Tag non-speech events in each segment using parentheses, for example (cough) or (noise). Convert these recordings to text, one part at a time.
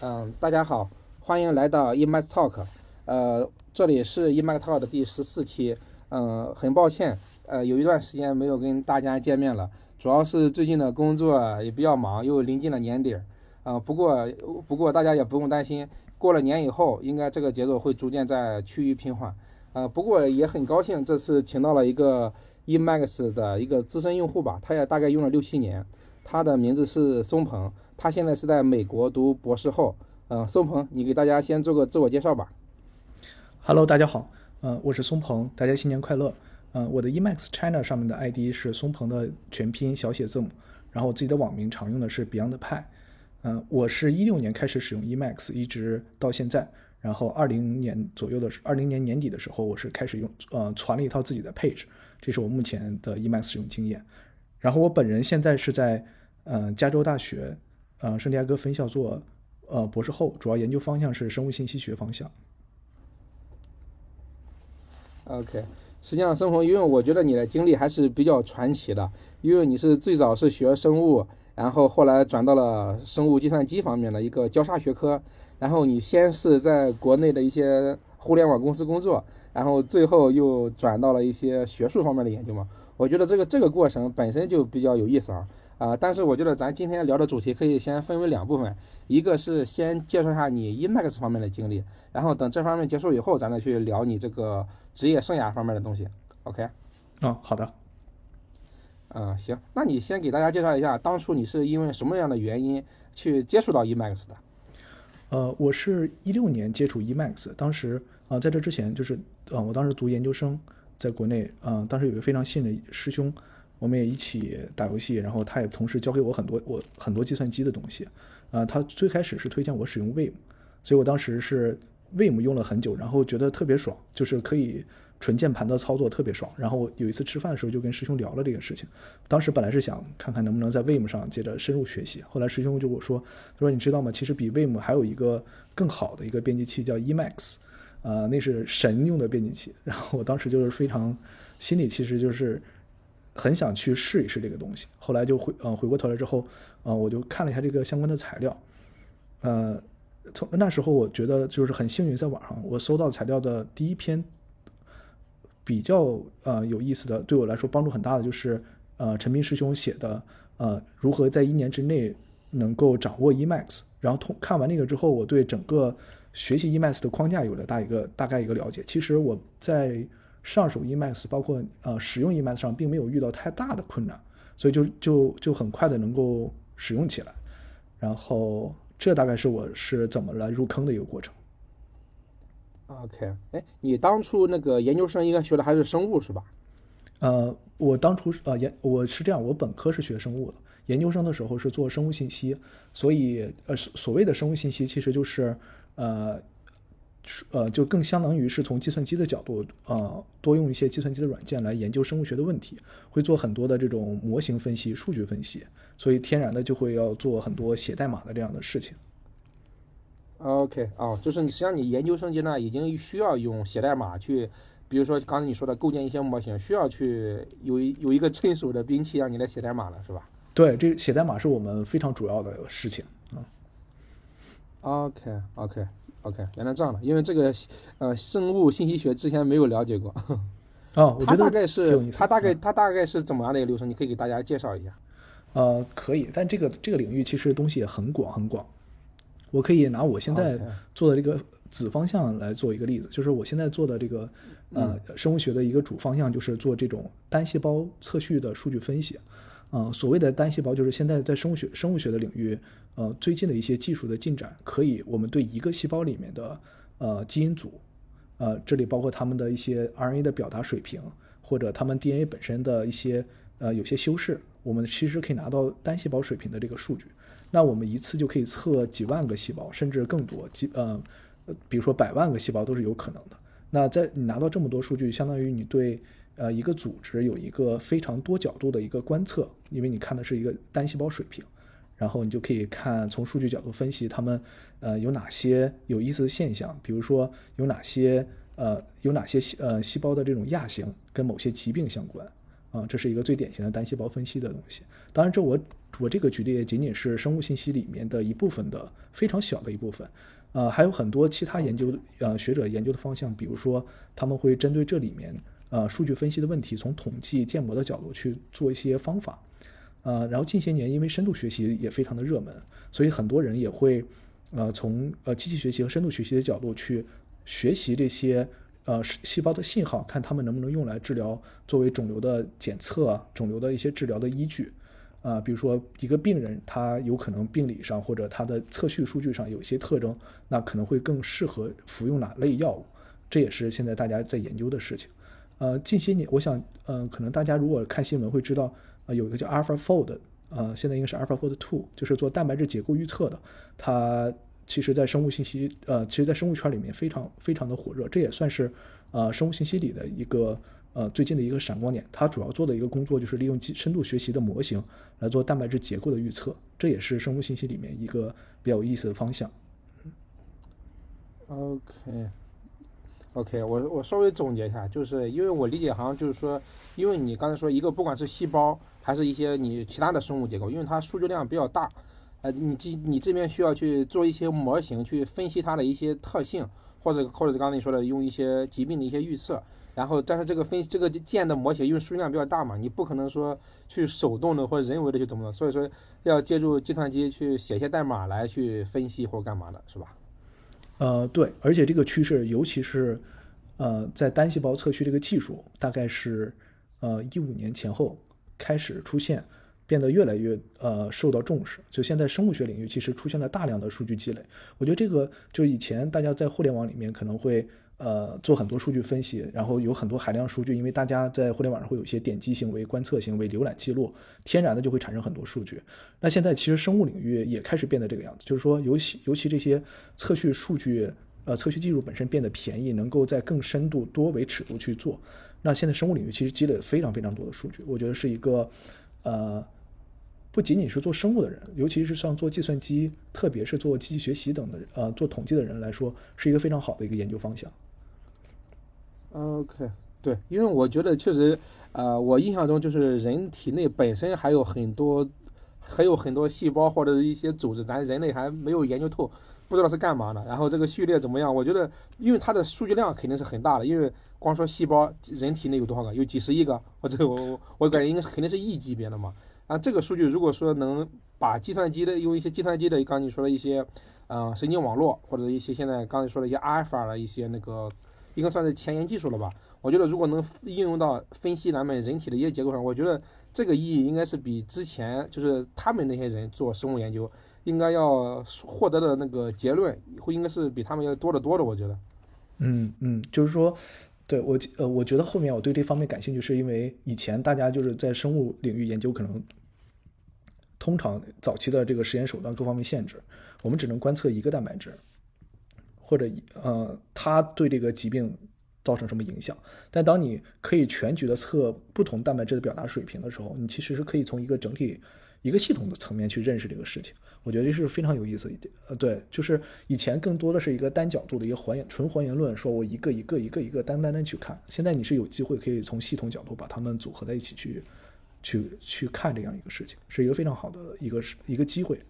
嗯，大家好，欢迎来到 Emax Talk，呃，这里是 Emax Talk 的第十四期。嗯，很抱歉，呃，有一段时间没有跟大家见面了，主要是最近的工作也比较忙，又临近了年底儿。嗯，不过不过大家也不用担心，过了年以后，应该这个节奏会逐渐在趋于平缓。呃，不过也很高兴这次请到了一个 Emax 的一个资深用户吧，他也大概用了六七年，他的名字是松鹏，他现在是在美国读博士后。嗯，松鹏，你给大家先做个自我介绍吧。Hello，大家好。嗯，我是松鹏，大家新年快乐。嗯，我的 Emax China 上面的 ID 是松鹏的全拼小写字母，然后我自己的网名常用的是 Beyond 派。嗯，我是一六年开始使用 Emax，一直到现在。然后二零年左右的时，二零年年底的时候，我是开始用，呃，传了一套自己的 Page，这是我目前的 Emax 使用经验。然后我本人现在是在，嗯，加州大学，呃，圣地亚哥分校做，呃，博士后，主要研究方向是生物信息学方向。OK，实际上，生活，因为我觉得你的经历还是比较传奇的，因为你是最早是学生物，然后后来转到了生物计算机方面的一个交叉学科，然后你先是在国内的一些互联网公司工作，然后最后又转到了一些学术方面的研究嘛。我觉得这个这个过程本身就比较有意思啊。啊，但是我觉得咱今天聊的主题可以先分为两部分，一个是先介绍一下你 Emax 方面的经历，然后等这方面结束以后，咱再去聊你这个职业生涯方面的东西。OK？嗯，好的。嗯，行，那你先给大家介绍一下，当初你是因为什么样的原因去接触到 Emax 的？呃，我是一六年接触 Emax，当时啊，在这之前就是，呃，我当时读研究生，在国内，啊，当时有一个非常信的师兄。我们也一起打游戏，然后他也同时教给我很多我很多计算机的东西。啊，他最开始是推荐我使用 Vim，所以我当时是 Vim 用了很久，然后觉得特别爽，就是可以纯键盘的操作特别爽。然后有一次吃饭的时候就跟师兄聊了这个事情。当时本来是想看看能不能在 Vim 上接着深入学习，后来师兄就跟我说：“他说你知道吗？其实比 Vim 还有一个更好的一个编辑器叫 Emacs，啊，那是神用的编辑器。”然后我当时就是非常心里其实就是。很想去试一试这个东西，后来就回呃回过头来之后，呃我就看了一下这个相关的材料，呃从那时候我觉得就是很幸运，在网上我搜到材料的第一篇比较呃有意思的，对我来说帮助很大的就是呃陈斌师兄写的呃如何在一年之内能够掌握 Emacs，然后通看完那个之后，我对整个学习 Emacs 的框架有了大一个大概一个了解。其实我在上手 Emacs，包括呃使用 Emacs 上，并没有遇到太大的困难，所以就就就很快的能够使用起来。然后这大概是我是怎么来入坑的一个过程。OK，哎，你当初那个研究生应该学的还是生物是吧？呃，我当初呃研我是这样，我本科是学生物的，研究生的时候是做生物信息，所以呃所谓的生物信息其实就是呃。呃，就更相当于是从计算机的角度，呃，多用一些计算机的软件来研究生物学的问题，会做很多的这种模型分析、数据分析，所以天然的就会要做很多写代码的这样的事情。OK，哦，就是你实际上你研究生阶段已经需要用写代码去，比如说刚才你说的构建一些模型，需要去有有一个趁手的兵器让你来写代码了，是吧？对，这写代码是我们非常主要的事情。嗯。OK，OK。OK，原来这样的，因为这个呃生物信息学之前没有了解过。(laughs) 哦，它大概是它大概它大概是怎么样的一个流程？你可以给大家介绍一下。呃，可以，但这个这个领域其实东西也很广很广。我可以拿我现在做的这个子方向来做一个例子，就是我现在做的这个呃生物学的一个主方向，就是做这种单细胞测序的数据分析。嗯，所谓的单细胞，就是现在在生物学生物学的领域。呃，最近的一些技术的进展，可以我们对一个细胞里面的呃基因组，呃，这里包括他们的一些 RNA 的表达水平，或者他们 DNA 本身的一些呃有些修饰，我们其实可以拿到单细胞水平的这个数据。那我们一次就可以测几万个细胞，甚至更多，几呃，比如说百万个细胞都是有可能的。那在你拿到这么多数据，相当于你对呃一个组织有一个非常多角度的一个观测，因为你看的是一个单细胞水平。然后你就可以看从数据角度分析它们，呃，有哪些有意思的现象，比如说有哪些呃有哪些细呃细胞的这种亚型跟某些疾病相关，啊，这是一个最典型的单细胞分析的东西。当然，这我我这个举例仅仅是生物信息里面的一部分的非常小的一部分，呃，还有很多其他研究呃学者研究的方向，比如说他们会针对这里面呃数据分析的问题，从统计建模的角度去做一些方法。呃，然后近些年因为深度学习也非常的热门，所以很多人也会呃从呃机器学习和深度学习的角度去学习这些。呃，细胞的信号，看它们能不能用来治疗，作为肿瘤的检测、肿瘤的一些治疗的依据。啊，比如说一个病人，他有可能病理上或者他的测序数据上有一些特征，那可能会更适合服用哪类药物，这也是现在大家在研究的事情。呃，近些年，我想，嗯，可能大家如果看新闻会知道，呃，有一个叫 AlphaFold，呃，现在应该是 AlphaFold Two，就是做蛋白质结构预测的，它。其实，在生物信息，呃，其实，在生物圈里面非常非常的火热，这也算是，呃，生物信息里的一个，呃，最近的一个闪光点。它主要做的一个工作就是利用深度学习的模型来做蛋白质结构的预测，这也是生物信息里面一个比较有意思的方向。OK，OK，我我稍微总结一下，就是因为我理解好像就是说，因为你刚才说一个，不管是细胞还是一些你其他的生物结构，因为它数据量比较大。呃，你这你这边需要去做一些模型，去分析它的一些特性，或者或者刚才你说的用一些疾病的一些预测，然后但是这个分这个建的模型因为数据量比较大嘛，你不可能说去手动的或者人为的去怎么的，所以说要借助计算机去写些代码来去分析或干嘛的，是吧？呃，对，而且这个趋势，尤其是呃在单细胞测序这个技术，大概是呃一五年前后开始出现。变得越来越呃受到重视，就现在生物学领域其实出现了大量的数据积累。我觉得这个就以前大家在互联网里面可能会呃做很多数据分析，然后有很多海量数据，因为大家在互联网上会有一些点击行为、观测行为、浏览记录，天然的就会产生很多数据。那现在其实生物领域也开始变得这个样子，就是说尤其尤其这些测序数据呃测序技术本身变得便宜，能够在更深度、多维尺度去做。那现在生物领域其实积累了非常非常多的数据，我觉得是一个呃。不仅仅是做生物的人，尤其是像做计算机，特别是做机器学习等的，呃，做统计的人来说，是一个非常好的一个研究方向。OK，对，因为我觉得确实，呃，我印象中就是人体内本身还有很多，还有很多细胞或者一些组织，咱人类还没有研究透，不知道是干嘛的。然后这个序列怎么样？我觉得，因为它的数据量肯定是很大的，因为光说细胞，人体内有多少个？有几十亿个，或者我我感觉应该肯定是亿级别的嘛。啊，这个数据如果说能把计算机的用一些计算机的刚你说的一些，嗯，神经网络或者一些现在刚才说的一些阿尔法的一些那个，应该算是前沿技术了吧？我觉得如果能应用到分析咱们人体的一些结构上，我觉得这个意义应该是比之前就是他们那些人做生物研究应该要获得的那个结论会应该是比他们要多得多的。我觉得，嗯嗯，就是说。对我，呃，我觉得后面我对这方面感兴趣，是因为以前大家就是在生物领域研究，可能通常早期的这个实验手段各方面限制，我们只能观测一个蛋白质，或者呃，它对这个疾病造成什么影响。但当你可以全局的测不同蛋白质的表达水平的时候，你其实是可以从一个整体。一个系统的层面去认识这个事情，我觉得这是非常有意思一点。呃，对，就是以前更多的是一个单角度的一个还原，纯还原论，说我一个一个一个一个单单单去看。现在你是有机会可以从系统角度把它们组合在一起去，去去看这样一个事情，是一个非常好的一个一个机会。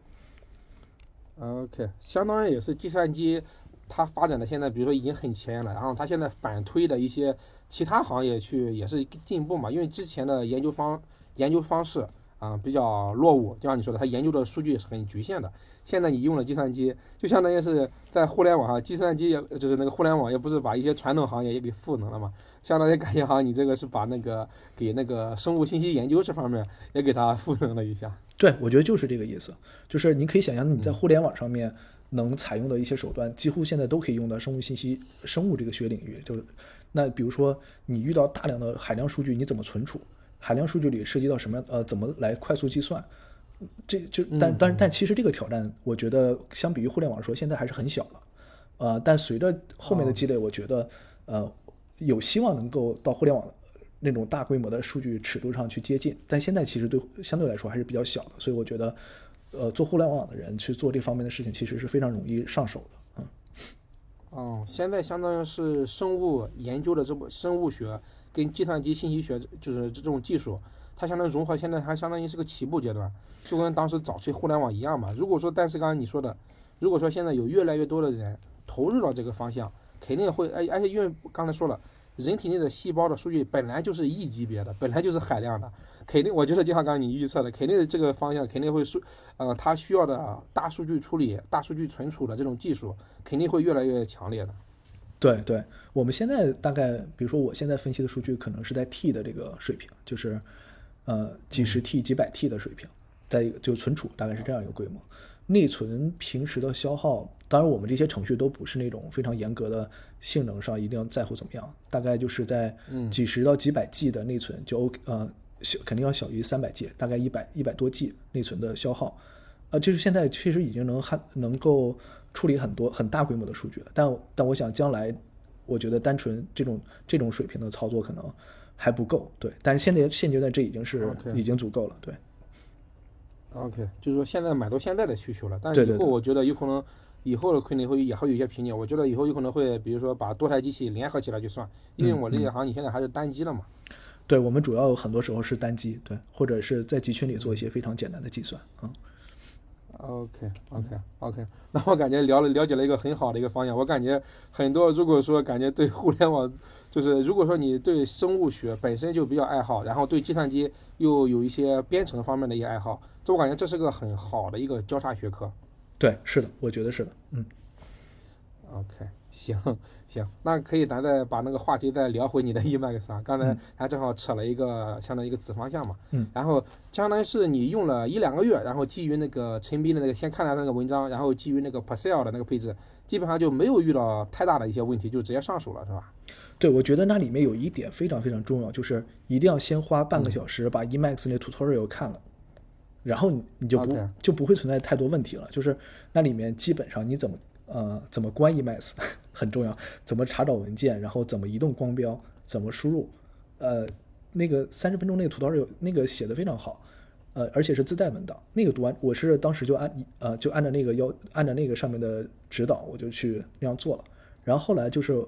OK，相当于也是计算机它发展的现在，比如说已经很前沿了，然后它现在反推的一些其他行业去也是进步嘛，因为之前的研究方研究方式。啊，比较落伍，就像你说的，它研究的数据是很局限的。现在你用了计算机，就相当于是在互联网上，计算机也就是那个互联网，也不是把一些传统行业也给赋能了嘛？相当于感觉好像你这个是把那个给那个生物信息研究这方面也给它赋能了一下。对，我觉得就是这个意思，就是你可以想象你在互联网上面能采用的一些手段，几乎现在都可以用到生物信息、生物这个学领域。就是那比如说你遇到大量的海量数据，你怎么存储？海量数据里涉及到什么？呃，怎么来快速计算？这就但但但其实这个挑战，我觉得相比于互联网说，现在还是很小了。呃，但随着后面的积累，我觉得呃有希望能够到互联网那种大规模的数据尺度上去接近。但现在其实对相对来说还是比较小的，所以我觉得呃做互联网的人去做这方面的事情，其实是非常容易上手的。嗯哦，现在相当于是生物研究的这部生物学跟计算机信息学，就是这种技术，它相当于融合，现在还相当于是个起步阶段，就跟当时早期互联网一样嘛。如果说，但是刚刚你说的，如果说现在有越来越多的人投入到这个方向，肯定会，而而且因为刚才说了，人体内的细胞的数据本来就是亿级别的，本来就是海量的，肯定，我觉得就像刚刚你预测的，肯定这个方向肯定会数，呃，它需要的大数据处理、大数据存储的这种技术，肯定会越来越强烈的。对对，我们现在大概，比如说我现在分析的数据可能是在 T 的这个水平，就是呃几十 T、几百 T 的水平，在一个就存储大概是这样一个规模。内存平时的消耗，当然我们这些程序都不是那种非常严格的性能上一定要在乎怎么样，大概就是在几十到几百 G 的内存就 OK，呃小肯定要小于三百 G，大概一百一百多 G 内存的消耗，呃就是现在确实已经能 hand 能够处理很多很大规模的数据了，但但我想将来我觉得单纯这种这种水平的操作可能还不够，对，但是现在现阶段这已经是已经足够了，对。OK，就是说现在买到现在的需求了，但是以后我觉得有可能，以后的肯定会也会有一些瓶颈。我觉得以后有可能会，比如说把多台机器联合起来去算，因为我理解好像你现在还是单机的嘛。对我们主要很多时候是单机，对，或者是在集群里做一些非常简单的计算啊。OK OK OK，那我感觉聊了了解了一个很好的一个方向。我感觉很多，如果说感觉对互联网，就是如果说你对生物学本身就比较爱好，然后对计算机又有一些编程方面的一些爱好，这我感觉这是个很好的一个交叉学科。对，是的，我觉得是的，嗯，OK，行行，那可以咱再把那个话题再聊回你的 Emax 啊。刚才还正好扯了一个相当于一个子方向嘛，嗯，然后相当于是你用了一两个月，然后基于那个陈斌的那个先看了那个文章，然后基于那个 Parcel 的那个配置，基本上就没有遇到太大的一些问题，就直接上手了，是吧？对，我觉得那里面有一点非常非常重要，就是一定要先花半个小时把 Emacs 那 tutorial 看了，然后你你就就不会存在太多问题了。就是那里面基本上你怎么呃怎么关 Emacs 很重要，怎么查找文件，然后怎么移动光标，怎么输入，呃，那个三十分钟那个 tutorial 那个写的非常好。呃，而且是自带文档，那个读完，我是当时就按呃就按照那个要按照那个上面的指导，我就去那样做了。然后后来就是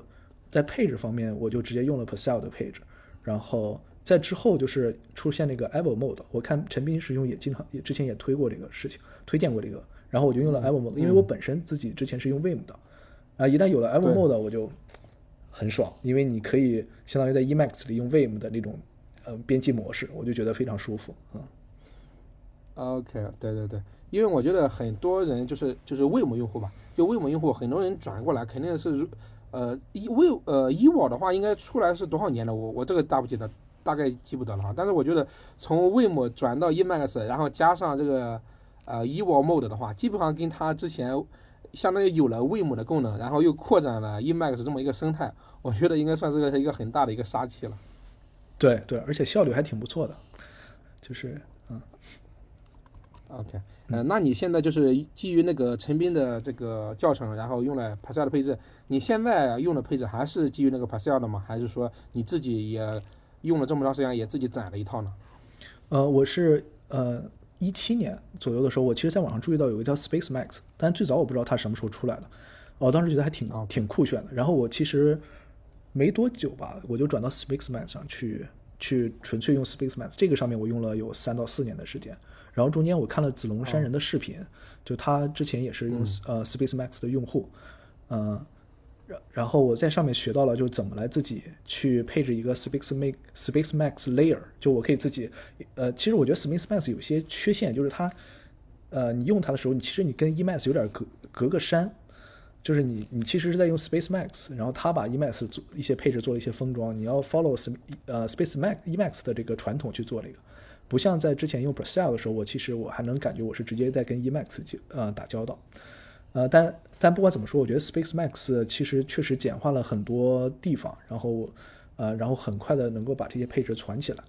在配置方面，我就直接用了 Pascal 的配置，然后在之后就是出现那个 Evo Mode，我看陈斌师兄也经常也之前也推过这个事情，推荐过这个，然后我就用了 Evo Mode，、因为我本身自己之前是用 Vim 的，啊，一旦有了 Evo Mode，我就很爽，因为你可以相当于在 Emacs 里用 Vim 的那种呃编辑模式，我就觉得非常舒服啊。OK，对对对，因为我觉得很多人就是就是 Vim 用户吧，就 Vim 用户，很多人转过来肯定是如呃一 Vim 呃 evol 的话，应该出来是多少年了？我我这个大不记得，大概记不得了哈。但是我觉得从 Vim 转到 Emacs，然后加上这个呃 evol mode 的话，基本上跟它之前相当于有了 Vim 的功能，然后又扩展了 Emacs 这么一个生态，我觉得应该算是个一个很大的一个杀器了。对对，而且效率还挺不错的，就是嗯 OK，呃，那你现在就是基于那个陈斌的这个教程，然后用了 Pascal 的配置，你现在用的配置还是基于那个 Pascal 的吗？还是说你自己也用了这么长时间，也自己攒了一套呢？呃，我是呃一七年左右的时候，我其实在网上注意到有一个叫 Space Max，但最早我不知道它什么时候出来的，我当时觉得还挺哦。挺酷炫的。然后我其实没多久吧，我就转到 Space Max 上去，去纯粹用 Space Max 这个上面我用了有三到四年的时间。然后中间我看了子龙山人的视频，就他之前也是用、呃 Space Max 的用户，嗯、然后我在上面学到了，就怎么来自己去配置一个 Space Max Space Max Layer，就我可以自己，呃，其实我觉得 Space Max 有些缺陷，就是它，呃，你用它的时候，你其实你跟 Emacs 有点隔隔个山，就是你你其实是在用 Space Max，然后它把 Emacs 做一些配置做了一些封装，你要 follow Sp- 呃 Space Max Emacs 的这个传统去做这个，不像在之前用 Pascal 的时候，我其实我还能感觉我是直接在跟 Emacs 接呃打交道。呃，但但不管怎么说，我觉得 Space Max 其实确实简化了很多地方，然后呃，然后很快的能够把这些配置传起来。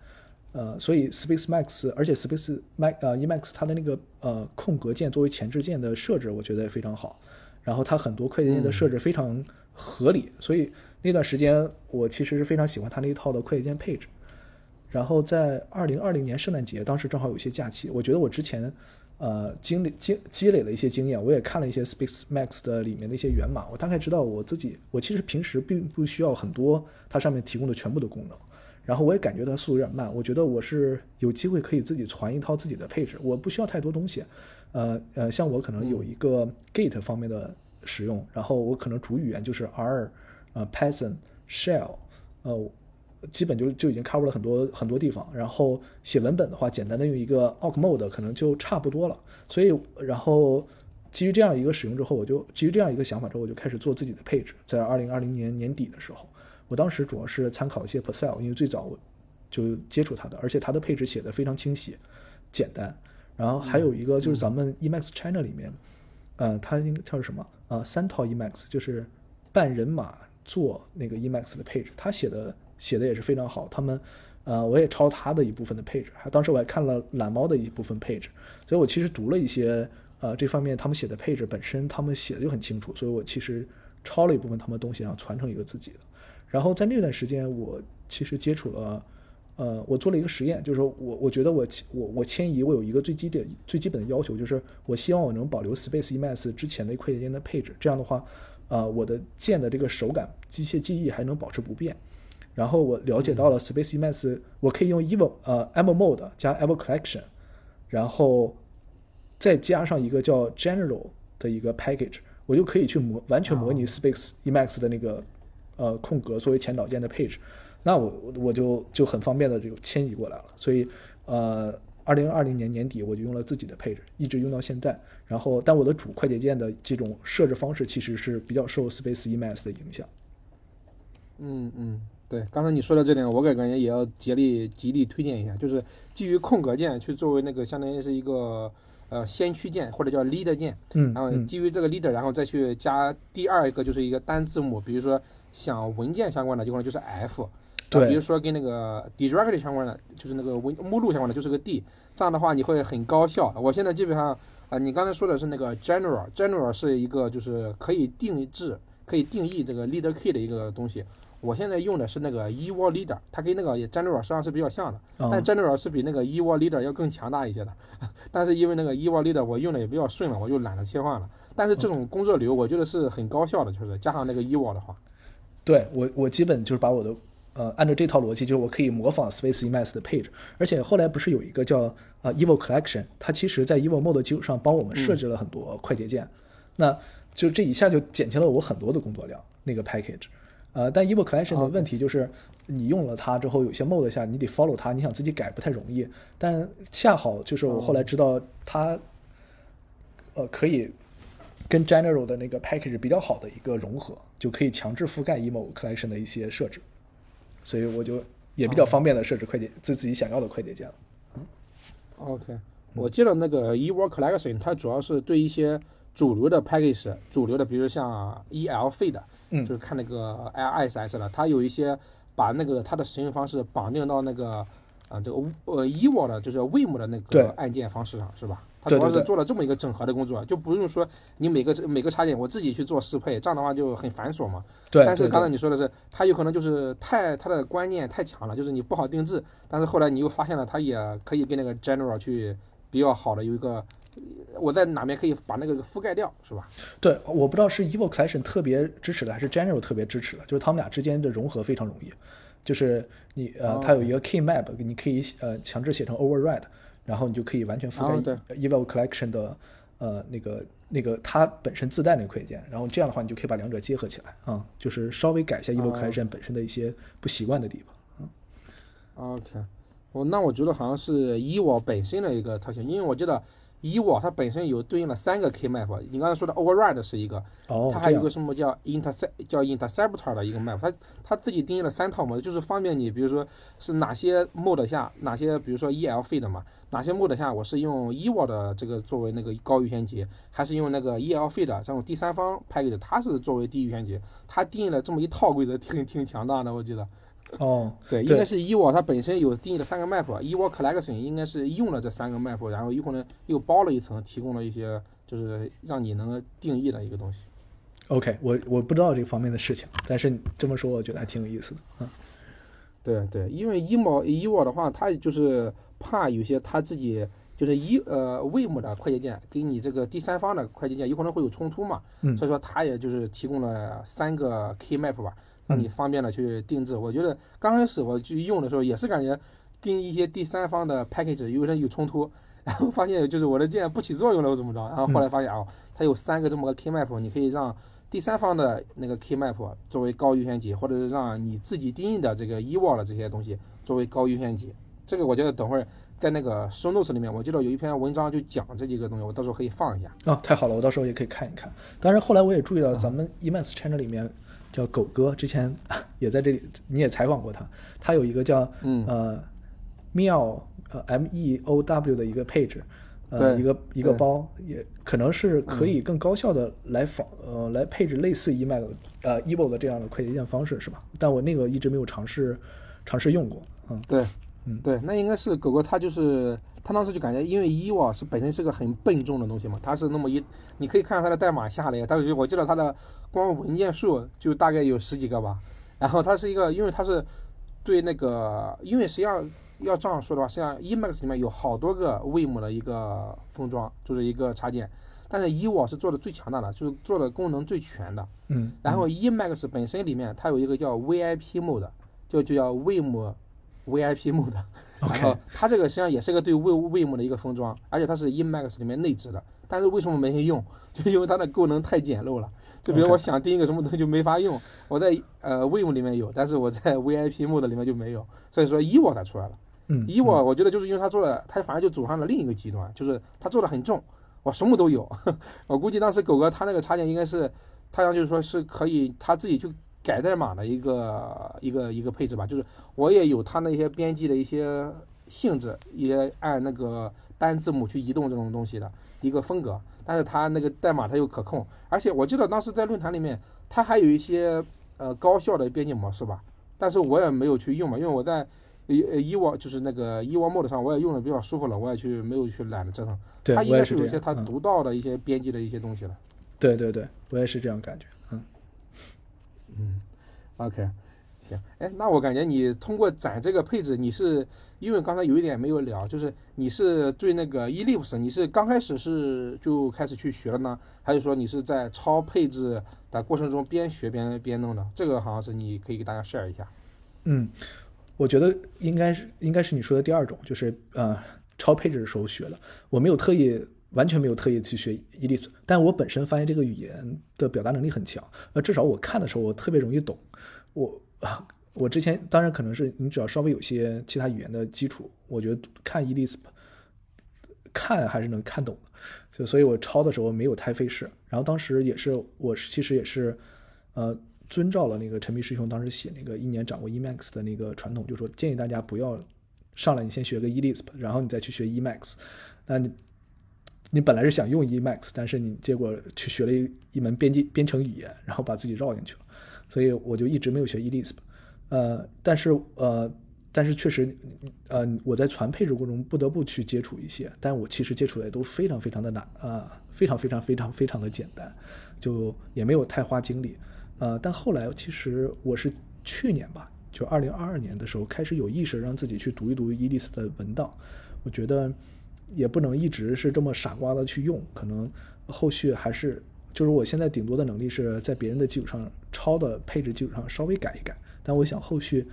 呃，所以 Space Max，而且 Space Max 呃 Emacs 它的那个呃空格键作为前置键的设置，我觉得也非常好。然后它很多快捷键的设置非常合理，所以那段时间我其实是非常喜欢它那一套的快捷键配置。然后在二零二零年圣诞节，当时正好有一些假期，我觉得我之前呃经历经积累了一些经验，我也看了一些 Space Max 的里面的一些源码，我大概知道我自己，我其实平时并不需要很多它上面提供的全部的功能。然后我也感觉它速度有点慢，我觉得我是有机会可以自己传一套自己的配置，我不需要太多东西。呃呃，像我可能有一个 Git 方面的使用，然后我可能主语言就是 R，呃 Python Shell，呃，基本就就已经 cover 了很多很多地方。然后写文本的话，简单的用一个 Awk Mode 可能就差不多了。所以，然后基于这样一个使用之后，我就基于这样一个想法之后，我就开始做自己的配置。在二零二零年年底的时候。我当时主要是参考一些 Percel，因为最早我就接触它的，而且它的配置写的非常清晰、简单。然后还有一个就是咱们 Emacs China 里面，呃，它应该叫什么？呃，三套 Emacs，就是半人马做那个 Emacs 的配置，它写的写的也是非常好。他们，呃，我也抄他的一部分的配置，还当时我还看了懒猫的一部分配置，所以我其实读了一些呃这方面他们写的配置本身，他们写的就很清楚，所以我其实抄了一部分他们东西，然后传承一个自己的。然后在那段时间，我其实接触了，呃，我做了一个实验，就是说我我觉得我我我迁移，我有一个最基的最基本的要求，就是我希望我能保留 Space Emacs 之前的快捷键的配置，这样的话，呃，我的键的这个手感、机械记忆还能保持不变。然后我了解到了 Space Emacs，我可以用 Evo 呃 Evo Mode 加 Evo Collection，然后再加上一个叫 General 的一个 package，我就可以去模完全模拟 Space Emacs 的那个。呃，空格作为前导键的配置，那我我就就很方便的就迁移过来了。所以，呃，二零二零年年底我就用了自己的配置，一直用到现在。然后，但我的主快捷键的这种设置方式其实是比较受 Space Emacs 的影响。嗯嗯，对，刚才你说的这点，我感觉也要竭力极力推荐一下，就是基于空格键去作为那个相当于是一个。呃，先驱键或者叫 leader 键，嗯，然后基于这个 leader，然后再去加第二一个就是一个单字母，比如说像文件相关的，就可能就是 F，对，比如说跟那个 directory 相关的，就是那个文目录相关的，就是个 D，这样的话你会很高效。我现在基本上，啊，你刚才说的是那个 general，general 是一个就是可以定制、可以定义这个 leader key 的一个东西。我现在用的是那个 e w a l leader，它跟那个 general 实际上是比较像的，但 general 是比那个 e w a l leader 要更强大一些的。(laughs) 但是因为那个 e w a l leader 我用的也比较顺了，我就懒得切换了。但是这种工作流我觉得是很高效的，就是加上那个 e w a l 的话，对我我基本就是把我的呃按照这套逻辑，就是我可以模仿 Space Emacs 的配置。而且后来不是有一个叫啊 Evo Collection，它其实在 Evo Mode 基础上帮我们设置了很多快捷键，那就这一下就减轻了我很多的工作量。那个 package。呃，但 Evo Collection 的问题就是，你用了它之后，有些 mode 下你得 follow 它，你想自己改不太容易。但恰好就是我后来知道它，呃，可以跟 General 的那个 package 比较好的一个融合，就可以强制覆盖 Evo Collection 的一些设置，所以我就也比较方便的设置快捷自自己想要的快捷键了。嗯，OK，我记得那个 Evo Collection 它主要是对一些主流的 package，主流的，比如像 ELF 的。嗯，就是看那个 I S S 的，它有一些把那个它的使用方式绑定到那个，啊，这个呃 E V O 的，就是 WIM 的那个按键方式上，是吧？它主要是做了这么一个整合的工作，就不用说你每个每个插件我自己去做适配，这样的话就很繁琐嘛。对。但是刚才你说的是，它有可能就是太它的观念太强了，就是你不好定制，但是后来你又发现了它也可以跟那个 General 去比较好的有一个。我在哪边可以把那个覆盖掉，是吧？对，我不知道是 Evil Collection 特别支持的，还是 General 特别支持的，就是他们俩之间的融合非常容易。就是你呃，它有一个 Key Map，你可以呃强制写成 Override，然后你就可以完全覆盖 Evil Collection 的呃那个那个它本身自带那个快件，然后这样的话你就可以把两者结合起来啊，就是稍微改一下 Evil Collection 本身的一些不习惯的地方。嗯，OK，我那我觉得好像是 Evil 本身的一个特性，因为我记得。Evo 它本身有对应了三个 K map，你刚才说的 Override 是一个，它还有一个什么叫 Intercept 叫 Interceptor 的一个 map，它它自己定义了三套模式，就是方便你，比如说是哪些 mode 下，哪些比如说 ELF 的嘛，哪些 mode 下我是用 Evo 的这个作为那个高优先级，还是用那个 ELF 的这种第三方派给的，它是作为低优先级，它定义了这么一套规则，挺挺强大的，我记得。哦，(laughs) 对，应该是 Evo 它本身有定义的三个 map，Evo Collection 应该是用了这三个 map，然后有可能又包了一层，提供了一些就是让你能定义的一个东西。OK，我我不知道这方面的事情，但是这么说我觉得还挺有意思的。啊，对对，因为 Evo Evo 的话，它就是怕有些他自己。就是一呃 Vim 的快捷键跟你这个第三方的快捷键有可能会有冲突嘛，嗯所以说它也就是提供了三个 Key Map 吧，让你方便的去定制。我觉得刚开始我去用的时候也是感觉跟一些第三方的 package 有点有冲突，然后发现就是我的键不起作用了，我怎么着？然后后来发现哦，它有三个这么个 Key Map，你可以让第三方的那个 Key Map 作为高优先级，或者是让你自己定义的这个 eWall 的这些东西作为高优先级。这个我觉得等会儿在那个 show notes 里面，我记得有一篇文章就讲这几个东西，我到时候可以放一下。啊，太好了，我到时候也可以看一看。当然，后来我也注意到咱们 Emacs channel 里面叫狗哥，之前 (laughs) 也在这里，你也采访过他，他有一个叫嗯。呃妙呃 M E O W 的一个配置，呃一个一个包，也可能是可以更高效的来仿呃来配置类似 Emacs 呃 Evo 的这样的快捷键方式是吧？但我那个一直没有尝试尝试用过，嗯。对，嗯。对，那应该是狗狗，它就是它当时就感觉，因为 eWall 是本身是个很笨重的东西嘛，它是那么一，你可以看到它的代码下来，它就我记得它的光文件数就大概有十几个吧，然后它是一个，因为它是对那个，因为实际上要这样说的话，实际上 Emacs 里面有好多个 Vim 的一个封装，就是一个插件，但是 eWall 是做的最强大的，就是做的功能最全的。嗯，然后 Emacs 本身里面它有一个叫 VIP mode，就就叫 Vim VIP mode。(laughs) 然后它这个实际上也是个对 Vim Vim 的一个封装，而且它是 Emacs 里面内置的。但是为什么没人用？就因为它的功能太简陋了。就比如我想定一个什么东西就没法用，我在呃 Vim 里面有，但是我在 (laughs) VIP mode 里面就没有。所以说 eWall 它出来了。嗯 eWall 我觉得就是因为它做的，它反而就走上了另一个极端，就是它做的很重，我什么都有。(laughs) 我估计当时狗哥他那个插件应该是，他想就是说是可以他自己去改代码的一个一个一个配置吧，就是我也有他那些编辑的一些性质，也按那个单字母去移动这种东西的一个风格，但是它那个代码它又可控，而且我记得当时在论坛里面，它还有一些呃高效的编辑模式吧，但是我也没有去用嘛，因为我在。一呃一就是那个一沃 mode 上，我也用的比较舒服了，我也去没有去懒得折腾。对，它应该是有一些它独到的一些编辑的一些东西了。对对对，我也是这样感觉，嗯。OK，行，哎，那我感觉你通过攒这个配置，你是因为刚才有一点没有聊，就是你是对那个 Ellipse，你是刚开始是就开始去学了呢，还是说你是在抄配置的过程中边学边边弄的？这个好像是你可以给大家 share 一下。嗯，我觉得应该是应该是你说的第二种，就是呃抄配置的时候学的。我没有特意，完全没有特意去学 e l i s 但我本身发现这个语言的表达能力很强，呃，至少我看的时候我特别容易懂。我啊，(laughs) 我之前当然可能是你只要稍微有些其他语言的基础，我觉得看 e l i s 看还是能看懂的，就所以我抄的时候没有太费事。然后当时也是我其实也是呃遵照了那个陈明师兄当时写那个一年掌握 Emacs 的那个传统，就说建议大家不要上来你先学个 Elisp，然后你再去学 Emacs。那你你本来是想用 Emacs，但是你结果去学了一一门编辑编程语言，然后把自己绕进去了，所以我就一直没有学 Elisp。呃，但是呃，但是确实，呃，我在传配置过程中不得不去接触一些，但我其实接触的也都非常非常的难啊、非常非常非常非常的简单，就也没有太花精力。呃，但后来其实我是去年吧，就二零二二年的时候开始有意识让自己去读一读 Elisp 的文档，我觉得也不能一直是这么傻瓜的去用，可能后续还是就是我现在顶多的能力是在别人的基础上抄的配置基础上稍微改一改，但我想后续，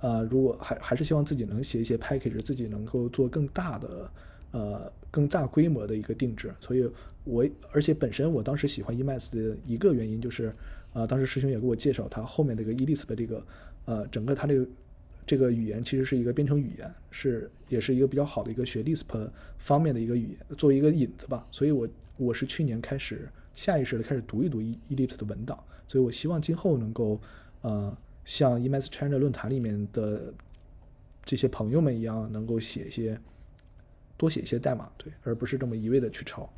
呃，如果还还是希望自己能写一些 package，自己能够做更大的呃更大规模的一个定制，所以我而且本身我当时喜欢 Emacs 的一个原因就是，呃，当时师兄也给我介绍他后面这个 Elisp 这个呃整个它这个这个语言其实是一个编程语言，是也是一个比较好的一个学 Lisp 方面的一个语言，作为一个引子吧。所以我我是去年开始下意识的开始读一读 E Elipse 的文档，所以我希望今后能够呃像 Emacs China 论坛里面的这些朋友们一样，能够写一些多写一些代码，对，而不是这么一味的去抄。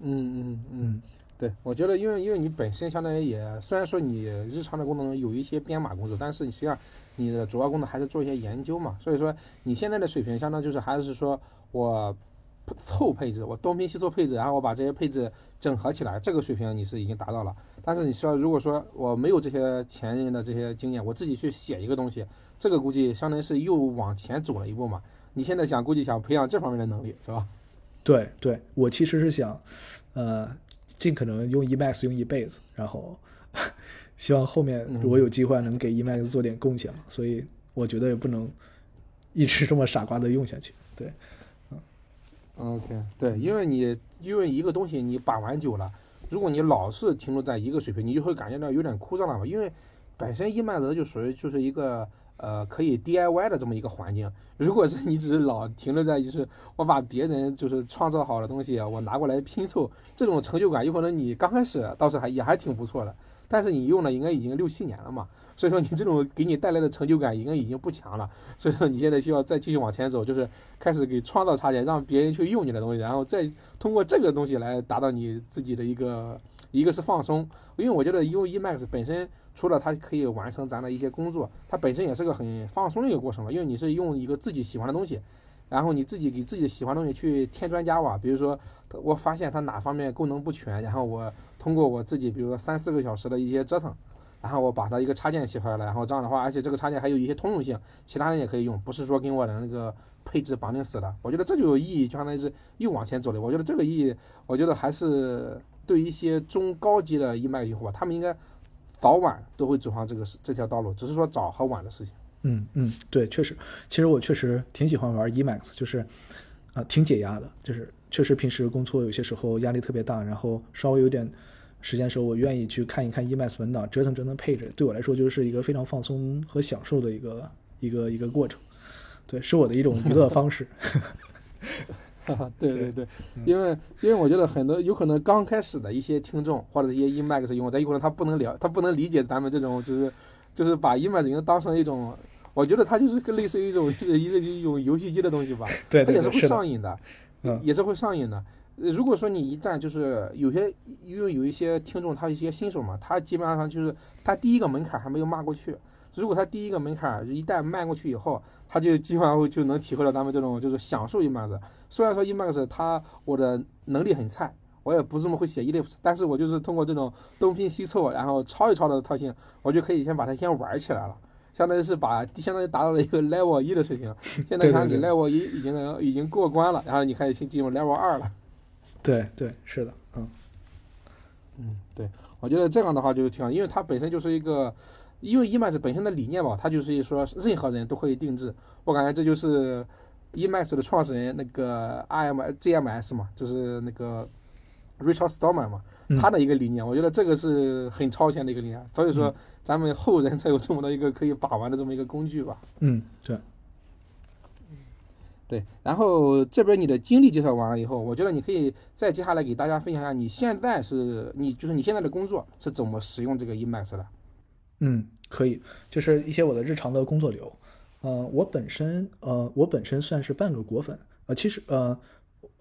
嗯嗯嗯，对，我觉得因为因为你本身相当于也虽然说你日常的功能有一些编码工作，但是你实际上你的主要功能还是做一些研究嘛，所以说你现在的水平相当就是还是说我凑配置，我东拼西凑配置，然后我把这些配置整合起来，这个水平你是已经达到了。但是你说如果说我没有这些前人的这些经验，我自己去写一个东西，这个估计相当于是又往前走了一步嘛。你现在想估计想培养这方面的能力是吧？对对，我其实是想，呃，尽可能用 Emacs 用一辈子，然后 (laughs) 希望后面我有机会能给 Emacs 做点贡献，所以我觉得也不能一直这么傻瓜的用下去。对，嗯，OK，对，因为你因为一个东西你把玩久了，如果你老是停留在一个水平，你就会感觉到有点枯燥了嘛。因为本身 Emacs 就属于就是一个。呃，可以 DIY 的这么一个环境，如果是你只是老停留在就是我把别人就是创造好的东西，我拿过来拼凑，这种成就感有可能你刚开始倒是还也还挺不错的，但是你用了应该已经六七年了嘛，所以说你这种给你带来的成就感应该已经不强了，所以说你现在需要再继续往前走，就是开始给创造插件，让别人去用你的东西，然后再通过这个东西来达到你自己的一个。一个是放松，因为我觉得用 Emacs 本身除了它可以完成咱的一些工作，它本身也是个很放松的一个过程嘛。因为你是用一个自己喜欢的东西，然后你自己给自己喜欢的东西去添砖加瓦。比如说，我发现它哪方面功能不全，然后我通过我自己，比如说三四个小时的一些折腾，然后我把它一个插件写出来了。然后这样的话，而且这个插件还有一些通用性，其他人也可以用，不是说跟我的那个配置绑定死的。我觉得这就有意义，就相当于是又往前走了。我觉得这个意义，我觉得还是。对一些中高级的 Emac 用户，他们应该早晚都会走上这个这条道路，只是说早和晚的事情。嗯嗯，对，确实，其实我确实挺喜欢玩 Emacs，就是啊，挺解压的。就是确实平时工作有些时候压力特别大，然后稍微有点时间的时候，我愿意去看一看 Emacs 文档，折腾折腾配置，对我来说就是一个非常放松和享受的一个一个一个过程。对，是我的一种娱乐方式。(laughs) (laughs) 对对对，因为因为我觉得很多有可能刚开始的一些听众或者一些 Emacs 用户，他有可能他不能了，他不能理解咱们这种就是就是把 Emacs 用当成一种，我觉得它就是个类似于一种一个一种游戏机的东西吧，(laughs) 对，它也是会上瘾的，也是会上瘾的。如果说你一旦就是有些因为有一些听众他一些新手嘛，他基本上就是他第一个门槛还没有迈过去。如果他第一个门槛一旦迈过去以后，他就基本上就能体会到咱们这种就是享受 Emacs。虽然说 Emacs 它我的能力很菜，我也不这么会写 Ellipse，但是我就是通过这种东拼西凑，然后抄一抄的特性，我就可以先把它先玩起来了，(laughs) 相当于是把相当于达到了一个 Level 一的水平。现在看你 Level 一已经已经过关了，然后你可以先进入 Level 二了。(laughs) 对对，是的，嗯嗯，对，我觉得这样的话就挺好，因为它本身就是一个。因为 Emacs 本身的理念吧，它就是说任何人都可以定制。我感觉这就是 Emacs 的创始人那个 IMGMS 嘛，就是那个 Richard Stallman 嘛，他的一个理念。我觉得这个是很超前的一个理念，所以说 (laughs) 咱们后人才有这么的一个可以把玩的这么一个工具吧。嗯，对。对。然后这边你的经历介绍完了以后，我觉得你可以再接下来给大家分享一下你现在是你就是你现在的工作是怎么使用这个 Emacs 的。嗯，可以，就是一些我的日常的工作流。呃，我本身，呃，我本身算是半个果粉，呃，其实，呃，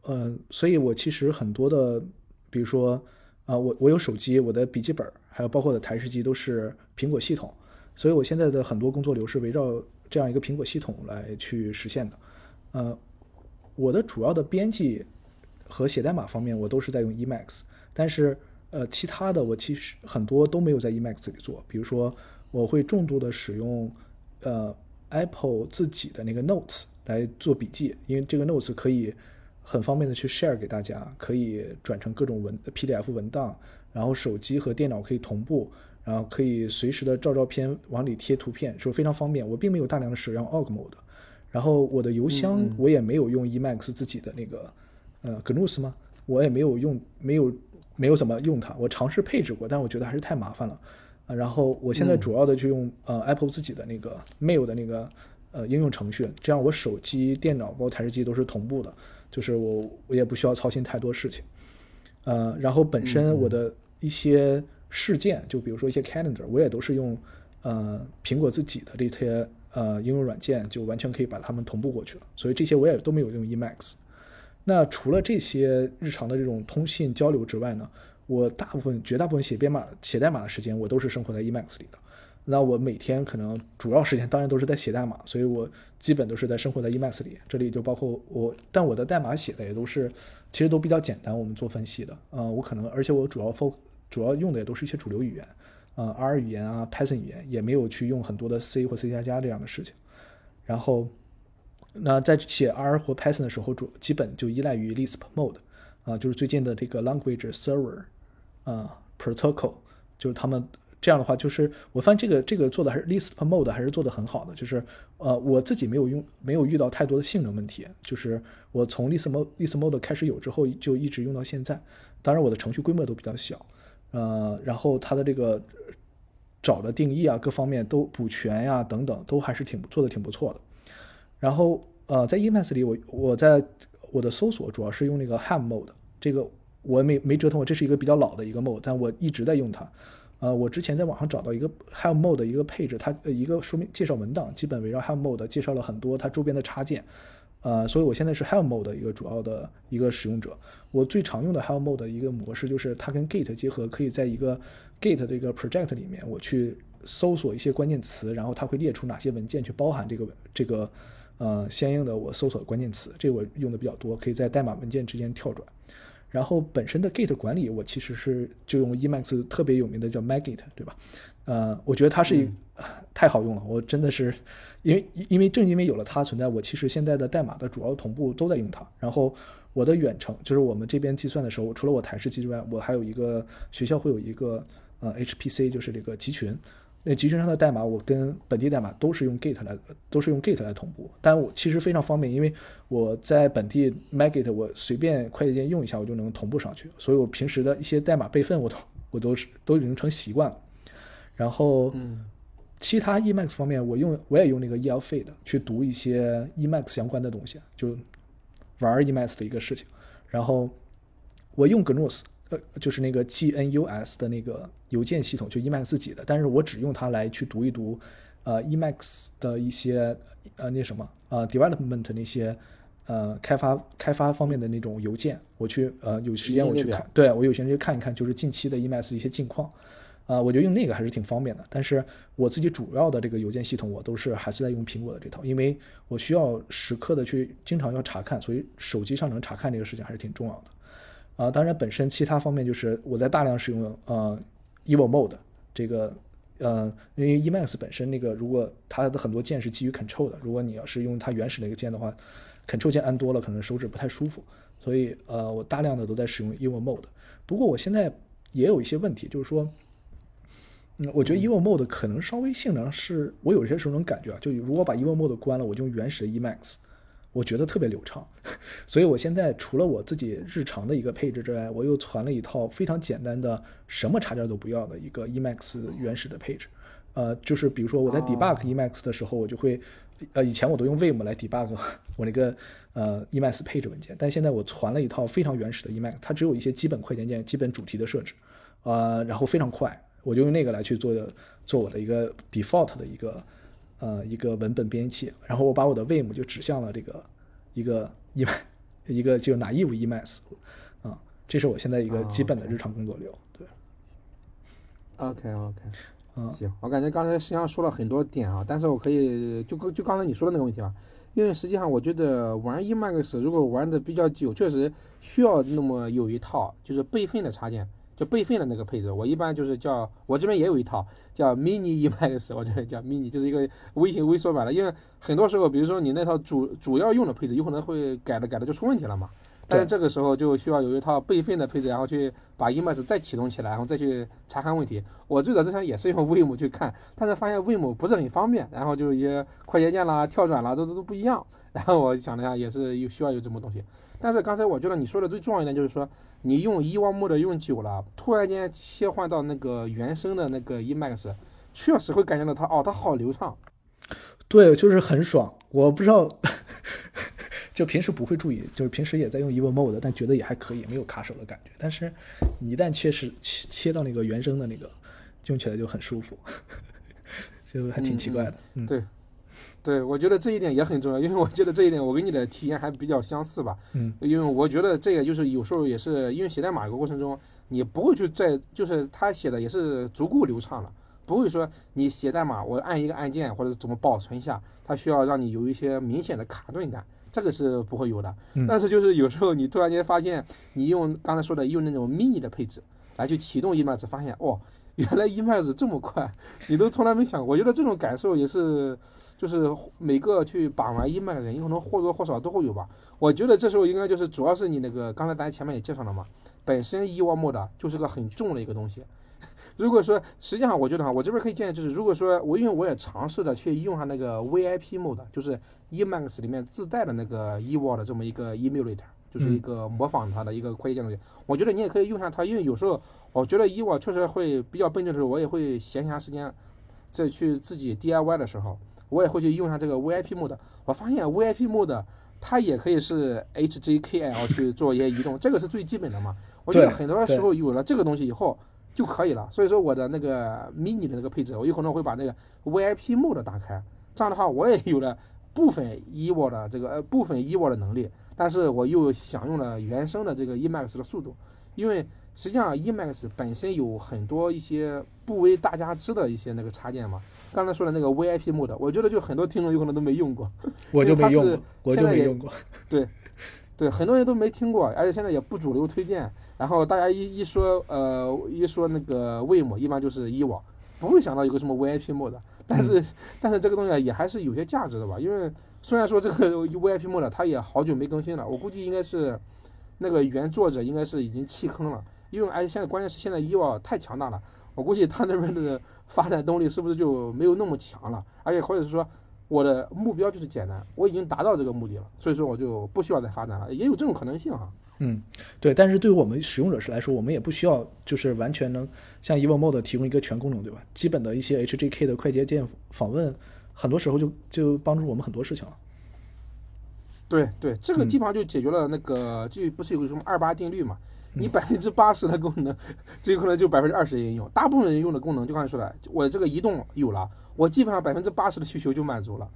呃，所以我其实很多的，比如说，啊，我我有手机，我的笔记本，还有包括我的台式机都是苹果系统，所以我现在的很多工作流是围绕这样一个苹果系统来去实现的。呃，我的主要的编辑和写代码方面，我都是在用 Emacs，但是。呃，其他的我其实很多都没有在 Emacs 里做，比如说我会重度的使用呃 Apple 自己的那个 Notes 来做笔记，因为这个 Notes 可以很方便的去 share 给大家，可以转成各种文 PDF 文档，然后手机和电脑可以同步，然后可以随时的照照片往里贴图片，是非常方便。我并没有大量的使用 Org Mode，然后我的邮箱我也没有用 Emacs 自己的那个呃 GNOS 吗？我也没有用没有。没有怎么用它，我尝试配置过，但我觉得还是太麻烦了，啊，然后我现在主要的就用呃 Apple 自己的那个 Mail 的那个呃应用程序，这样我手机、电脑包括台式机都是同步的，就是我我也不需要操心太多事情，呃，然后本身我的一些事件，就比如说一些 Calendar，我也都是用呃苹果自己的这些呃应用软件，就完全可以把它们同步过去了，所以这些我也都没有用 Emacs。那除了这些日常的这种通信交流之外呢，我大部分绝大部分写编码、写代码的时间，我都是生活在 Emacs 里的。那我每天可能主要时间当然都是在写代码，所以我基本都是在生活在 Emacs 里。这里就包括我，但我的代码写的也都是，其实都比较简单。我们做分析的，呃，我可能而且我主要 f 主要用的也都是一些主流语言，呃，R 语言啊，Python 语言，也没有去用很多的 C 或 C 加加这样的事情。然后。那在写 R 或 Python 的时候，主基本就依赖于 Lisp Mode 啊、就是最近的这个 Language Server 啊、Protocol，就是他们这样的话，就是我发现这个这个做的还是 Lisp Mode 还是做的很好的，就是呃我自己没有用没有遇到太多的性能问题，就是我从 Lisp Mode Lisp Mode 开始有之后就一直用到现在，当然我的程序规模都比较小，呃，然后它的这个找的定义啊各方面都补全呀、等等都还是挺做的挺不错的。然后呃，在 Emacs 里我，我在我的搜索主要是用那个 Ham mode，这个我没没折腾过，这是一个比较老的一个 mode，但我一直在用它。呃，我之前在网上找到一个 Ham mode 的一个配置，它呃一个说明介绍文档，基本围绕 Ham mode 介绍了很多它周边的插件。呃，所以我现在是 Helm mode 的一个主要的一个使用者。我最常用的 Helm mode 的一个模式就是它跟 Git 结合，可以在一个 Git 这个 project 里面，我去搜索一些关键词，然后它会列出哪些文件去包含这个这个呃相应的我搜索的关键词。这个我用的比较多，可以在代码文件之间跳转。然后本身的 Git 管理，我其实是就用 Emacs 特别有名的叫 Magit，对吧？呃，我觉得它是一、(sighs) 太好用了，我真的是因为因为正因为有了它存在，我其实现在的代码的主要同步都在用它。然后我的远程就是我们这边计算的时候，除了我台式机之外，我还有一个学校会有一个呃 HPC，就是这个集群。那集群上的代码，我跟本地代码都是用 Git 来，都是用 Git 来同步。但我其实非常方便，因为我在本地 Magit，我随便快捷键用一下，我就能同步上去。所以我平时的一些代码备份，我都我都是都已经成习惯了。然后，嗯其他 Emacs 方面，我用我也用那个 ELFeed 去读一些 Emacs 相关的东西，就玩 Emacs 的一个事情。然后我用 GNUS，呃，就是那个 GNUS 的那个邮件系统，就 Emacs 自己的，但是我只用它来去读一读，呃，Emacs 的一些呃那什么呃 development 那些呃开发开发方面的那种邮件，我去呃有时间我去看，对我有时间去看一看，就是近期的 Emacs 的一些近况。啊、我觉得用那个还是挺方便的。但是我自己主要的这个邮件系统，我都是还是在用苹果的这套，因为我需要时刻的去经常要查看，所以手机上能查看这个事情还是挺重要的。啊、当然本身其他方面就是我在大量使用呃 Evo Mode 这个呃，因为 Emacs 本身那个如果它的很多键是基于 Ctrl 的，如果你要是用它原始那个键的话，Ctrl 键按多了可能手指不太舒服，所以呃我大量的都在使用 Evo Mode。不过我现在也有一些问题，就是说。嗯，我觉得 Evo Mode 可能稍微性能是我有些时候能感觉啊，就如果把 Evo Mode 关了，我就用原始的 Emacs，我觉得特别流畅。(laughs) 所以我现在除了我自己日常的一个配置之外，我又传了一套非常简单的什么插件都不要的一个 Emacs 原始的配置。呃，就是比如说我在 debug Emacs 的时候，我就会，呃，以前我都用 Vim 来 debug (laughs) 我那个呃 Emacs 配置文件，但现在我传了一套非常原始的 Emacs，它只有一些基本快捷键、基本主题的设置，呃，然后非常快。我就用那个来去做的做我的一个 default 的一个呃一个文本编辑。器，然后我把我的 Vim 就指向了这个一个 e (laughs) 一个就 naive Emacs 啊，这是我现在一个基本的日常工作流。对，，OK OK，嗯行，我感觉刚才实际上说了很多点啊，但是我可以就就刚才你说的那个问题吧，因为实际上我觉得玩 Emacs 如果玩的比较久，确实需要那么有一套就是备份的插件，就备份的那个配置，我一般就是叫我这边也有一套叫 Mini Emacs，我这边叫 Mini，就是一个微型微缩版的，因为很多时候，比如说你那套主主要用的配置有可能会改的改的就出问题了嘛。但是这个时候就需要有一套备份的配置，然后去把 Emacs 再启动起来，然后再去查看问题。我最早之前也是用 Vim 去看，但是发现 Vim 不是很方便，然后就一些快捷键啦、跳转啦都都都不一样。然后我想了一下，也是有需要有这么东西。但是刚才我觉得你说的最重要一点就是说，你用 Evo Mode 用久了，突然间切换到那个原生的那个 Emacs，确实会感觉到它哦，它好流畅。对，就是很爽。我不知道，(laughs) 就平时不会注意，就是平时也在用 Evo Mode，但觉得也还可以，没有卡手的感觉。但是你一旦切实切切到那个原生的那个，用起来就很舒服，(laughs) 就还挺奇怪的。嗯，对，对，我觉得这一点也很重要，因为我觉得这一点我跟你的体验还比较相似吧。嗯，因为我觉得这个就是有时候也是因为写代码这个过程中，你不会去在就是他写的也是足够流畅了，不会说你写代码我按一个按键或者怎么保存一下，它需要让你有一些明显的卡顿感。这个是不会有的，嗯但是就是有时候你突然间发现，你用刚才说的用那种 mini 的配置，来去启动 Emacs，发现哦，原来 Emacs 这么快，(laughs) 你都从来没想过。我觉得这种感受也是，就是每个去把玩 Emacs 的人，有可能或多或少都会有吧。我觉得这时候应该就是主要是你那个刚才大家前面也介绍了嘛，本身 Evo Mode 就是个很重的一个东西。(laughs) 如果说实际上我觉得哈，我这边可以建议就是，如果说我因为我也尝试的去用上那个 VIP Mode，就是 Emacs 里面自带的那个 Evo 的这么一个 Emulator。就是一个模仿它的一个快捷键东西，我觉得你也可以用上它，因为有时候我觉得以我确实会比较笨的时候，我也会闲暇时间再去自己 DIY 的时候，我也会去用上这个 VIP mode。我发现 VIP mode 它也可以是 HJKL 去做一些移动，这个是最基本的嘛。我觉得很多时候有了这个东西以后就可以了。所以说我的那个 mini 的那个配置，我有可能会把那个 VIP mode 打开，这样的话我也有了部分 Evo 的这个呃部分 Evo 的能力。但是我又享用了原生的这个 Emacs 的速度，因为实际上 Emacs 本身有很多一些不为大家知的一些那个插件嘛。刚才说的那个 VIP mode，我觉得就很多听众有可能都没用过，(laughs) 我就没用过，我就没用过。(laughs) 对，对，很多人都没听过，而且现在也不主流推荐。然后大家一一说，呃，一说那个 Vim，一般就是 Evo，不会想到有个什么 VIP mode。但是，但是这个东西也还是有些价值的吧，因为。虽然说这个 (laughs) VIP mode 它也好久没更新了，我估计应该是那个原作者应该是已经弃坑了，因为而且现在关键是现在 Evo 太强大了，我估计他那边的发展动力是不是就没有那么强了？而且或者是说我的目标就是简单，我已经达到这个目的了，所以说我就不需要再发展了，也有这种可能性哈。嗯，对，但是对于我们使用者是来说，我们也不需要就是完全能像 Evo mode 提供一个全功能，对吧？基本的一些 HJK 的快捷键访问。很多时候就就帮助我们很多事情了。对对，这个基本上就解决了那个，就不是有个什么二八定律嘛？你百分之八十的功能，这有可能就百分之二十人用。大部分人用的功能，就刚才说的，我这个移动有了，我基本上百分之八十的需求就满足了。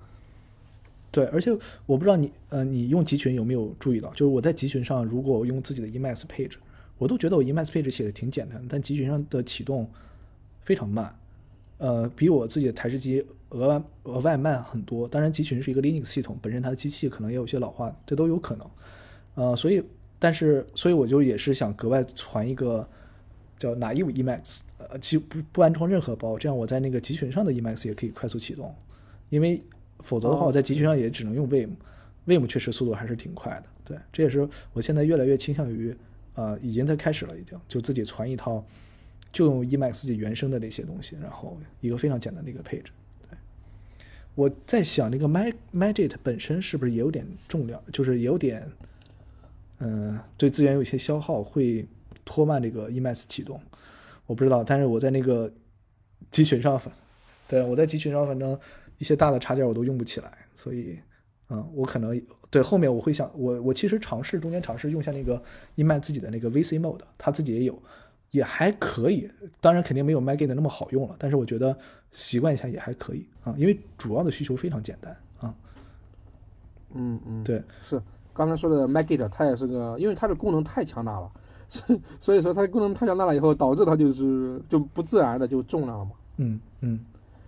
对，而且我不知道你，呃，你用集群有没有注意到？就是我在集群上，如果我用自己的 EMAS 配置，我都觉得我 EMAS 配置写的挺简单，但集群上的启动非常慢。呃，比我自己的台式机额外额外慢很多。当然，集群是一个 Linux 系统，本身它的机器可能也有些老化，这都有可能。呃，所以，但是，所以我就也是想格外传一个叫 Naive Emacs，呃，其不不安装任何包，这样我在那个集群上的 Emacs 也可以快速启动。因为否则的话，我在集群上也只能用 Vim，Vim 确实速度还是挺快的。对，这也是我现在越来越倾向于，呃，已经在开始了，已经就自己传一套。就用 Emacs 自己原生的那些东西，然后一个非常简单的一个配置。对，我在想那个 Mag Magic 本身是不是也有点重量，就是也有点，嗯，对资源有一些消耗，会拖慢这个 Emacs 启动。我不知道，但是我在那个集群上，反对我在集群上，反正一些大的插件我都用不起来，所以，嗯，我可能对后面我会想，我我其实尝试中间尝试用下那个 Emacs 自己的那个 VC Mode，它自己也有。也还可以，当然肯定没有 Magit 那么好用了，但是我觉得习惯一下也还可以啊，因为主要的需求非常简单啊。嗯嗯，对，是刚才说的 Magit，它也是个，因为它的功能太强大了，所所以说它的功能太强大了以后，导致它就是就不自然的就重量了嘛。嗯嗯，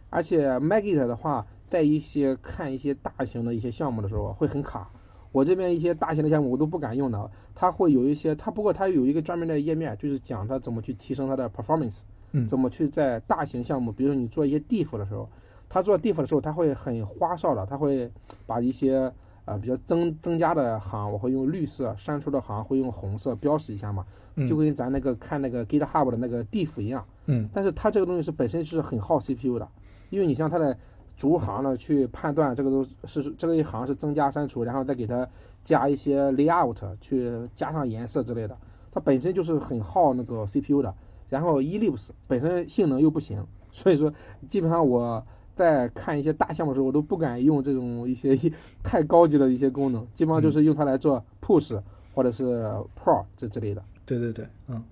而且 Magit 的话，在一些看一些大型的一些项目的时候会很卡。我这边一些大型的项目我都不敢用的，它会有一些，它不过它有一个专门的页面，就是讲它怎么去提升它的 performance，嗯，怎么去在大型项目，比如说你做一些 diff 的时候，它做 diff 的时候，它会很花哨的，它会把一些啊比较增增加的行，我会用绿色，删除的行会用红色标识一下嘛，就跟咱那个看那个 GitHub 的那个 diff 一样，嗯，但是它这个东西是本身是很耗 CPU 的，因为你像它的。逐行呢去判断这个都是这个一行是增加删除，然后再给它加一些 layout 去加上颜色之类的，它本身就是很耗那个 CPU 的。然后 Ellipse 本身性能又不行，所以说基本上我在看一些大项目的时候，我都不敢用这种一些 (laughs) 太高级的一些功能，基本上就是用它来做 push 或者是 pro 这之类的。对对对，嗯。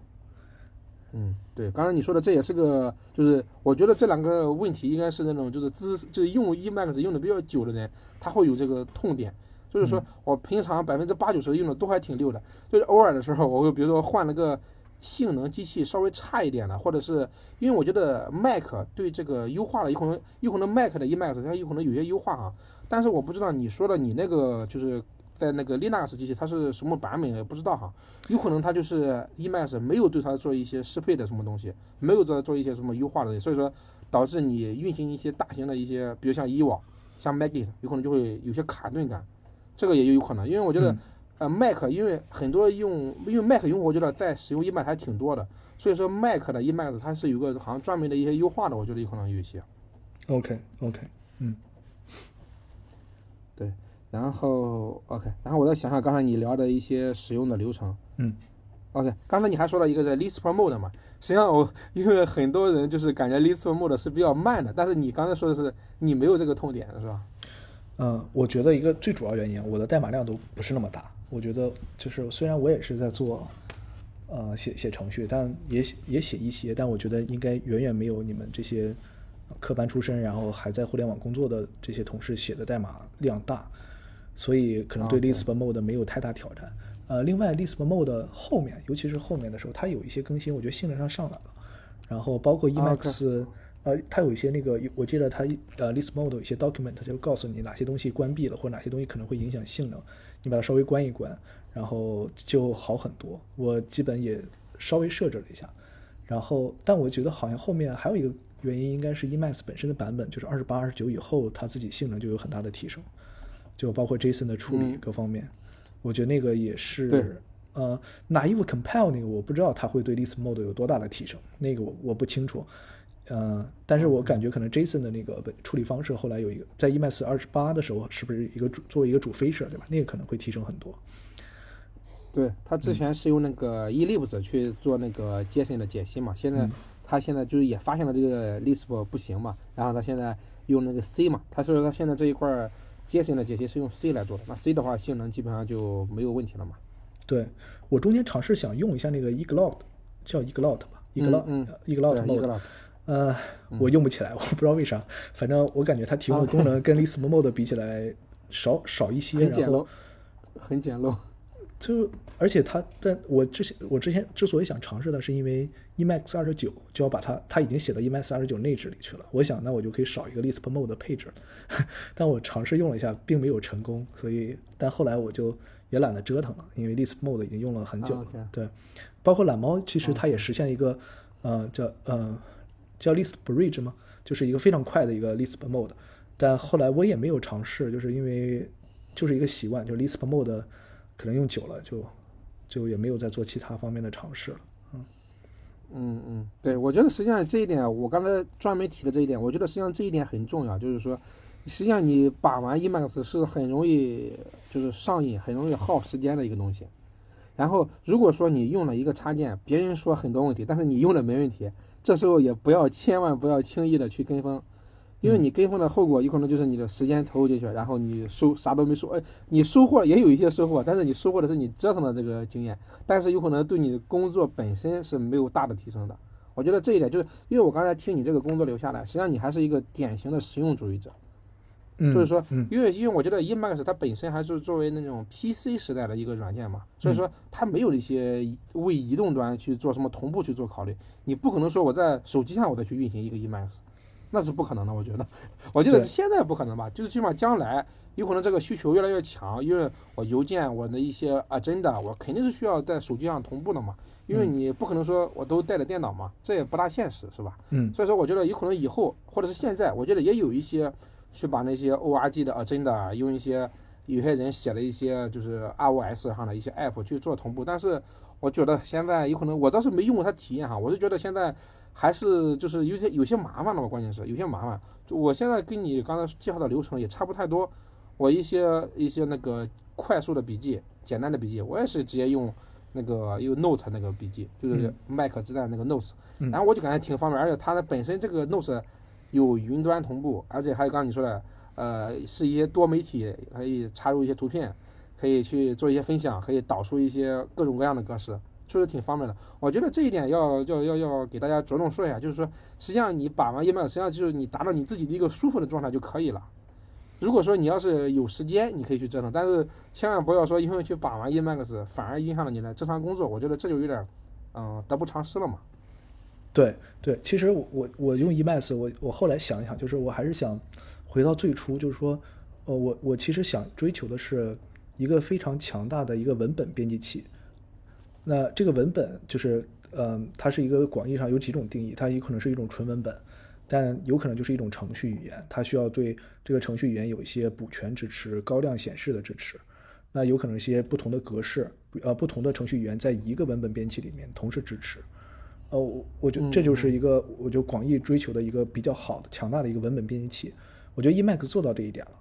嗯，对，刚才你说的这也是个，就是我觉得这两个问题应该是那种就是资就是用 Emacs 用的比较久的人，他会有这个痛点，就是说我平常百分之八九十用的都还挺溜的，就是偶尔的时候，我会比如说换了个性能机器稍微差一点的，或者是因为我觉得 Mac 对这个优化了，有可能有可能 Mac 的 Emacs 它有可能有些优化哈，但是我不知道你说的你那个就是在那个 Linux 机器它是什么版本不知道哈，有可能它就是 Emacs 没有对它做一些适配的什么东西，没有做做一些什么优化的，所以说导致你运行一些大型的一些，比如像以往像 Magit，有可能就会有些卡顿感，这个也有可能，因为我觉得。呃，Mac 因为很多用，因为 Mac 用户我觉得在使用 Emacs 还挺多的，所以说 Mac 的 Emacs 它是有个好像专门的一些优化的，我觉得有可能有一些。OK OK，嗯，对，然后 OK，然后我再想想刚才你聊的一些使用的流程。嗯，OK，刚才你还说了一个是 Lisp Mode 嘛，实际上我因为很多人就是感觉 Lisp Mode 是比较慢的，但是你刚才说的是你没有这个痛点是吧？嗯，我觉得一个最主要原因，我的代码量都不是那么大。我觉得就是虽然我也是在做，呃，写写程序，但也写也写一些，但我觉得应该远远没有你们这些科班出身，然后还在互联网工作的这些同事写的代码量大，所以可能对 Lisp Mode 没有太大挑战。呃，另外 Lisp Mode 后面，尤其是后面的时候，它有一些更新，我觉得性能上上来了，然后包括 Emacs。呃，它有一些那个，我记得它呃 list Mode 有一些 document 就告诉你哪些东西关闭了，或者哪些东西可能会影响性能，你把它稍微关一关，然后就好很多。我基本也稍微设置了一下，然后但我觉得好像后面还有一个原因，应该是 Emacs 本身的版本，就是二十八、二十九以后，它自己性能就有很大的提升，就包括 JSON 的处理各方面，我觉得那个也是。呃，naive compile 那个我不知道它会对 list Mode 有多大的提升，那个我我不清楚。嗯，但是我感觉可能 Jason 的那个处理方式后来有一个在十八的时候，是不是一个主作为一个主 feature 对吧？那个可能会提升很多。对他之前是用那个 Ellipse 去做那个 JSON 的解析嘛，现在他现在就是也发现了这个 Lisp 不行嘛，然后他现在用那个 C 嘛，他说他现在这一块 JSON 的解析是用 C 来做的，那 C 的话性能基本上就没有问题了嘛。对我中间尝试想用一下那个 Eglot，叫 Eglot 吧，Eglot，Eglot Mode。呃，我用不起来，(laughs) 我不知道为啥。反正我感觉它提供的功能跟 Lisp Mode 比起来少少一些，然后很简陋。就而且它，但我之前我之前之所以想尝试的是因为 Emacs 二十九就要把它，它已经写到 Emacs 二十九内置里去了。我想那我就可以少一个 Lisp Mode 配置。(laughs) 但我尝试用了一下，并没有成功。所以，但后来我就也懒得折腾了，因为 Lisp Mode 已经用了很久了。对，包括懒猫，其实它也实现一个呃叫呃。叫 Lisp Bridge 吗？就是一个非常快的一个 Lisp Mode，但后来我也没有尝试，就是因为就是一个习惯，就 Lisp Mode 可能用久了，就就也没有再做其他方面的尝试了。嗯嗯嗯，对，我觉得实际上这一点，我刚才专门提的这一点，我觉得实际上这一点很重要，就是说，实际上你把玩 Emacs 是很容易就是上瘾，很容易耗时间的一个东西。然后，如果说你用了一个插件，别人说很多问题，但是你用的没问题，这时候也不要千万不要轻易的去跟风，因为你跟风的后果有可能就是你的时间投入进去，然后你收啥都没收，哎，你收获也有一些收获，但是你收获的是你折腾的这个经验，但是有可能对你的工作本身是没有大的提升的。我觉得这一点就是，因为我刚才听你这个工作留下来，实际上你还是一个典型的实用主义者。就是说，因为因为我觉得 Emacs 它本身还是作为那种 PC 时代的一个软件嘛，所以说它没有一些为移动端去做什么同步去做考虑。你不可能说我在手机上我再去运行一个 Emacs，那是不可能的。我觉得，(laughs) 我觉得现在不可能吧，就是起码将来有可能这个需求越来越强，因为我邮件我的一些 agenda 我肯定是需要在手机上同步的嘛，因为你不可能说我都带着电脑嘛，这也不大现实，是吧？嗯。所以说，我觉得有可能以后或者是现在，我觉得也有一些。去把那些 org 的 agenda 用一些有些人写的一些就是 ROS 上的一些 app 去做同步，但是我觉得现在有可能我倒是没用过它体验哈，我就觉得现在还是就是有些有些麻烦了吧，关键是有些麻烦。就我现在跟你刚才介绍的流程也差不太多，我一些一些那个快速的笔记、简单的笔记，我也是直接用那个用 Note 那个笔记，就是 Mac 自带那个 Notes，然后我就感觉挺方便，而且它的本身这个 Notes。有云端同步，而且还有刚刚你说的，呃，是一些多媒体，可以插入一些图片，可以去做一些分享，可以导出一些各种各样的格式，确实挺方便的。我觉得这一点要要要要给大家着重说一下，就是说，实际上你把完 Emacs，实际上就是你达到你自己的一个舒服的状态就可以了。如果说你要是有时间，你可以去折腾，但是千万不要说因为去把玩 Emacs，反而影响了你的正常工作。我觉得这就有点，嗯，得不偿失了嘛。对对，其实我我我用 Emacs，我我后来想一想，就是我还是想回到最初，就是说，呃，我我其实想追求的是一个非常强大的一个文本编辑器。那这个文本就是，嗯，它是一个广义上有几种定义，它有可能是一种纯文本，但有可能就是一种程序语言，它需要对这个程序语言有一些补全支持、高亮显示的支持。那有可能一些不同的格式，呃，不同的程序语言在一个文本编辑器里面同时支持。呃，我我觉得这就是一个，我就广义追求的一个比较好的、强大的一个文本编辑器。我觉得 Emacs 做到这一点了。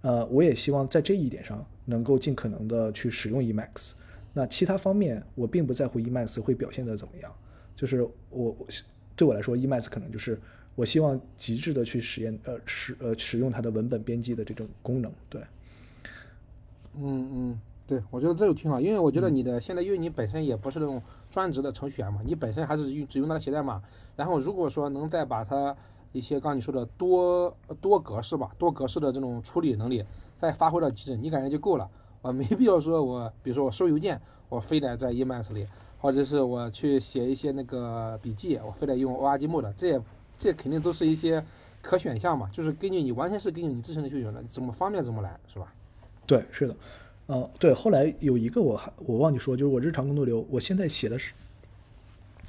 呃，我也希望在这一点上能够尽可能的去使用 Emacs。那其他方面，我并不在乎 Emacs 会表现的怎么样。就是我我对我来说，Emacs 可能就是我希望极致的去实验呃使呃使用它的文本编辑的这种功能。对，嗯嗯，对，我觉得这就挺好，因为我觉得你的现在，因为你本身也不是那种专职的程序员嘛，你本身还是用只用它的写代码。然后如果说能再把它一些刚刚你说的多多格式吧，多格式的这种处理能力再发挥到极致，你感觉就够了。我没必要说我，比如说我收邮件，我非得在 Emacs 里，或者是我去写一些那个笔记，我非得用 org mode，这也这肯定都是一些可选项嘛，就是根据你完全是根据你自身的需求的，怎么方便怎么来，是吧？对，是的，呃，对，后来有一个我还我忘记说，就是我日常工作流，我现在写的是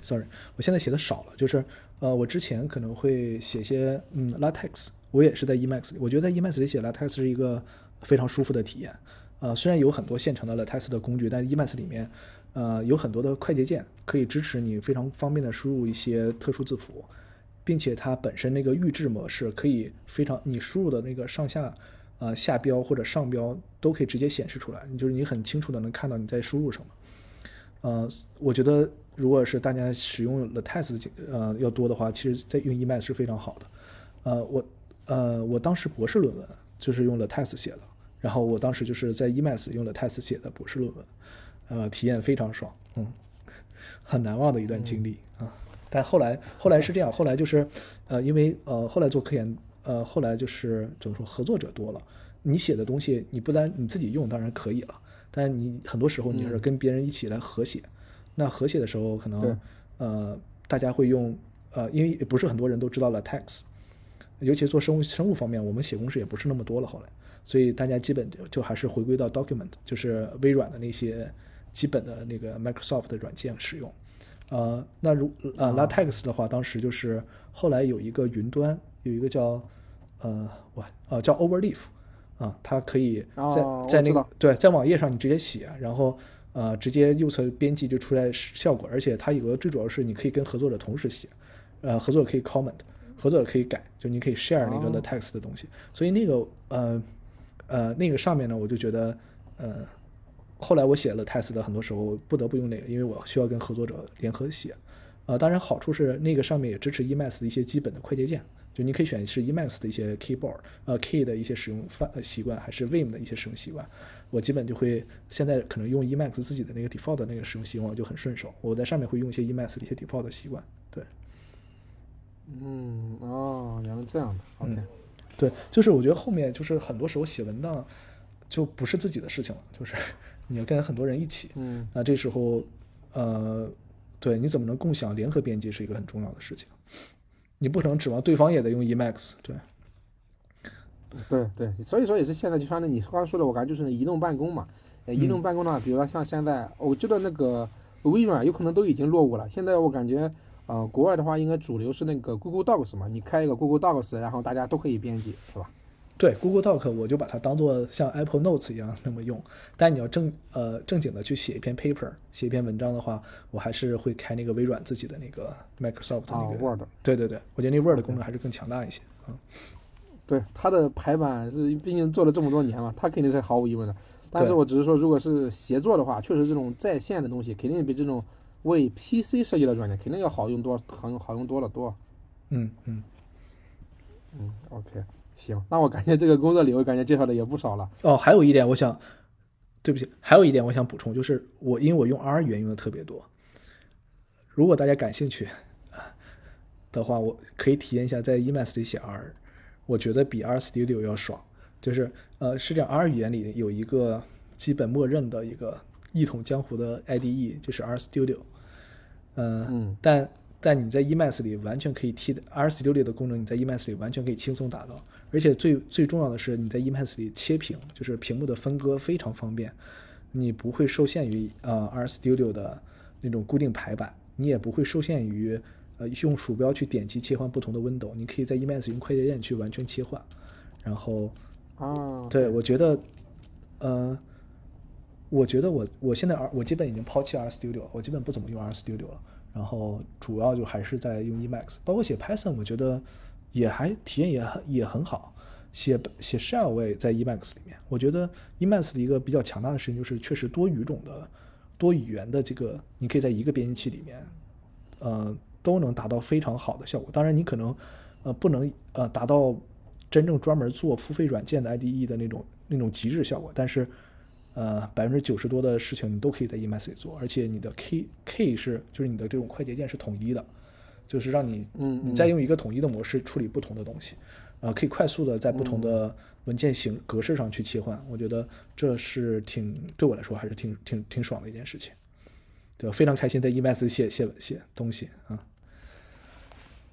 ，sorry，我现在写的少了，就是呃，我之前可能会写些嗯 LaTeX，我也是在 Emacs，我觉得在 Emacs 里写 LaTeX 是一个非常舒服的体验，呃，虽然有很多现成的 LaTeX 的工具，但 Emacs 里面呃有很多的快捷键可以支持你非常方便的输入一些特殊字符，并且它本身那个预置模式可以非常你输入的那个上下。呃，下标或者上标都可以直接显示出来，你就是你很清楚的能看到你在输入什么。呃，我觉得如果是大家使用 LaTeX 呃要多的话，其实在用 Emacs 是非常好的。呃，我呃我当时博士论文就是用 LaTeX 写的，然后我当时就是在 Emacs 用 LaTeX 写的博士论文，呃，体验非常爽，嗯，很难忘的一段经历啊。但后来后来是这样，后来就是呃，因为呃后来做科研。呃，后来就是怎么说，合作者多了，你写的东西你不单你自己用当然可以了，但你很多时候你是跟别人一起来合写，那合写的时候可能呃大家会用呃，因为不是很多人都知道了 LaTeX，尤其做生物生物方面，我们写公式也不是那么多了，后来，所以大家基本就还是回归到 Document，就是微软的那些基本的那个 Microsoft 的软件使用。呃，那如呃 LaTeX 的话，当时就是后来有一个云端。有一个叫，呃，我呃叫 Overleaf，啊，它可以在、哦、在那个对在网页上你直接写，然后呃直接右侧编辑就出来效果，而且它有个最主要是你可以跟合作者同时写，呃，合作者可以 comment，合作者可以改，就你可以 share 那个 the text 的东西，哦、所以那个呃呃那个上面呢，我就觉得呃后来我写 LaTeX 的很多时候不得不用那个，因为我需要跟合作者联合写，呃，当然好处是那个上面也支持 Emacs 的一些基本的快捷键。就你可以选是 Emacs 的一些 keyboard，呃 key 的一些使用范习惯，还是 Vim 的一些使用习惯。我基本就会现在可能用 Emacs 自己的那个 default 的那个使用习惯，我就很顺手。我在上面会用一些 Emacs 的一些 default 的习惯。对，嗯，哦，原来这样的。OK，、嗯、对，就是我觉得后面就是很多时候写文档就不是自己的事情了，就是 (laughs) 你要跟很多人一起。嗯，那这时候呃，对，你怎么能共享联合编辑是一个很重要的事情。你不可能指望对方也得用 Emacs，对，对对，所以说也是现在就像你刚刚说的，我感觉就是移动办公嘛。呃，移动办公呢，比如说像现在，我觉得那个微软有可能都已经落伍了。现在我感觉，呃，国外的话应该主流是那个 Google Docs 嘛，你开一个 Google Docs，然后大家都可以编辑，是吧？对，Google Doc 我就把它当做像 Apple Notes 一样那么用。但你要正呃正经的去写一篇 paper，写一篇文章的话，我还是会开那个微软自己的那个 Microsoft 那个、啊、Word。对对对，我觉得那 Word 的功能还是更强大一些。嗯，对，它的排版是毕竟做了这么多年嘛，它肯定是毫无疑问的。但是我只是说，如果是协作的话，确实这种在线的东西肯定比这种为 PC 设计的软件肯定要好用多，很好用多了多。嗯嗯嗯，OK。行，那我感觉这个工作里，我感觉介绍的也不少了。哦，还有一点，我想，对不起，还有一点我想补充，就是我因为我用 R 语言用的特别多，如果大家感兴趣的话，我可以体验一下在 Emacs 里写 R，我觉得比 R Studio 要爽。就是呃，是这样，R 语言里有一个基本默认的一个一统江湖的 IDE，就是 R Studio。呃、嗯，但但你在 Emacs 里完全可以替 R Studio 的功能，你在 Emacs 里完全可以轻松达到。而且最最重要的是，你在 Emacs 里切屏，就是屏幕的分割非常方便，你不会受限于呃 R Studio 的那种固定排版，你也不会受限于呃用鼠标去点击切换不同的 window，你可以在 Emacs 用快捷键去完全切换。然后，哦，对我觉得，呃，我觉得我我现在 R 我基本已经抛弃 R Studio 了，我基本不怎么用 R Studio 了。然后主要就还是在用 Emacs，包括写 Python，我觉得也还体验也很也很好。写写 shell 我也在 Emacs 里面，我觉得 Emacs 的一个比较强大的事情就是确实多语种的多语言的这个，你可以在一个编辑器里面，呃，都能达到非常好的效果。当然你可能呃不能呃达到真正专门做付费软件的 IDE 的那种那种极致效果，但是呃百分之九十多的事情你都可以在 Emacs 里做，而且你的 K K 是就是你的这种快捷键是统一的，就是让你嗯你再用一个统一的模式处理不同的东西。呃，可以快速的在不同的文件形格式上去切换，我觉得这是挺对我来说还是挺挺挺爽的一件事情。对，非常开心在 Emacs 写写写东西啊。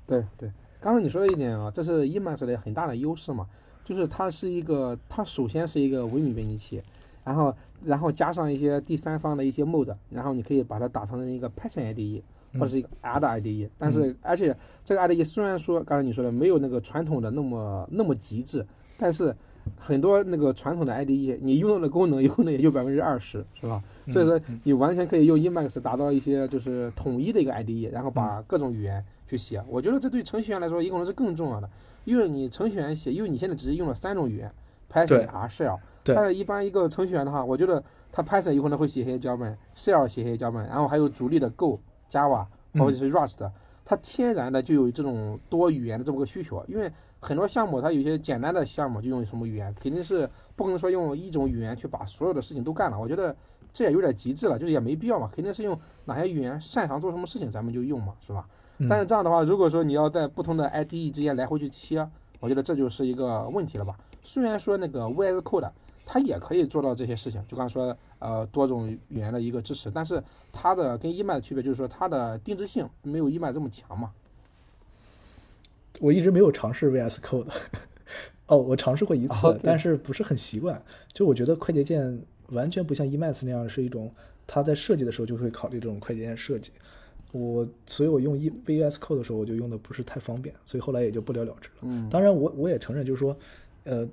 对对，刚才你说的一点啊，这是 Emacs 的很大的优势嘛，就是它是一个，它首先是一个微米编辑器，然后然后加上一些第三方的一些 mode，然后你可以把它打成一个 Python IDE 或者是一个 R 的 IDE，但是而且这个 IDE 虽然说刚才你说的没有那个传统的那么那么极致，但是很多那个传统的 IDE 你用到的功能有可能也就百分之二十，是吧？所以说你完全可以用 Emacs 达到一些就是统一的一个 IDE，然后把各种语言去写。我觉得这对程序员来说有可能是更重要的，因为你程序员写，因为你现在只是用了三种语言对，Python、R、Shell。但是一般一个程序员的话，我觉得他 Python 有可能会写一些脚本，Shell 写一些脚本，然后还有主力的 Go、Java 或者是 Rust，它天然的就有这种多语言的这么个需求。因为很多项目它有一些简单的项目就用什么语言，肯定是不可能说用一种语言去把所有的事情都干了。我觉得这也有点极致了，就是也没必要嘛，肯定是用哪些语言擅长做什么事情，咱们就用嘛，是吧？嗯但是这样的话，如果说你要在不同的 IDE 之间来回去切，我觉得这就是一个问题了吧？虽然说那个 VS Code 它也可以做到这些事情，就刚才说呃多种语言的一个支持，但是它的跟 Emacs 的区别就是说它的定制性没有 Emacs 这么强嘛。我一直没有尝试 VS Code，(laughs) 哦，我尝试过一次但是不是很习惯。就我觉得快捷键完全不像 Emacs 那样是一种，它在设计的时候就会考虑这种快捷键设计。我所以，我用 E VS Code 的时候，我就用的不是太方便，所以后来也就不了了之了。嗯，当然我，我也承认，就是说，呃，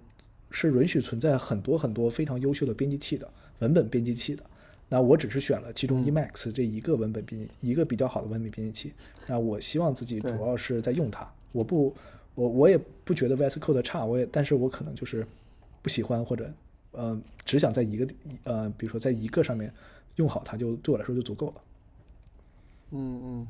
是允许存在很多很多非常优秀的编辑器的文本编辑器的。那我只是选了其中 Emacs 这一个文本编辑，一个比较好的文本编辑器。那我希望自己主要是在用它，我不，我我也不觉得 VS Code 差，我也，但是我可能就是不喜欢或者，呃，只想在一个地呃，比如说在一个上面用好它就，对我来说就足够了。嗯嗯，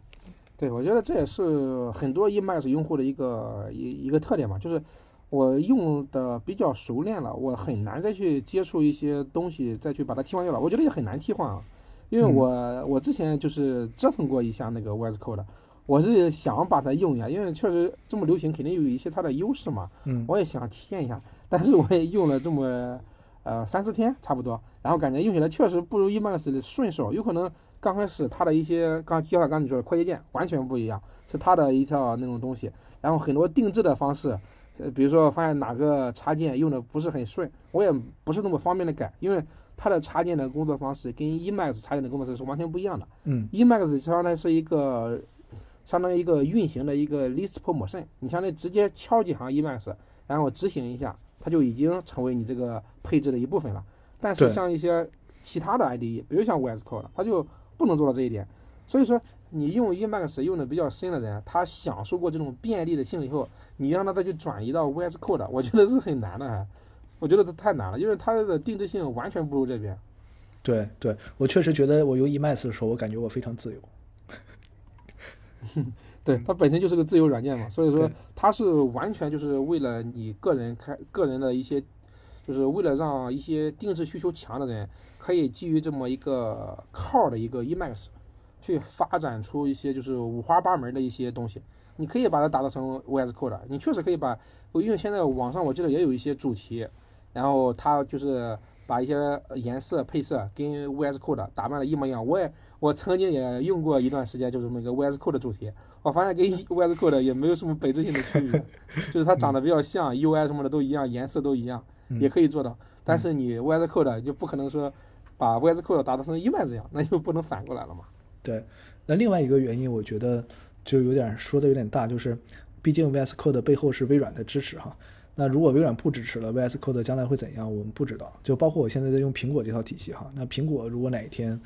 对，我觉得这也是很多 Emacs 用户的一个一一个特点嘛，就是我用的比较熟练了，我很难再去接触一些东西，再去把它替换掉了。我觉得也很难替换啊，因为我、我之前就是折腾过一下那个 VS Code，我是想把它用一下，因为确实这么流行，肯定有一些它的优势嘛。嗯我也想体验一下，但是我也用了这么呃三四天差不多，然后感觉用起来确实不如 Emacs 的顺手，有可能刚开始它的一些刚就像刚才你说的快捷键完全不一样，是它的一套那种东西，然后很多定制的方式。呃，比如说发现哪个插件用的不是很顺，我也不是那么方便的改，因为它的插件的工作方式跟 Emacs 插件的工作方式是完全不一样的。嗯 Emacs 相当于是一个相当于一个运行的一个 Lisp 模式，你相当于直接敲几行 Emacs，然后执行一下，它就已经成为你这个配置的一部分了。但是像一些其他的 IDE，比如像 VS Code，它就不能做到这一点。所以说，你用 Emacs 用的比较深的人，他享受过这种便利的性以后，你让他再去转移到 VS Code，我觉得是很难的，还，我觉得这太难了，因为它的定制性完全不如这边。对对，我确实觉得我用 Emacs 的时候，我感觉我非常自由。(laughs) 对，它本身就是个自由软件嘛，所以说对它是完全就是为了你个人开个人的一些，就是为了让一些定制需求强的人，可以基于这么一个靠的一个 Emacs，去发展出一些就是五花八门的一些东西。你可以把它打造成 VS Code，你确实可以把，因为现在网上我记得也有一些主题，然后它就是把一些颜色配色跟 VS Code 打扮的一模一样。我也我曾经也用过一段时间，就是那个 VS Code 的主题，我发现跟 (laughs) VS Code 也没有什么本质性的区别，(laughs) 就是它长得比较像，UI 什么的都一样，颜色都一样，也可以做到。但是你 VS Code 就不可能说把 VS Code 打造成 Emacs 这样，那就不能反过来了嘛。对，那另外一个原因，我觉得就有点说的有点大，就是毕竟 VS Code 的背后是微软的支持哈。那如果微软不支持了，VS Code 将来会怎样？我们不知道。就包括我现在在用苹果这套体系哈，那苹果如果哪一天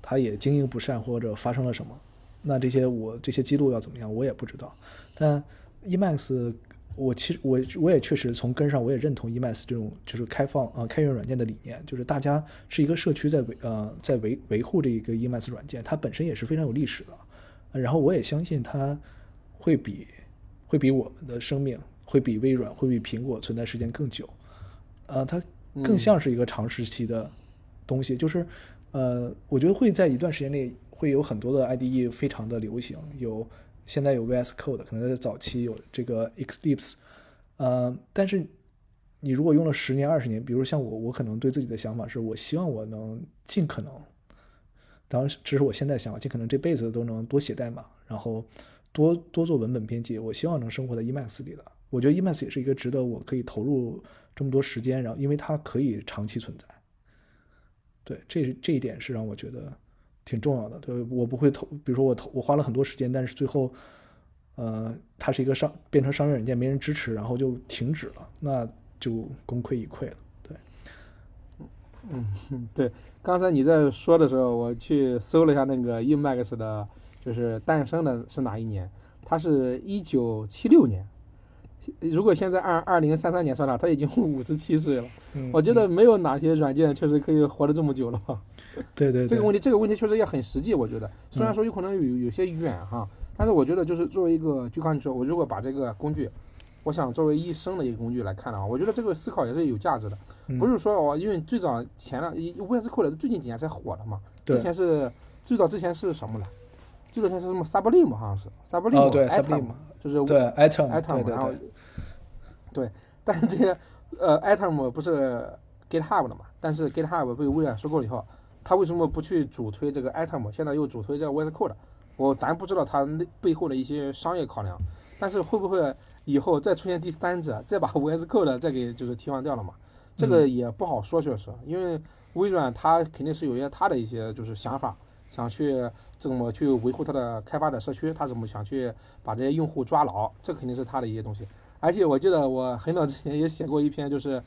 它也经营不善或者发生了什么，那这些我这些记录要怎么样，我也不知道。但 Emacs，我其实我我也确实从根上我也认同 Emacs 这种就是开放呃开源软件的理念，就是大家是一个社区在维呃在维维护这一个 Emacs 软件，它本身也是非常有历史的。然后我也相信它会比会比我们的生命。会比微软会比苹果存在时间更久，呃，它更像是一个长时期的东西，就是，呃，我觉得会在一段时间内会有很多的 IDE 非常的流行，有现在有 VS Code，可能在早期有这个 Eclipse，呃，但是你如果用了十年二十年，比如像我，我可能对自己的想法是我希望我能尽可能，当然这是我现在想法，尽可能这辈子都能多写代码，然后多多做文本编辑，我希望能生活在 Emacs 里的。我觉得 Emacs 也是一个值得我可以投入这么多时间，然后因为它可以长期存在。对，这这一点是让我觉得挺重要的。对，我不会投，比如说我投我花了很多时间，但是最后，呃，它是一个商变成商业软件，没人支持，然后就停止了，那就功亏一篑了。对，嗯，(laughs) 对。刚才你在说的时候，我去搜了一下那个 Emacs 的，就是诞生的是哪一年？它是一九七六年。如果现在按二零三三年算的话，他已经五十七岁了。我觉得没有哪些软件确实可以活得这么久了。(laughs) 对对，这个问题这个问题确实也很实际。我觉得虽然说有可能有有些远哈，但是我觉得就是作为一个，就刚你说，我如果把这个工具，我想作为一生的一个工具来看的话，我觉得这个思考也是有价值的。不是说我因为最早前两 VS Code 最近几年才火的嘛，之前是最早之前是什么呢？最早前是什么 Sublime 好像是 Sublime，对 Sublime，就是对 Atom，然后。对，但是这些呃，Atom 不是 GitHub 的嘛？但是 GitHub 被微软收购了以后，他为什么不去主推这个 Atom？现在又主推这个 VS Code？我咱不知道他那背后的一些商业考量。但是会不会以后再出现第三者，再把 VS Code 再给就是替换掉了嘛？这个也不好说，确实，因为微软它肯定是有些它的一些就是想法，想去怎么去维护它的开发者社区，他怎么想去把这些用户抓牢，这肯定是他的一些东西。而且我记得我很早之前也写过一篇，就是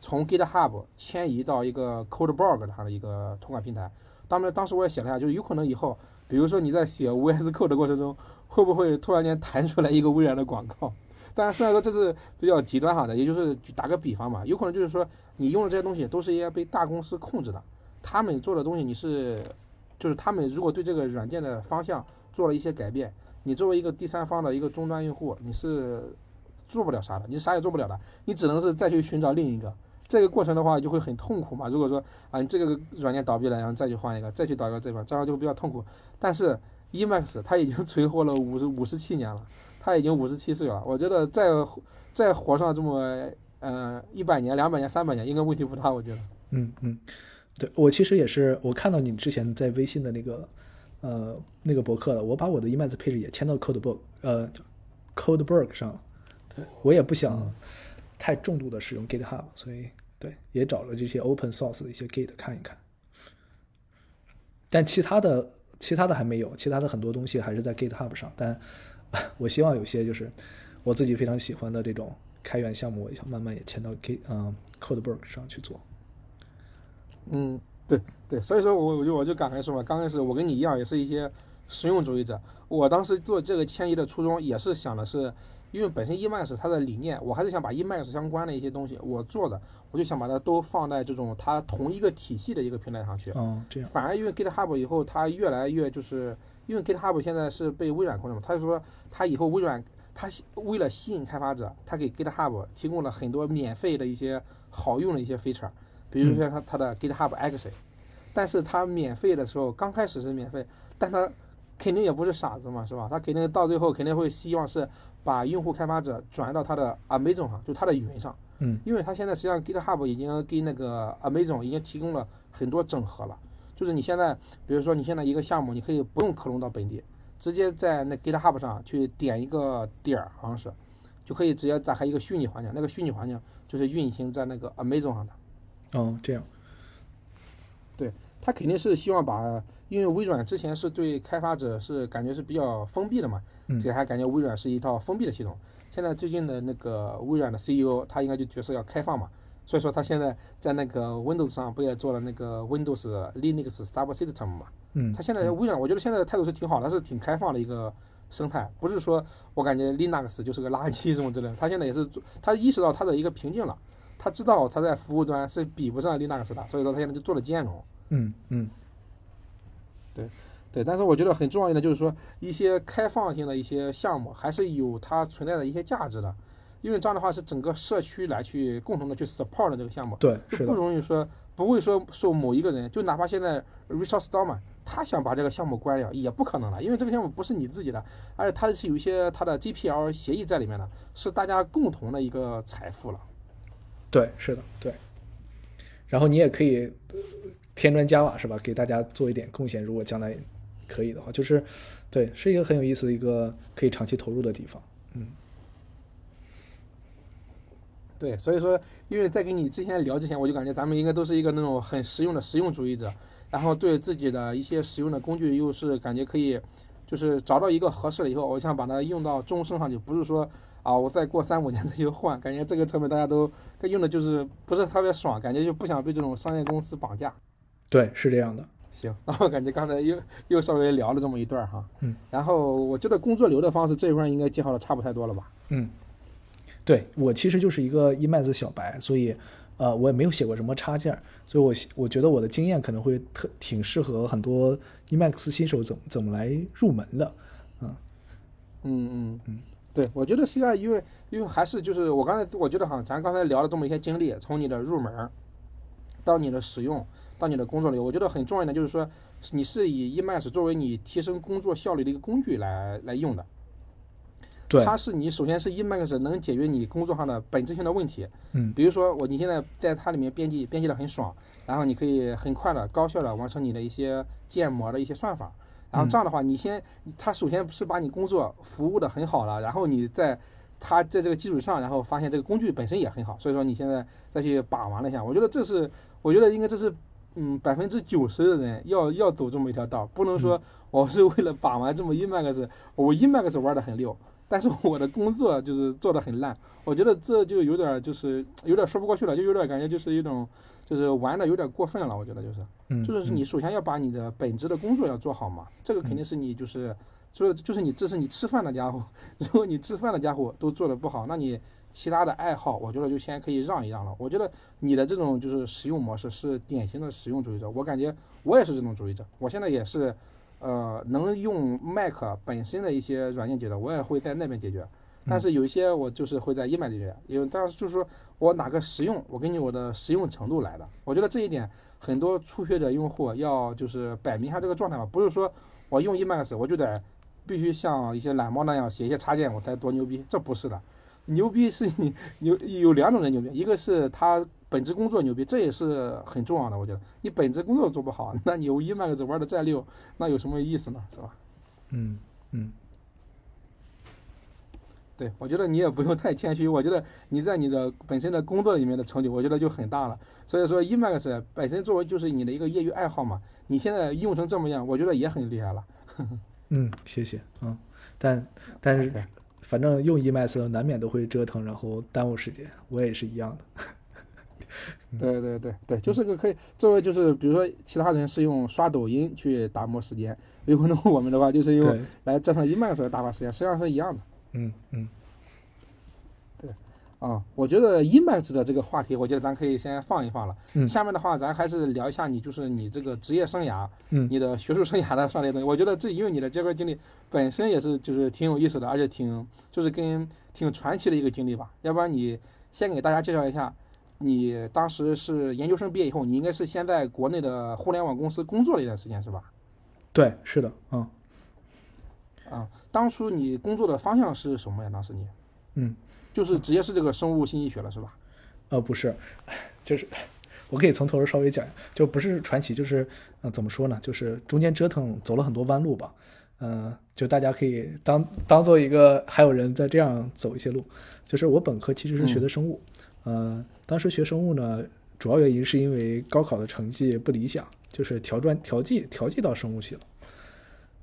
从 GitHub 迁移到一个 CodeBlog 它的一个托管平台。当时当时我也写了一下，就是有可能以后，比如说你在写 VS Code 的过程中，会不会突然间弹出来一个微软的广告？当然，虽然说这是比较极端哈的，也就是打个比方嘛，有可能就是说你用的这些东西都是一些被大公司控制的，他们做的东西你是，就是他们如果对这个软件的方向做了一些改变，你作为一个第三方的一个终端用户，你是。做不了啥的，你啥也做不了的，你只能是再去寻找另一个。这个过程的话就会很痛苦嘛。如果说啊，你这个软件倒闭了，然后再去换一个，再去导一个这块，这样就比较痛苦。但是 Emacs 它已经存活了五十五十七年了，它已经五十七岁了。我觉得再再活上这么呃一百年、两百年、三百年，应该问题不大。我觉得。嗯嗯，对我其实也是，我看到你之前在微信的那个呃那个博客了，我把我的 Emacs 配置也迁到 CodeBook 呃 CodeBook 上了。对我也不想太重度的使用 GitHub，所以对也找了这些 Open Source 的一些 Git 看一看。但其他的其他的还没有，其他的很多东西还是在 GitHub 上。但 (laughs) 我希望有些就是我自己非常喜欢的这种开源项目，我想慢慢也迁到 Git 嗯 CodeBook 上去做。嗯，对对，所以说我我就我就刚才说嘛，刚开始我跟你一样，也是一些实用主义者。我当时做这个迁移的初衷也是想的是。因为本身 Emacs 它的理念，我还是想把 Emacs 相关的一些东西我做的，我就想把它都放在这种它同一个体系的一个平台上去。哦，这样。反而因为 GitHub 以后它越来越就是，因为 GitHub 现在是被微软控制嘛，他就说他以后微软他为了吸引开发者，他给 GitHub 提供了很多免费的一些好用的一些 feature，比如说它它的 GitHub Action，但是它免费的时候刚开始是免费，但它肯定也不是傻子嘛，是吧？他肯定到最后肯定会希望是。把用户开发者转到他的 Amazon 上，就他的云上。嗯，因为它现在实际上 GitHub 已经跟那个 Amazon 已经提供了很多整合了，就是你现在比如说你现在一个项目，你可以不用克隆到本地，直接在那 GitHub 上去点一个点儿，好像是，就可以直接打开一个虚拟环境，那个虚拟环境就是运行在那个 Amazon 上的。哦，这样，对他肯定是希望把，因为微软之前是对开发者是感觉是比较封闭的嘛，嗯这还感觉微软是一套封闭的系统。现在最近的那个微软的 CEO，他应该就角色要开放嘛，所以说他现在在那个 Windows 上不也做了那个 Windows Linux Subsystem 嘛？嗯他现在微软，我觉得现在的态度是挺好的，是挺开放的一个生态，不是说我感觉 Linux 就是个垃圾这种之类的。他现在也是做，他意识到他的一个瓶颈了，他知道他在服务端是比不上 Linux 的，所以说他现在就做了兼容。嗯嗯对对，但是我觉得很重要一点就是说，一些开放性的一些项目还是有它存在的一些价值的，因为这样的话是整个社区来去共同的去 support 这个项目，对，就是不，容易说不会说受某一个人，就哪怕现在 Richard Stallman 他想把这个项目关掉也不可能了，因为这个项目不是你自己的，而且它是有一些它的 GPL 协议在里面的，是大家共同的一个财富了。对，是的，对。然后你也可以添砖加瓦，是吧？给大家做一点贡献，如果将来可以的话，就是对，是一个很有意思的一个可以长期投入的地方。嗯对，所以说，因为在跟你之前聊之前，我就感觉咱们应该都是一个那种很实用的实用主义者，然后对自己的一些使用的工具又是感觉可以，就是找到一个合适了以后，我想把它用到终身上去，不是说啊，我再过三五年 (laughs) 再去换，感觉这个成本大家都用的就是不是特别爽，感觉就不想被这种商业公司绑架。对，是这样的。行，(laughs) 那我感觉刚才又又稍微聊了这么一段儿哈，嗯，然后我觉得工作流的方式这一块应该介绍的差不太多了吧？嗯，对我其实就是一个 Emacs 小白，所以呃，我也没有写过什么插件，所以我我觉得我的经验可能会特挺适合很多 Emacs 新手怎么怎么来入门的。嗯嗯嗯嗯，对，我觉得实际上因为因为还是就是我刚才我觉得哈，咱刚才聊了这么一些经历，从你的入门儿到你的使用到你的工作流，我觉得很重要的就是说，你是以 Emacs 作为你提升工作效率的一个工具来来用的。对，它是你首先是 Emacs 能解决你工作上的本质性的问题，嗯比如说我你现在在它里面编辑编辑的很爽，然后你可以很快的高效的完成你的一些建模的一些算法，然后这样的话，你先他首先是把你工作服务的很好了，然后你在他在这个基础上，然后发现这个工具本身也很好，所以说你现在再去把玩了一下，我觉得这是我觉得应该这是嗯百分之九十的人要要走这么一条道，不能说我是为了把玩这么 Emacs，我 Emacs 玩的很溜。但是我的工作就是做的很烂，我觉得这就有点就是有点说不过去了，就有点感觉就是一种就是玩的有点过分了，我觉得就是，嗯，就是你首先要把你的本职的工作要做好嘛，这个肯定是你就是，所以就是你这是你吃饭的家伙，(laughs) 如果你吃饭的家伙都做的不好，那你其他的爱好，我觉得就先可以让一让了。我觉得你的这种就是使用模式是典型的使用主义者，我感觉我也是这种主义者，我现在也是。呃，能用 Mac 本身的一些软件解决，我也会在那边解决。但是有一些我就是会在 Emacs 解决，因为当时就是说我哪个实用，我根据我的实用程度来的。我觉得这一点很多初学者用户要就是摆明一下这个状态吧，不是说我用 Emacs 我就得必须像一些懒猫那样写一些插件我才多牛逼，这不是的。牛逼是你牛有两种人牛逼，一个是他本职工作牛逼，这也是很重要的。我觉得你本职工作做不好，那你 Emacs 玩的再溜，那有什么意思呢？是吧？嗯嗯，对，我觉得你也不用太谦虚。我觉得你在你的本身的工作里面的成就，我觉得就很大了。所以说，E MAX 本身作为就是你的一个业余爱好嘛，你现在用成这么样，我觉得也很厉害了。嗯，谢谢，嗯，但但是反正用 E MAX 难免都会折腾，然后耽误时间，我也是一样的。对对对对，就是个可以作为就是比如说其他人是用刷抖音去打磨时间，有可能我们的话就是用，来折腾 Emacs 来打发时间，实际上是一样的。嗯嗯对啊、我觉得 Emacs 的这个话题，我觉得咱可以先放一放了。嗯下面的话，咱还是聊一下你就是你这个职业生涯，嗯你的学术生涯的上列东西。我觉得这因为你的这段经历本身也是就是挺有意思的，而且挺就是跟挺传奇的一个经历吧。要不然你先给大家介绍一下，你当时是研究生毕业以后，你应该是先在国内的互联网公司工作了一段时间是吧？对，是的，嗯啊，当初你工作的方向是什么呀？当时你嗯，就是直接是这个生物信息学了是吧？呃，不是，(laughs) 就是我可以从头稍微讲，就不是传奇，就是嗯、呃怎么说呢？就是中间折腾走了很多弯路吧。嗯、就大家可以当当做一个还有人在这样走一些路。就是我本科其实是学的生物，呃，当时学生物呢，主要原因是因为高考的成绩不理想，就是调专调剂调剂到生物系了。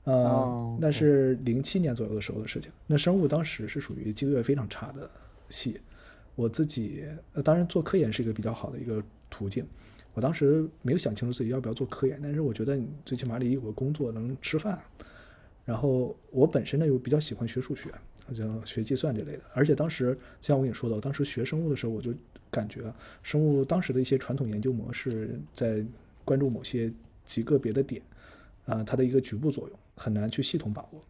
呃，哦那是零七年左右的时候的事情。那生物当时是属于就业非常差的系，我自己呃，当然做科研是一个比较好的一个途径。我当时没有想清楚自己要不要做科研，但是我觉得你最起码得有个工作能吃饭。然后我本身呢又比较喜欢学数学，好像学计算这类的。而且当时像我跟你说的，当时学生物的时候，我就感觉生物当时的一些传统研究模式在关注某些极个别的点，啊、它的一个局部作用很难去系统把握。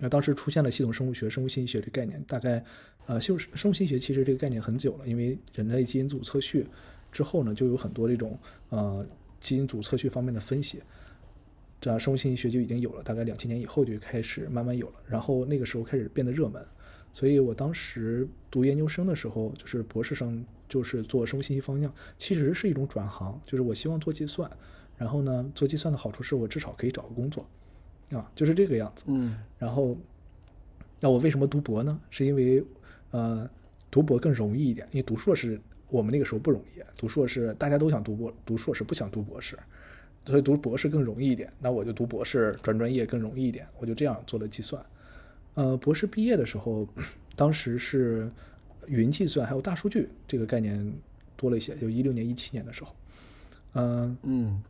那当时出现了系统生物学、生物信息学这个概念，大概呃，就是生物信息学其实这个概念很久了，因为人类基因组测序之后呢，就有很多这种呃基因组测序方面的分析。这样生物信息学就已经有了，大概两千年以后就开始慢慢有了，然后那个时候开始变得热门，所以我当时读研究生的时候，就是博士生就是做生物信息方向，其实是一种转行，就是我希望做计算，然后呢，做计算的好处是我至少可以找个工作，啊，就是这个样子。嗯然后，那我为什么读博呢？是因为，呃，读博更容易一点，因为读硕士我们那个时候不容易，读硕士大家都想读博，读硕士不想读博士，所以读博士更容易一点。那我就读博士转专业更容易一点，我就这样做了计算。呃，博士毕业的时候，当时是云计算还有大数据这个概念多了一些，就一六年、一七年的时候，嗯、嗯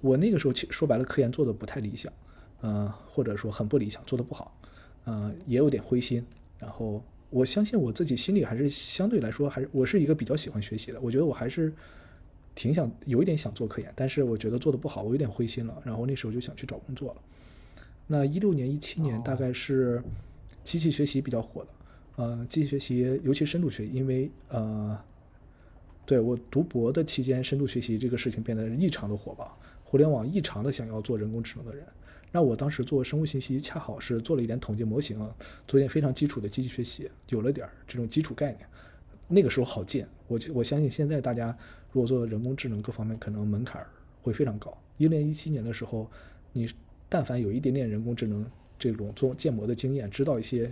我那个时候其说白了，科研做的不太理想，呃，或者说很不理想，做的不好，呃，也有点灰心。然后我相信我自己心里还是相对来说还是我是一个比较喜欢学习的，我觉得我还是挺想有一点想做科研，但是我觉得做的不好，我有点灰心了。然后那时候就想去找工作了。那一六年、一七年大概是机器学习比较火的，呃，机器学习尤其深度学习，因为呃，对我读博的期间，深度学习这个事情变得异常的火爆，互联网异常的想要做人工智能的人。那我当时做生物信息，恰好是做了一点统计模型啊，做一点非常基础的机器学习，有了点儿这种基础概念。那个时候好建，我我相信现在大家如果做人工智能各方面，可能门槛会非常高。一六年、一七年的时候，你但凡有一点点人工智能这种做建模的经验，知道一些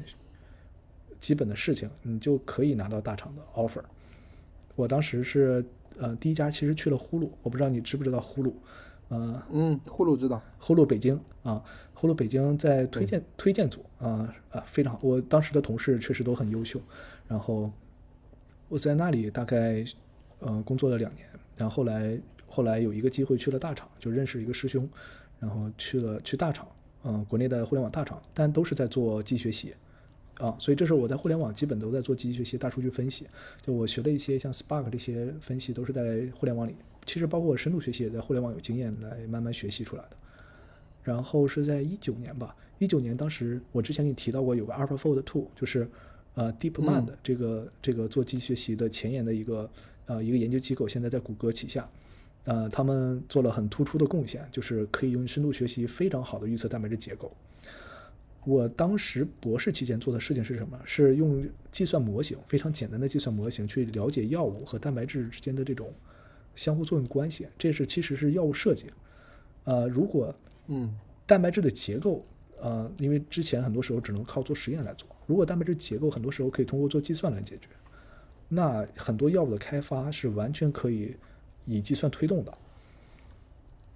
基本的事情，你就可以拿到大厂的 offer。我当时是呃第一家其实去了呼噜，我不知道你知不知道呼噜，呃，嗯，呼噜知道。呼噜北京啊，呼噜北京在推荐推荐组啊啊非常好，我当时的同事确实都很优秀，然后我在那里大概呃工作了两年，然后后来后来有一个机会去了大厂，就认识一个师兄，然后去了去大厂，嗯、国内的互联网大厂，但都是在做机器学习。啊，所以这是我在互联网基本都在做机器学习、大数据分析。就我学的一些像 Spark 这些分析，都是在互联网里。其实包括我深度学习也在互联网有经验来慢慢学习出来的。然后是在一九年吧，一九年当时我之前给你提到过有个 AlphaFold Two，就是呃 DeepMind 这个、这个做机器学习的前沿的一个呃一个研究机构，现在在谷歌旗下。呃，他们做了很突出的贡献，就是可以用深度学习非常好的预测蛋白质结构。我当时博士期间做的事情是什么？是用计算模型，非常简单的计算模型去了解药物和蛋白质之间的这种相互作用关系。这是其实是药物设计。呃，如果嗯蛋白质的结构，呃，因为之前很多时候只能靠做实验来做，如果蛋白质结构很多时候可以通过做计算来解决，那很多药物的开发是完全可以以计算推动的。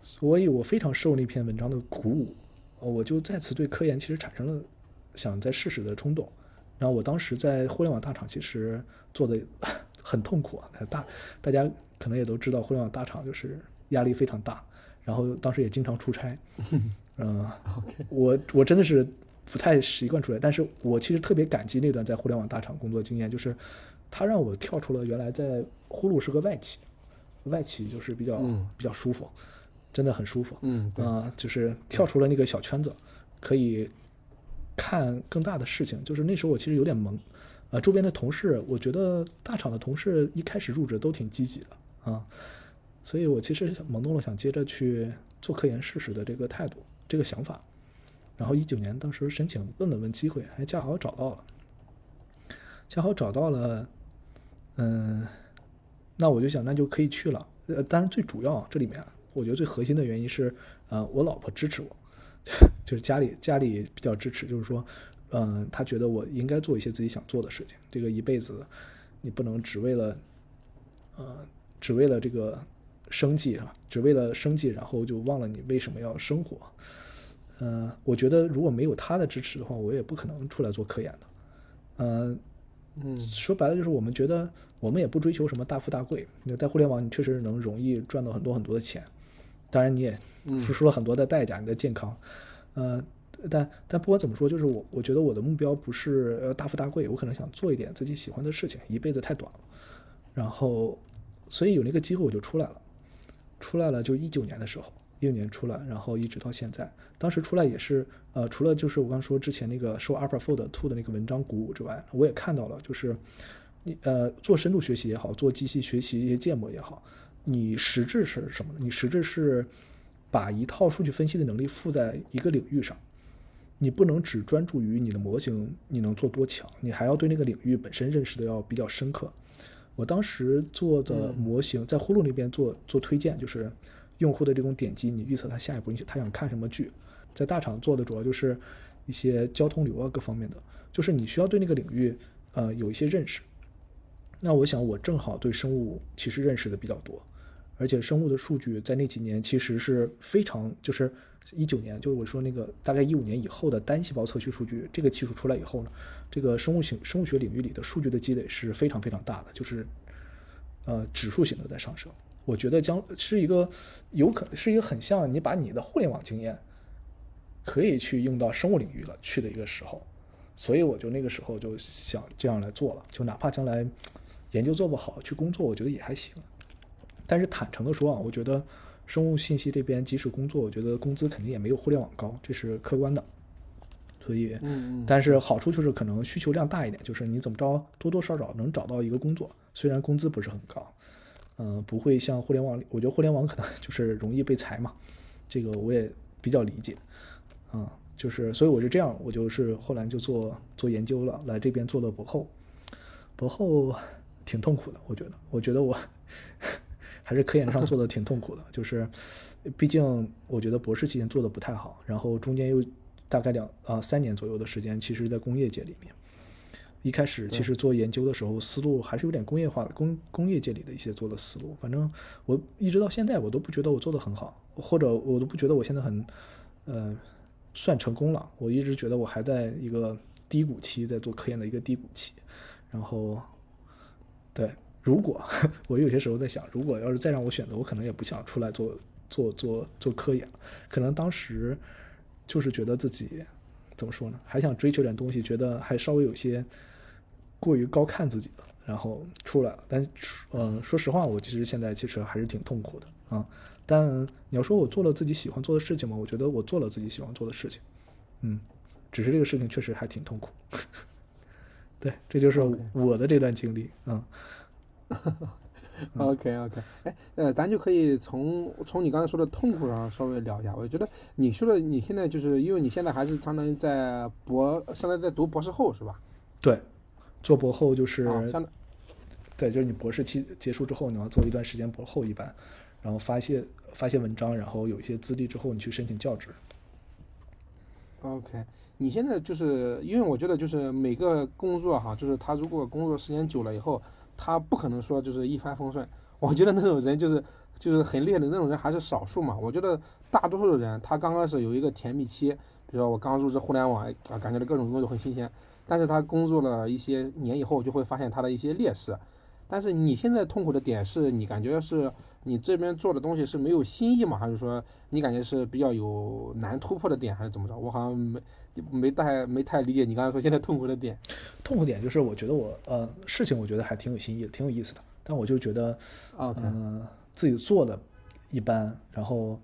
所以我非常受那篇文章的鼓舞，呃我就再次对科研其实产生了想再试试的冲动。然后我当时在互联网大厂其实做的 (laughs) 很痛苦啊，大大家可能也都知道，互联网大厂就是压力非常大，然后当时也经常出差，(laughs) 嗯、，(laughs) OK，我我真的是不太习惯出来，但是我其实特别感激那段在互联网大厂工作经验，就是它让我跳出了原来在呼噜是个外企，外企就是比较、嗯比较舒服，真的很舒服，嗯对，啊、就是跳出了那个小圈子，可以看更大的事情。就是那时候我其实有点懵，呃，周边的同事，我觉得大厂的同事一开始入职都挺积极的啊，所以我其实萌动了想接着去做科研试试的这个态度，这个想法。然后一九年当时申请问了问机会，还恰好找到了，恰好找到了，嗯、那我就想那就可以去了。呃，当然最主要这里面我觉得最核心的原因是，呃，我老婆支持我，(laughs) 就是家里家里比较支持，就是说，嗯、她觉得我应该做一些自己想做的事情。这个一辈子你不能只为了，呃，只为了这个生计啊，只为了生计，然后就忘了你为什么要生活。嗯、我觉得如果没有他的支持的话，我也不可能出来做科研的。嗯、嗯说白了就是我们觉得我们也不追求什么大富大贵，你在互联网你确实能容易赚到很多很多的钱，当然你也嗯。付出了很多的代价，你的健康，呃，但但不管怎么说，就是我我觉得我的目标不是呃大富大贵，我可能想做一点自己喜欢的事情，一辈子太短了，然后所以有那个机会我就出来了，出来了就一九年的时候，一九年出来，然后一直到现在。当时出来也是，呃，除了就是我刚说之前那个受 AlphaFold Two 的那个文章鼓舞之外，我也看到了，就是你呃做深度学习也好，做机器学习一些建模也好，你实质是什么呢？你实质是把一套数据分析的能力附在一个领域上，你不能只专注于你的模型你能做多强，你还要对那个领域本身认识的要比较深刻。我当时做的模型在呼噜那边做做推荐，就是用户的这种点击，你预测他下一步他想看什么剧。在大厂做的主要就是一些交通流啊各方面的，就是你需要对那个领域呃有一些认识。那我想我正好对生物其实认识的比较多，而且生物的数据在那几年其实是非常就是一九年，就是我说那个大概一五年以后的单细胞测序数据，这个技术出来以后呢，这个生物性生物学领域里的数据的积累是非常非常大的，就是呃指数型的在上升。我觉得将是一个有可是一个很像你把你的互联网经验可以去用到生物领域了去的一个时候，所以我就那个时候就想这样来做了，就哪怕将来研究做不好，去工作我觉得也还行。但是坦诚的说啊，我觉得生物信息这边即使工作，我觉得工资肯定也没有互联网高，这是客观的。所以，嗯嗯但是好处就是可能需求量大一点，就是你怎么着多多少少能找到一个工作，虽然工资不是很高，嗯、不会像互联网，我觉得互联网可能 (laughs) 就是容易被裁嘛，这个我也比较理解，嗯，就是所以我是这样，我就是后来就做做研究了，来这边做了博后，博后挺痛苦的，我觉得，我觉得我还是科研上做的挺痛苦的，就是毕竟我觉得博士期间做的不太好，然后中间又大概两啊、三年左右的时间，其实在工业界里面。一开始其实做研究的时候，思路还是有点工业化的，工工业界里的一些做的思路。反正我一直到现在，我都不觉得我做的很好，或者我都不觉得我现在很，呃，算成功了。我一直觉得我还在一个低谷期，在做科研的一个低谷期。然后，对，如果 (laughs) 我有些时候在想，如果要是再让我选择，我可能也不想出来做做做做科研，可能当时就是觉得自己怎么说呢，还想追求点东西，觉得还稍微有些过于高看自己了，然后出来了。但嗯、呃，说实话，我其实现在其实还是挺痛苦的啊。但你要说我做了自己喜欢做的事情吗？我觉得我做了自己喜欢做的事情，嗯，只是这个事情确实还挺痛苦。(laughs) 对，这就是我的这段经历啊。(laughs) OK OK，哎，呃，咱就可以从从你刚才说的痛苦上稍微聊一下。我觉得你说的你现在就是因为你现在还是相当于在博，相当于在读博士后是吧？对，做博后就是对，就是你博士期结束之后，你要做一段时间博后一般，然后发一些发一些文章，然后有一些资历之后，你去申请教职。OK，你现在就是因为我觉得就是每个工作哈，就是他如果工作时间久了以后，他不可能说就是一帆风顺。(laughs) 我觉得那种人就是就是很厉害的那种人还是少数嘛。我觉得大多数的人他刚开始有一个甜蜜期，比如说我刚入职互联网啊，感觉到各种工作很新鲜，但是他工作了一些年以后，就会发现他的一些劣势。但是你现在痛苦的点是你感觉是你这边做的东西是没有新意吗？还是说你感觉是比较有难突破的点，还是怎么着？我好像没没太没太理解你刚才说现在痛苦的点。痛苦点就是我觉得我呃事情我觉得还挺有新意的，挺有意思的，但我就觉得嗯、自己做的一般，然后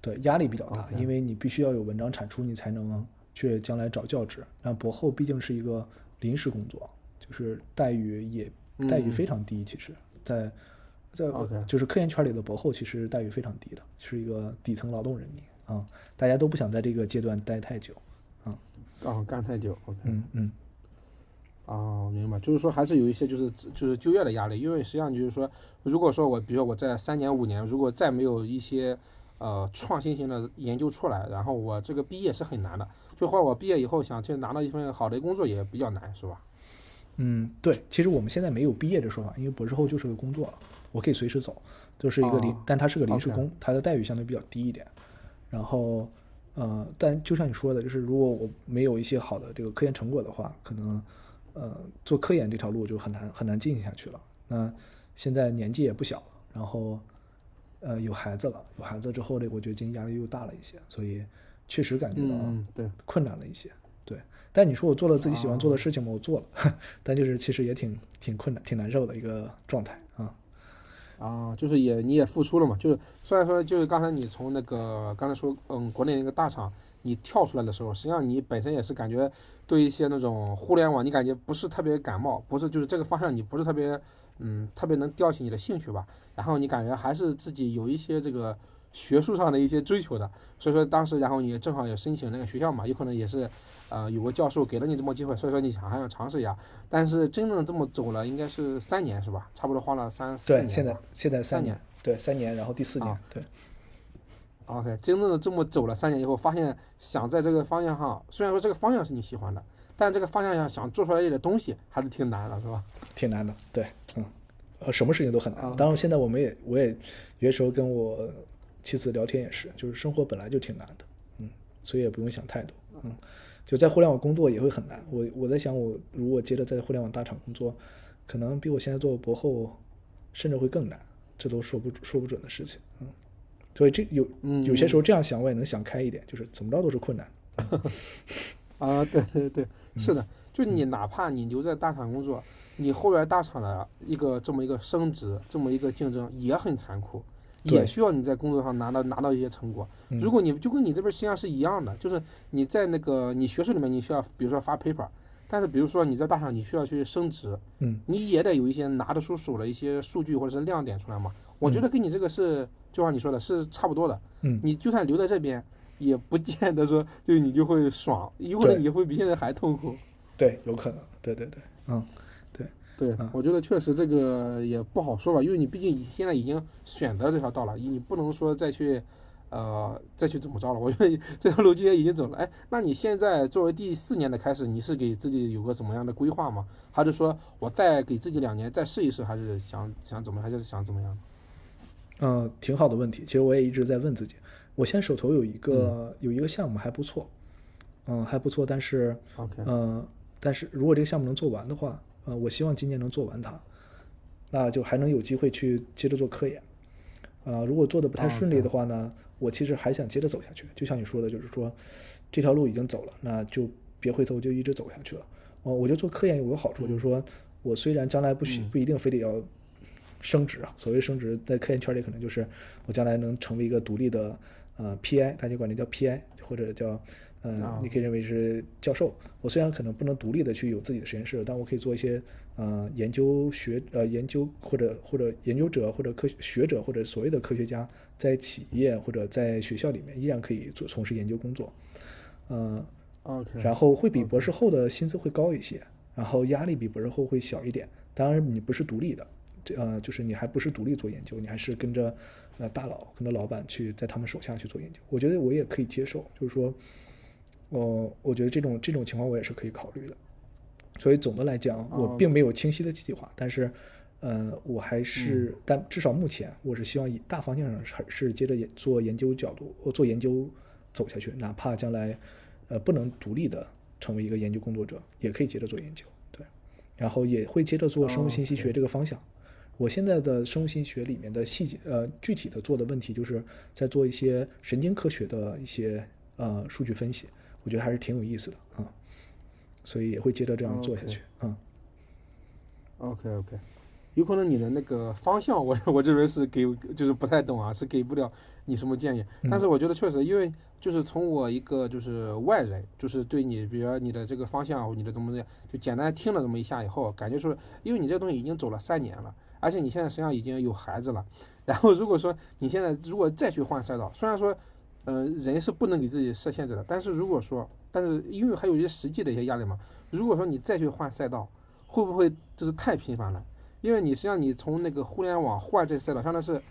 对压力比较大因为你必须要有文章产出，你才能去将来找教职。那博后毕竟是一个临时工作，就是待遇也待遇嗯非常低，其实，在在就是科研圈里的博后，其实待遇非常低的，是一个底层劳动人民啊、大家都不想在这个阶段待太久啊。哦，干太久，OK，嗯嗯，哦，明白。就是说还是有一些就是就是就业的压力，因为实际上就是说，如果说我比如说我在三年五年，如果再没有一些呃创新型的研究出来，然后我这个毕业是很难的，就或者我毕业以后想去拿到一份好的工作也比较难，是吧？嗯，对，其实我们现在没有毕业的说法，因为博士后就是个工作了，我可以随时走，就是一个临，哦但他是个临时工，他的待遇相对比较低一点。然后，呃，但就像你说的，就是如果我没有一些好的这个科研成果的话，可能，呃，做科研这条路就很难很难进行下去了。那现在年纪也不小了，然后，呃，有孩子了，有孩子之后呢，我觉得经济压力又大了一些，所以确实感觉到困难了一些。对，但你说我做了自己喜欢做的事情吗？我做了，(laughs) 但就是其实也挺挺困难、挺难受的一个状态啊。啊，就是也你也付出了嘛，就是虽然说就是刚才你从那个刚才说嗯国内那个大厂你跳出来的时候，实际上你本身也是感觉对一些那种互联网你感觉不是特别感冒，不是就是这个方向你不是特别嗯特别能吊起你的兴趣吧，然后你感觉还是自己有一些这个学术上的一些追求的，所以说当时然后你正好也申请那个学校嘛，有可能也是呃有个教授给了你这么机会，所以说你想还想尝试一下，但是真正这么走了应该是三年是吧？差不多花了三四年对，现在现在三三年，对，三年，然后第四年，啊。对，OK，真正的这么走了三年以后，发现想在这个方向上，虽然说这个方向是你喜欢的，但这个方向上想做出来一点东西还是挺难的，是吧？挺难的，对，嗯，呃，什么事情都很难。啊。当然，现在我们也，我也有些时候跟我妻子聊天也是，就是生活本来就挺难的，嗯，所以也不用想太多，嗯，就在互联网工作也会很难。我我在想，我如果接着在互联网大厂工作，可能比我现在做博后甚至会更难，这都说不说不准的事情，嗯，所以这有嗯有些时候这样想，我也能想开一点，就是怎么着都是困难。(laughs) 啊，对对对，是的，就你哪怕你留在大厂工作，你后边大厂的一个这么一个升职，这么一个竞争也很残酷，也需要你在工作上拿到拿到一些成果。嗯。如果你就跟你这边实际上是一样的，就是你在那个你学术里面你需要，比如说发 paper，但是比如说你在大厂你需要去升职，嗯，你也得有一些拿得出手的一些数据或者是亮点出来嘛。我觉得跟你这个是，就像你说的，是差不多的。嗯。你就算留在这边，也不见得说就你就会爽，有可能你会比现在还痛苦。对，有可能，对对对，嗯，对，嗯我觉得确实这个也不好说吧，因为你毕竟现在已经选择这条道了，你不能说再去，呃，再去怎么着了。我觉得这条路今天已经走了，哎，那你现在作为第四年的开始，你是给自己有个怎么样的规划吗？还是说我再给自己两年再试一试，还是想想怎么，还是想怎么样？嗯，挺好的问题。其实我也一直在问自己，我现在手头有一个、有一个项目还不错，嗯，还不错，但是呃，但是如果这个项目能做完的话，呃，我希望今年能做完它，那就还能有机会去接着做科研。啊、如果做的不太顺利的话呢，我其实还想接着走下去。就像你说的，就是说这条路已经走了，那就别回头，就一直走下去了。哦，我觉得做科研有个好处，就是说我虽然将来不许不一定非得要升职啊，所谓升职在科研圈里可能就是我将来能成为一个独立的呃 PI，大家管这叫 PI 或者叫呃啊，你可以认为是教授。我虽然可能不能独立的去有自己的实验室，但我可以做一些呃研究学呃研究或者或者研究者或者科学者或者所谓的科学家，在企业或者在学校里面依然可以做从事研究工作。呃，OK，然后会比博士后的薪资会高一些，然后压力比博士后会小一点。当然，你不是独立的，这呃，就是你还不是独立做研究，你还是跟着呃大佬、跟着老板去在他们手下去做研究。我觉得我也可以接受，就是说，呃，我觉得这种这种情况我也是可以考虑的。所以总的来讲，我哦并没有清晰的计划，但是，呃，我还是，但至少目前我是希望以大方向上是是接着研做研究角度，呃做研究走下去，哪怕将来，呃，不能独立的成为一个研究工作者，也可以接着做研究，对，然后也会接着做生物信息学这个方向。我现在的生物信息学里面的细节，呃，具体的做的问题就是在做一些神经科学的一些呃数据分析，我觉得还是挺有意思的啊、所以也会接着这样做下去，啊。OK OK，有可能你的那个方向我，我这边是给就是不太懂啊，是给不了你什么建议。但是我觉得确实，因为就是从我一个就是外人，就是对你，比如说你的这个方向，你的怎么怎么样，就简单听了这么一下以后，感觉说，因为你这个东西已经走了三年了，而且你现在实际上已经有孩子了。(laughs) 然后如果说你现在如果再去换赛道，虽然说，呃，人是不能给自己设限制的，但是如果说，但是因为还有一些实际的一些压力嘛，如果说你再去换赛道，会不会就是太频繁了？因为你实际上你从那个互联网换这赛道，相当是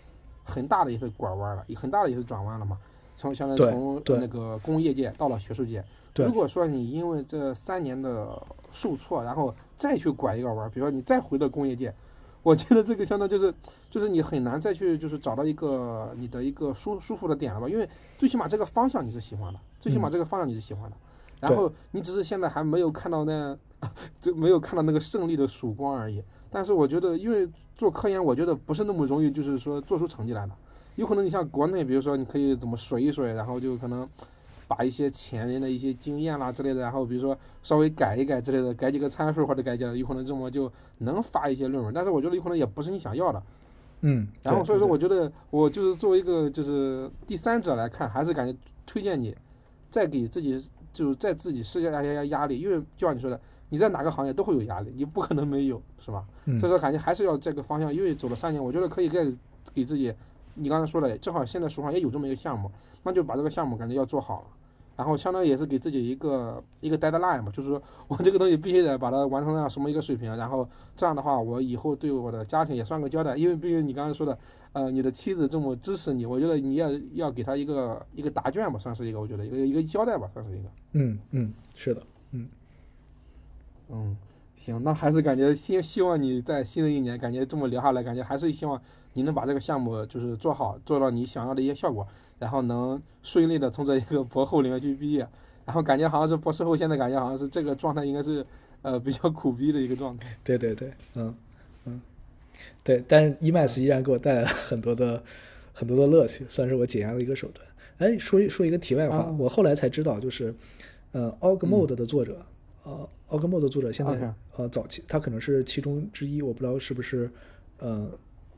很大的一次拐弯了，很大的一次转弯了嘛。从相当于从那个工业界到了学术界。如果说你因为这三年的受挫，然后再去拐一个弯儿，比如说你再回到工业界，我觉得这个相当就是就是你很难再去就是找到一个你的一个舒舒服的点了吧？因为最起码这个方向你是喜欢的，最起码这个方向你是喜欢的，然后你只是现在还没有看到那 (laughs) 就没有看到那个胜利的曙光而已。但是我觉得，因为做科研，我觉得不是那么容易，就是说做出成绩来的。有可能你像国内，比如说你可以怎么水一水，然后就可能把一些前人的一些经验啦之类的，然后比如说稍微改一改之类的，改几个参数或者改几个，有可能这么就能发一些论文。但是我觉得有可能也不是你想要的。嗯，然后所以说我觉得我就是作为一个就是第三者来看，还是感觉推荐你再给自己就是在自己施加一下压力，因为就像你说的，你在哪个行业都会有压力，你不可能没有，是吧？嗯所以说感觉还是要这个方向，因为走了三年，我觉得可以再给自己，你刚才说的，正好现在手上也有这么一个项目，那就把这个项目感觉要做好了。然后相当于也是给自己一个一个 deadline 嘛，就是说 (laughs) 我这个东西必须得把它完成到什么一个水平，然后这样的话，我以后对我的家庭也算个交代。因为毕竟你刚才说的，呃，你的妻子这么支持你，我觉得你也要给她一个一个答卷吧，算是一个，我觉得一个一个交代吧，算是一个。嗯嗯，是的，嗯嗯，行，那还是感觉希希望你在新的一年，感觉这么聊下来，感觉还是希望你能把这个项目就是做好，做到你想要的一些效果，然后能顺利的从这一个博后里面去毕业，然后感觉好像是博士后，现在感觉好像是这个状态应该是呃比较苦逼的一个状态。对对对，嗯嗯，对，但是 Emacs 依然给我带来了很多的很多的乐趣，算是我解压的一个手段。哎，说一说一个题外话，啊我后来才知道，就是呃，Org Mode 的作者，呃奥格莫的作者现在呃早期他可能是其中之一，我不知道是不是呃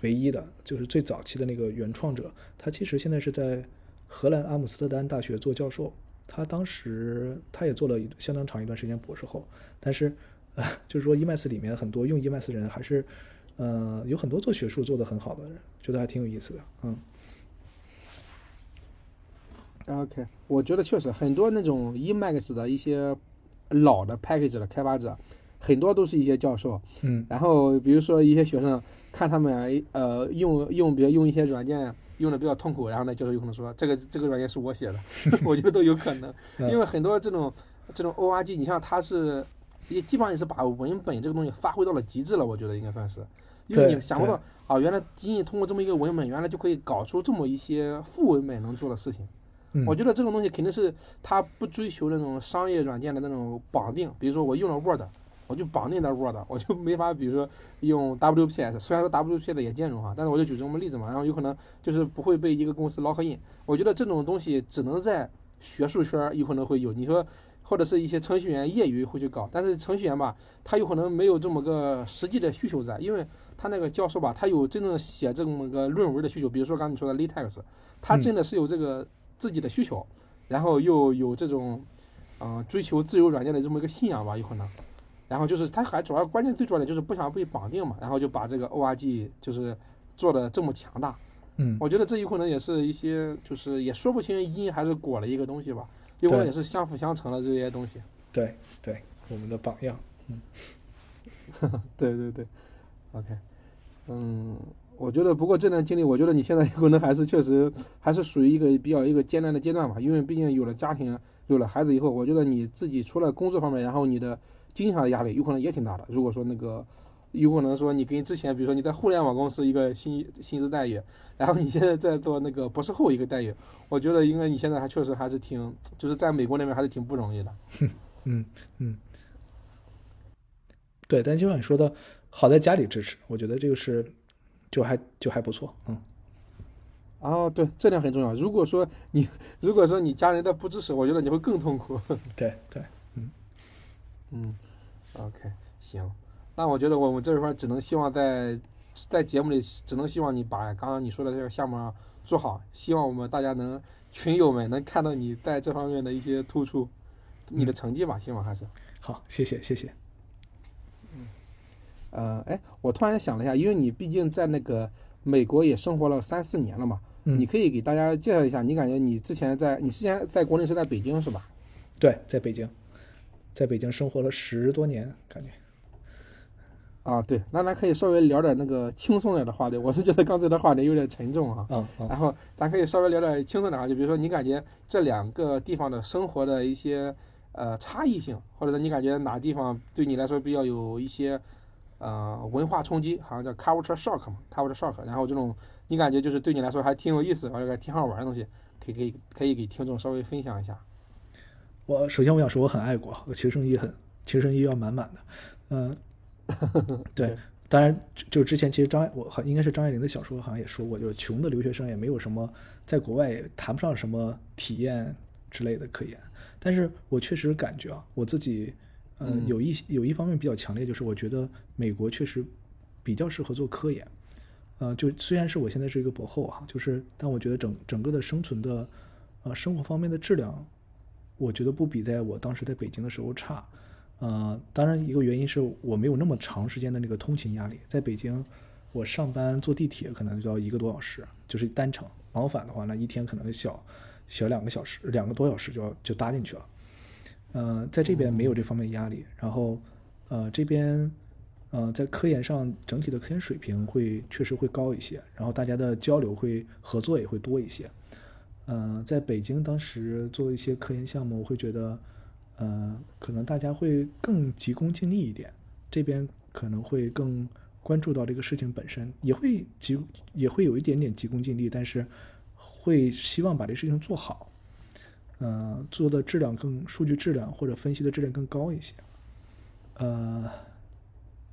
唯一的，就是最早期的那个原创者。他其实现在是在荷兰阿姆斯特丹大学做教授。他当时他也做了一相当长一段时间博士后，但是呃，就是说 Emacs 里面很多用 Emacs 人还是呃有很多做学术做得很好的人，觉得还挺有意思的。嗯 OK，我觉得确实很多那种 Emacs 的一些老的 package 的开发者，很多都是一些教授。嗯然后比如说一些学生看他们呃用用比如用一些软件用的比较痛苦，然后呢教授有可能说这个这个软件是我写的，(laughs) 我觉得都有可能，(laughs) 嗯因为很多这种这种 ORG，你像它是也基本上也是把文本这个东西发挥到了极致了，我觉得应该算是，因为你想不到啊，原来仅仅通过这么一个文本，原来就可以搞出这么一些副文本能做的事情。嗯，我觉得这种东西肯定是他不追求那种商业软件的那种绑定，比如说我用了 Word，我就绑定在 Word，我就没法比如说用 WPS，虽然说 WPS 也兼容哈，但是我就举这么例子嘛，然后有可能就是不会被一个公司 lock in。我觉得这种东西只能在学术圈儿有可能会有，你说或者是一些程序员业余会去搞，但是程序员吧，他有可能没有这么个实际的需求在，因为他那个教授吧，他有真正写这么个论文的需求，比如说刚才你说的 LaTeX，他真的是有这个自己的需求，然后又有这种嗯、呃追求自由软件的这么一个信仰吧，有可能。然后就是他还主要关键最主要的就是不想被绑定嘛，然后就把这个 ORG 就是做的这么强大。嗯我觉得这有可能也是一些就是也说不清因还是果的一个东西吧，有可能也是相辅相成的这些东西。对对，我们的榜样。嗯 (laughs) 对对对，OK，嗯，我觉得不过这段经历，我觉得你现在有 (laughs) 可能还是确实还是属于一个比较一个艰难的阶段吧，因为毕竟有了家庭，有了孩子以后，我觉得你自己除了工作方面，然后你的经济上的压力有可能也挺大的。如果说那个。有可能说你跟之前，比如说你在互联网公司一个薪薪资待遇，然后你现在在做那个博士后一个待遇，我觉得应该你现在还确实还是挺，就是在美国那边还是挺不容易的。(laughs) 嗯嗯，对，但就像你说的，好在家里支持，我觉得这个是就还就还不错。嗯哦，对，这点很重要。如果说你，如果说你家人的不支持，我觉得你会更痛苦。(laughs) 对对，嗯嗯，OK，行，那我觉得我们这一块儿只能希望在在节目里，只能希望你把刚刚你说的这个项目啊做好，希望我们大家能群友们能看到你在这方面的一些突出，你的成绩吧，希望还是。好，谢谢谢谢。呃，哎，我突然想了一下，因为你毕竟在那个美国也生活了三四年了嘛，嗯你可以给大家介绍一下，你感觉你之前在你之前在国内是在北京是吧？对，在北京，在北京生活了十多年，感觉。啊，对，那咱可以稍微聊点那个轻松点的话题。我是觉得刚才的话题有点沉重啊。嗯嗯然后咱可以稍微聊点轻松点的话题，比如说你感觉这两个地方的生活的一些呃差异性，或者是你感觉哪地方对你来说比较有一些呃文化冲击，好像叫 culture shock 嘛，culture shock。然后这种你感觉就是对你来说还挺有意思，而且挺好玩的东西，可以可以可以给听众稍微分享一下。我首先我想说我很爱国，我求生欲很求生欲要满满的，嗯、(laughs) 对对，当然就就之前其实张爱我好应该是张爱玲的小说好像也说过，就是穷的留学生也没有什么在国外也谈不上什么体验之类的可言，但是我确实感觉啊，我自己呃嗯有一有一方面比较强烈，就是我觉得美国确实比较适合做科研。呃，就虽然是我现在是一个博后啊，就是但我觉得整整个的生存的呃生活方面的质量，我觉得不比在我当时在北京的时候差。呃，当然一个原因是我没有那么长时间的那个通勤压力，在北京我上班坐地铁可能就要一个多小时，就是单程，往返的话那一天可能小小两个小时，两个多小时就要就搭进去了。呃，在这边没有这方面压力，然后呃这边呃在科研上整体的科研水平会确实会高一些，然后大家的交流会合作也会多一些。呃，在北京当时做一些科研项目，我会觉得呃可能大家会更急功近利一点，这边可能会更关注到这个事情本身，也会急也会有一点点急功近利，但是会希望把这事情做好。呃，做的质量更数据质量或者分析的质量更高一些。呃，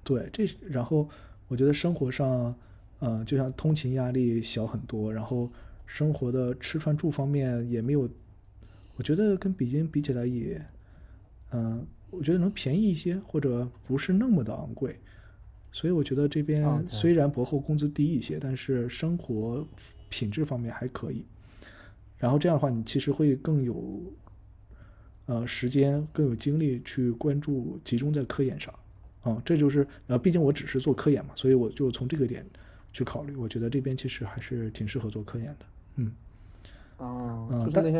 对，这然后我觉得生活上，呃，就像通勤压力小很多，然后生活的吃穿住方面也没有，我觉得跟北京比起来也，嗯、我觉得能便宜一些，或者不是那么的昂贵。所以我觉得这边虽然博后工资低一些，但是生活品质方面还可以。然后这样的话，你其实会更有，呃，时间更有精力去关注集中在科研上，啊、这就是呃，毕竟我只是做科研嘛，所以我就从这个点去考虑，我觉得这边其实还是挺适合做科研的，嗯，啊，嗯就是那些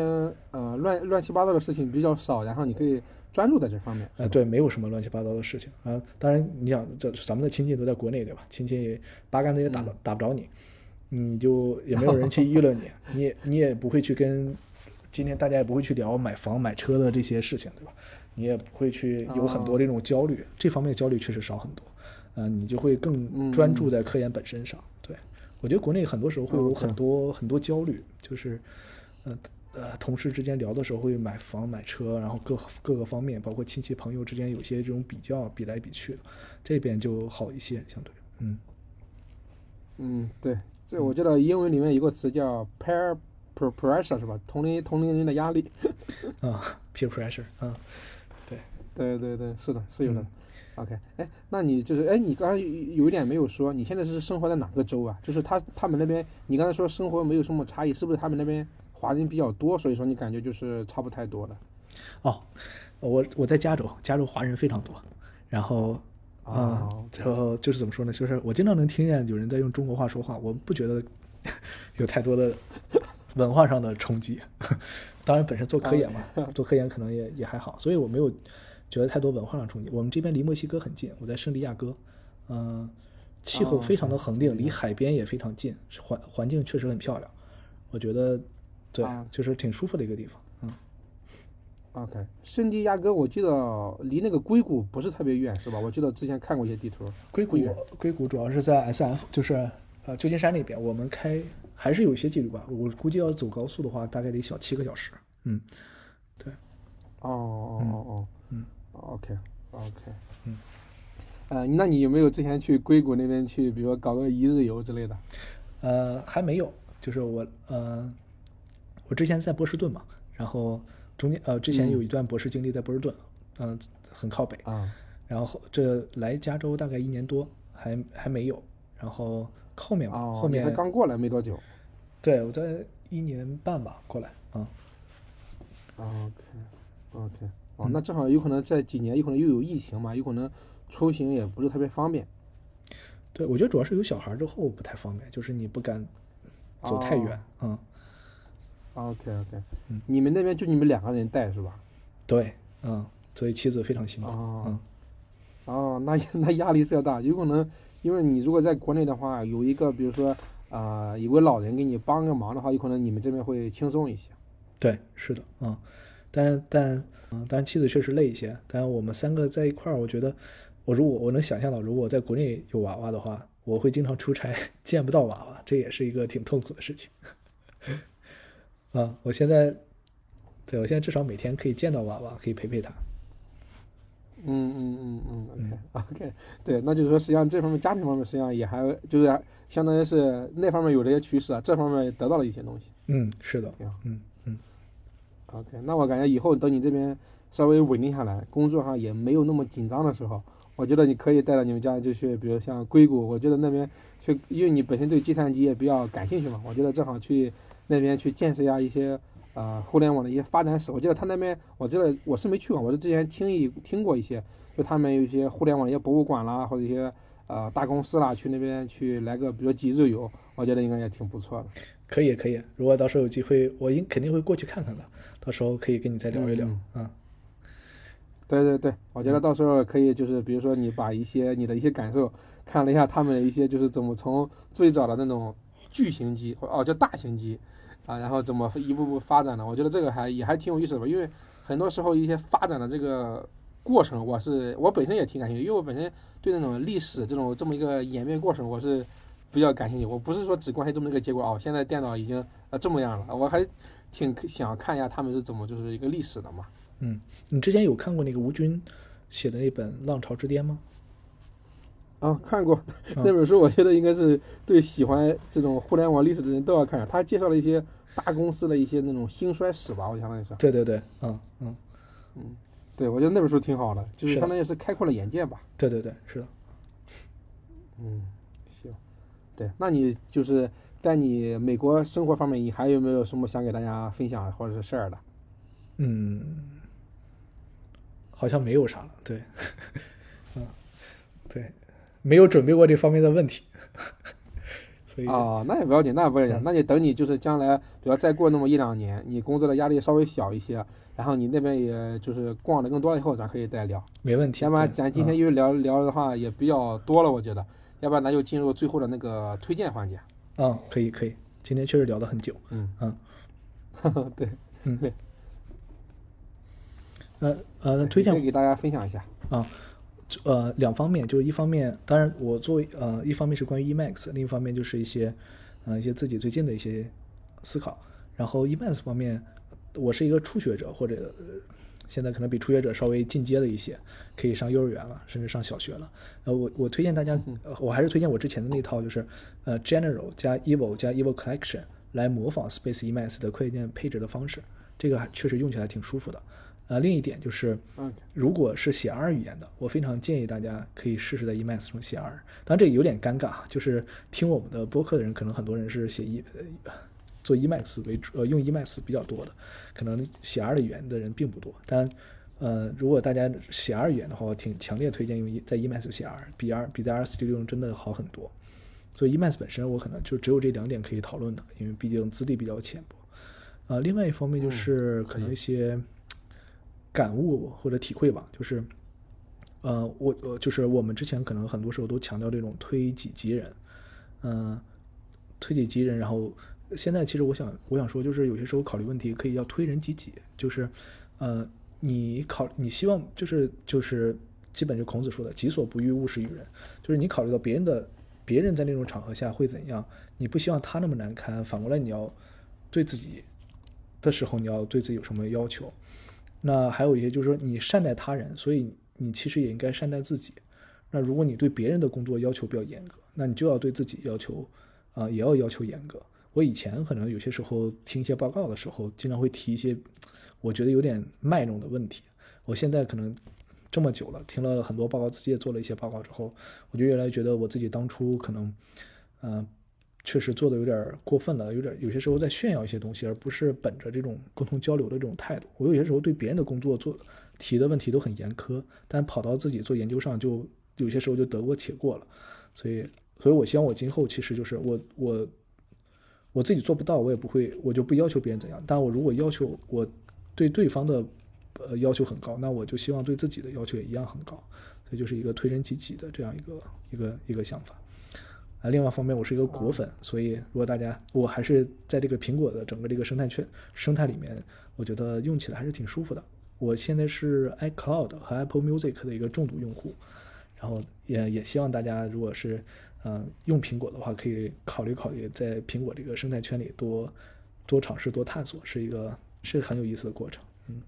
呃乱乱七八糟的事情比较少，然后你可以专注在这方面。是呃，对，没有什么乱七八糟的事情。啊、当然，你想，这咱们的亲戚都在国内，对吧？亲戚八竿子也打打不着你，你就也没有人去议论你，你也你也不会去跟今天大家也不会去聊买房买车的这些事情，对吧？你也不会去有很多哦这种焦虑，这方面的焦虑确实少很多，嗯、你就会更专注在科研本身上。对我觉得国内很多时候会有很多、很多焦虑，就是呃呃，同事之间聊的时候会买房买车，然后各各个方面，包括亲戚朋友之间有些这种比较，比来比去的，这边就好一些，相对，嗯嗯，对，这我记得英文里面有个词叫 peer pr- pressure 是吧？同龄同龄人的压力。啊，peer pressure，啊，对对对对，是的，是有的。嗯 OK，哎，那你就是哎，你刚才有有一点没有说，你现在是生活在哪个州啊？就是他他们那边，你刚才说生活没有什么差异，是不是他们那边华人比较多，所以说你感觉就是差不太多的？哦，我我在加州，加州华人非常多，然后啊、哦然后就是怎么说呢？就是我经常能听见有人在用中国话说话，我不觉得有太多的文化上的冲击。(laughs) 当然，本身做科研嘛，做科研可能也也还好，所以我没有觉得太多文化上冲击。我们这边离墨西哥很近，我在圣地亚哥，嗯、气候哦非常的恒定，离海边也非常近，环环境确实很漂亮，我觉得对啊，就是挺舒服的一个地方。嗯，OK，圣地亚哥我记得离那个硅谷不是特别远，是吧？我记得之前看过一些地图。硅谷硅谷主要是在 SF，就是呃旧金山那边，我们开还是有一些距离吧。我估计要走高速的话，大概得小七个小时。嗯，对哦哦哦哦，嗯，OK OK，嗯，呃，那你有没有之前去硅谷那边去，比如说搞个一日游之类的？呃，还没有，就是我呃，我之前在波士顿嘛，然后中间呃之前有一段博士经历在波士顿，嗯、很靠北，啊，然后这来加州大概一年多，还还没有，然后后面吧，哦，后面才刚过来没多久。对我在一年半吧过来，啊、OK OK，哦，那正好有可能这几年有可能又有疫情嘛，有可能出行也不是特别方便。对，我觉得主要是有小孩之后不太方便，就是你不敢走太远。嗯，OK OK，嗯你们那边就你们两个人带是吧？对，嗯，所以妻子非常辛苦。哦嗯哦，那 (laughs) 那压力是要大，有可能因为你如果在国内的话，有一个比如说啊、有个老人给你帮个忙的话，有可能你们这边会轻松一些。对，是的，嗯，但但嗯，但妻子确实累一些。但我们三个在一块儿，我觉得我如果我能想象到，如果我在国内有娃娃的话，我会经常出差，(laughs) 见不到娃娃，这也是一个挺痛苦的事情。啊，我现在，对我现在至少每天可以见到娃娃，可以陪陪他。嗯嗯嗯嗯，OK OK，对，那就是说，实际上这方面家庭方面，实际上也还就是相当于是那方面有这些趋势啊，这方面也得到了一些东西。嗯，是的，挺好嗯嗯 OK，那我感觉以后等你这边稍微稳定下来，工作上也没有那么紧张的时候，我觉得你可以带着你们家就去，比如像硅谷，我觉得那边去，因为你本身对计算机也比较感兴趣嘛，我觉得正好去那边去见识一下一些呃互联网的一些发展史。我记得他那边，我记得我是没去过，我是之前听一听过一些，就他们有一些互联网的一些博物馆啦，或者一些呃大公司啦，去那边去来个比如说几日游，我觉得应该也挺不错的。可以可以。如果到时候有机会，我应肯定会过去看看的。到时候可以跟你再聊一聊。嗯嗯对对对，我觉得到时候可以就是，比如说你把一些你的一些感受，看了一下他们的一些就是怎么从最早的那种巨型机或哦叫大型机啊，然后怎么一步步发展的，我觉得这个还也还挺有意思的吧，因为很多时候一些发展的这个过程，我是我本身也挺感兴趣，因为我本身对那种历史这种这么一个演变过程，我是比较感兴趣。我不是说只关心这么一个结果哦，现在电脑已经呃这么样了，我还挺想看一下他们是怎么就是一个历史的嘛。嗯，你之前有看过那个吴军写的那本《浪潮之巅》吗？啊，看过嗯那本书，我觉得应该是对喜欢这种互联网历史的人都要看。他介绍了一些大公司的一些那种兴衰史吧，我相当于是。对对对，嗯嗯嗯，对，我觉得那本书挺好的，就是相当于是开阔了眼界吧。对对对，是的。嗯，行，对，那你就是在你美国生活方面，你还有没有什么想给大家分享或者是事儿的？嗯，好像没有啥了。对，没有准备过这方面的问题，(laughs) 所以哦，那也不要紧，那也不要紧嗯，那你等你就是将来，比如再过那么一两年，你工作的压力稍微小一些，然后你那边也就是逛的更多了以后，咱可以再聊。没问题。要不然咱今天嗯因为聊聊的话也比较多了，我觉得，要不然咱就进入最后的那个推荐环节。嗯，可以可以，今天确实聊了很久。嗯 (laughs) 嗯，对，呃呃，那推荐给大家分享一下。呃两方面，就是一方面，当然我作为呃一方面是关于 Emacs，另一方面就是一些呃一些自己最近的一些思考。然后 Emacs 方面，我是一个初学者，或者、呃现在可能比初学者稍微进阶了一些，可以上幼儿园了，甚至上小学了。呃，我我推荐大家，呃我还是推荐我之前的那套，就是呃 General 加 Evil 加 Evil Collection 来模仿 Space Emacs 的快件配置的方式，这个还确实用起来挺舒服的。呃，另一点就是，嗯如果是写 R 语言的，我非常建议大家可以试试在 Emacs 中写 R。当然这个有点尴尬，就是听我们的播客的人，可能很多人是写 E 呃做 Emacs 为主，呃用 Emacs 比较多的，可能写 R 的语言的人并不多。但呃，如果大家写 R 语言的话，我挺强烈推荐用 E- 在 Emacs 写 R，比 R 比在 R Studio 用真的好很多。所以 Emacs 本身我可能就只有这两点可以讨论的，因为毕竟资历比较浅薄。呃，另外一方面就是可能一些感悟或者体会吧，就是，呃，我呃就是我们之前可能很多时候都强调这种推己及人，嗯、推己及人，然后现在其实我想我想说，就是有些时候考虑问题可以要推人及己，就是，呃，你考你希望就是就是基本就孔子说的“己所不欲，勿施于人”，就是你考虑到别人的别人在那种场合下会怎样，你不希望他那么难堪，反过来你要对自己的时候，你要对自己有什么要求？那还有一些就是说，你善待他人，所以你其实也应该善待自己。那如果你对别人的工作要求比较严格，那你就要对自己要求啊、也要要求严格。我以前可能有些时候听一些报告的时候，经常会提一些我觉得有点卖弄的问题。我现在可能这么久了，听了很多报告，自己也做了一些报告之后，我就越来越觉得我自己当初可能，嗯、确实做的有点过分了，有点有些时候在炫耀一些东西，而不是本着这种沟通交流的这种态度。我有些时候对别人的工作做提的问题都很严苛，但跑到自己做研究上就有些时候就得过且过了。所以，所以我希望我今后其实就是我我我自己做不到，我也不会，我就不要求别人怎样。但我如果要求我对对方的呃要求很高，那我就希望对自己的要求也一样很高。这就是一个推人及己的这样一个一个一个想法。啊，另外一方面，我是一个果粉，所以如果大家，我还是在这个苹果的整个这个生态圈生态里面，我觉得用起来还是挺舒服的。我现在是 iCloud 和 Apple Music 的一个重度用户，然后也也希望大家如果是嗯用苹果的话，可以考虑考虑在苹果这个生态圈里多多尝试、多探索，是一个是很有意思的过程。嗯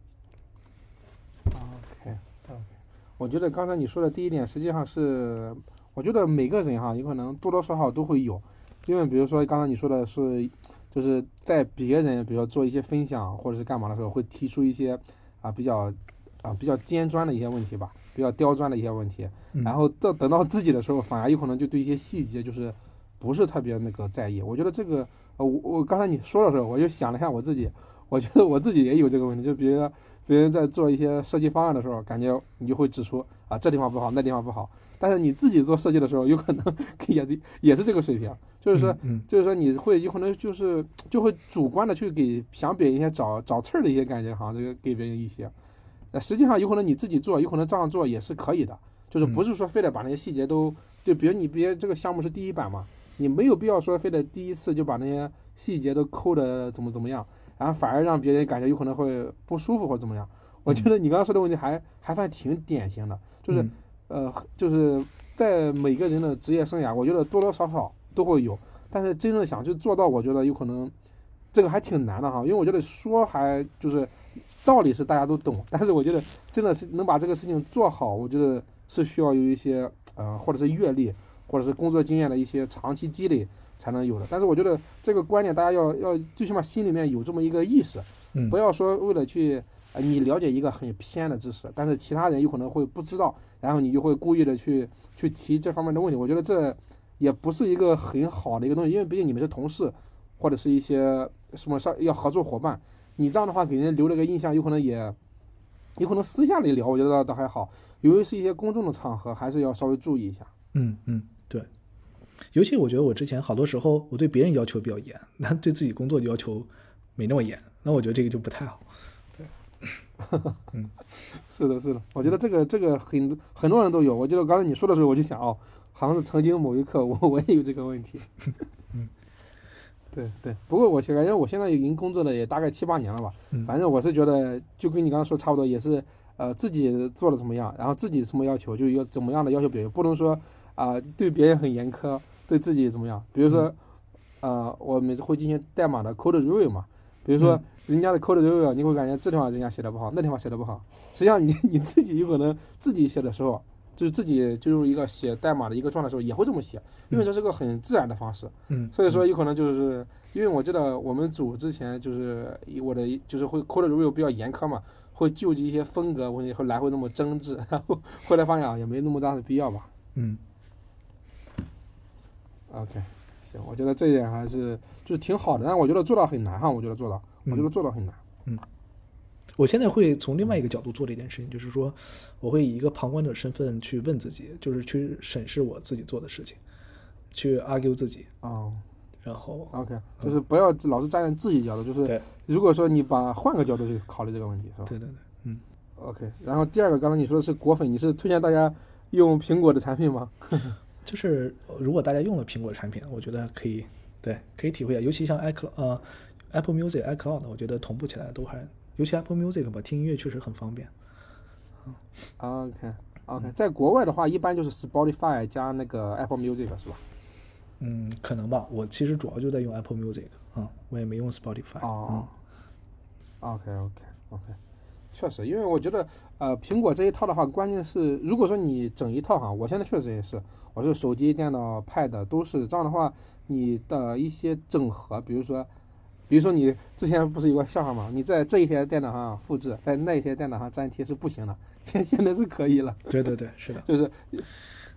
，OK OK，我觉得刚才你说的第一点，实际上是我觉得每个人哈，有可能多多少少都会有，因为比如说刚才你说的是，就是在别人比如说做一些分享或者是干嘛的时候，会提出一些啊比较啊比较尖钻的一些问题吧，比较刁钻的一些问题，嗯然后到等到自己的时候，反而有可能就对一些细节就是不是特别那个在意。我觉得这个，呃，我我刚才你说的时候，我就想了一下我自己，我觉得我自己也有这个问题，就比如说别人在做一些设计方案的时候，感觉你就会指出啊这地方不好，那地方不好，但是你自己做设计的时候，有可能 (laughs) 也也是这个水平，就是说。嗯就是说你会有可能就是就会主观的去给想给一些找找刺儿的一些感觉，好像这个给别人一些，呃，实际上有可能你自己做，有可能这样做也是可以的，就是不是说非得把那些细节都，就比如你别这个项目是第一版嘛，你没有必要说非得第一次就把那些细节都抠的怎么怎么样，然后反而让别人感觉有可能会不舒服或者怎么样。我觉得你刚刚说的问题还还算挺典型的，就是嗯呃，就是在每个人的职业生涯，我觉得多多少少都会有，但是真正想去做到，我觉得有可能这个还挺难的哈，因为我觉得说还就是道理是大家都懂，但是我觉得真的是能把这个事情做好，我觉得是需要有一些呃，或者是阅历，或者是工作经验的一些长期积累才能有的。但是我觉得这个观念大家要要最起码心里面有这么一个意识，嗯不要说为了去呃你了解一个很偏的知识，但是其他人有可能会不知道，然后你就会故意的去去提这方面的问题。我觉得这也不是一个很好的一个东西，因为毕竟你们是同事，或者是一些什么上要合作伙伴，你这样的话给人留了个印象，有可能也有可能私下里聊，我觉得倒倒还好，由于是一些公众的场合，还是要稍微注意一下。嗯嗯，对。尤其我觉得我之前好多时候我对别人要求比较严，那对自己工作的要求没那么严，那我觉得这个就不太好。对 (laughs) (laughs) 是的，是的，我觉得这个这个很很多人都有。我觉得刚才你说的时候，我就想哦，好像是曾经某一刻我我也有这个问题。(laughs) 嗯，对对。不过我感觉我现在已经工作了也大概七八年了吧，嗯反正我是觉得就跟你刚刚说差不多，也是呃自己做的怎么样，然后自己什么要求就要怎么样的要求别人，不能说啊、对别人很严苛，对自己怎么样。比如说，呃，我每次会进行代码的 code review 嘛，比如说嗯人家的 code review，你会感觉这地方人家写的不好，那地方写的不好。实际上你 (laughs) 你自己有可能自己写的时候，就是自己进入一个写代码的一个状态的时候，也会这么写，因为这是个很自然的方式。嗯，所以说有可能就是因为我记得我们组之前就是我的就是会 code review 比较严苛嘛，会纠集一些风格问题，会来回那么争执，然后 (laughs) 后来发现啊也没那么大的必要吧。嗯 OK，行，我觉得这一点还是就是挺好的，但是我觉得做到很难哈，我觉得做到，我觉得做到很难。嗯我现在会从另外一个角度做这件事情，就是说，我会以一个旁观者身份去问自己，就是去审视我自己做的事情，去 argue 自己，哦然后，OK，就是不要老是站在自己角度，就是对如果说你把换个角度去考虑这个问题，是吧对对对，嗯，？OK，然后第二个，刚才你说的是果粉，你是推荐大家用苹果的产品吗？(laughs) 就是呃如果大家用了苹果产品，我觉得可以，对，可以体会一下，尤其像 iCloud 呃 Apple Music、iCloud，我觉得同步起来都还，尤其 Apple Music 吧，听音乐确实很方便。OK OK，在国外的话，一般就是 Spotify 加那个 Apple Music 是吧？嗯，可能吧。我其实主要就在用 Apple Music 嗯、我也没用 Spotify。哦，OK OK OK，确实，因为我觉得呃，苹果这一套的话，关键是如果说你整一套哈，我现在确实也是，我是手机、电脑、Pad 都是这样的话，你的一些整合，比如说。比如说你之前不是有个笑话吗？你在这一台电脑上复制，在那一台电脑上粘贴是不行的，现 (laughs) 现在是可以了。嗯，对对对，是的。就是，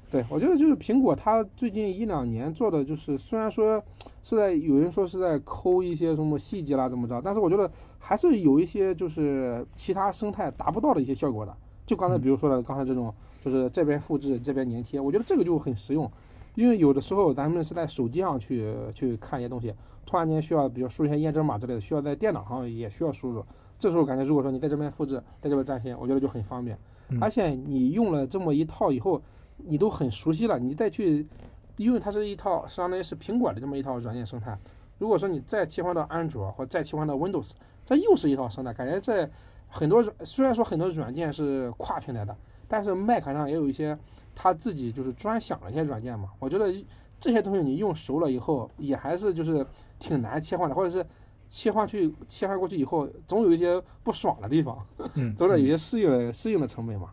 对我觉得就是苹果，它最近一两年做的就是，虽然说是在有人说是在抠一些什么细节啦怎么着，但是我觉得还是有一些就是其他生态达不到的一些效果的。就刚才比如说的，刚才这种就是这边复制这边粘贴，我觉得这个就很实用。因为有的时候咱们是在手机上去去看一些东西，突然间需要，比如输一些验证码之类的，需要在电脑上也需要输入。这时候感觉，如果说你在这边复制，在这边粘贴，我觉得就很方便。嗯而且你用了这么一套以后，你都很熟悉了，你再去，因为它是一套相当于是苹果的这么一套软件生态。如果说你再切换到安卓或再切换到 Windows，这又是一套生态，感觉这很多虽然说很多软件是跨平台的，但是 Mac 上也有一些他自己就是专享的一些软件嘛。我觉得这些东西你用熟了以后，也还是就是挺难切换的，或者是切换去切换过去以后，总有一些不爽的地方，嗯，总得有一些适应的适应的成本嘛。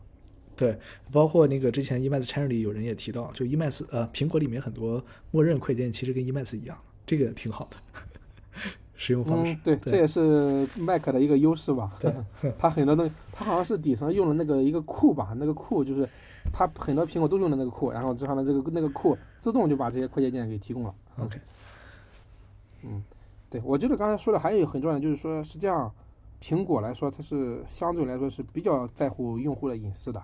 对，包括那个之前 Emacs channel 里有人也提到，就 Emacs 呃，苹果里面很多默认快捷键其实跟 Emacs 一样，这个挺好的，使用方式。嗯，对，对这也是 Mac 的一个优势吧。对，它很多东西，它好像是底层用了那个一个库吧，那个库就是它很多苹果都用的那个库，然后之后呢，这个那个库自动就把这些快捷键给提供了。OK，嗯对，我觉得刚才说的还有很重要的，就是说实际上苹果来说，它是相对来说是比较在乎用户的隐私的。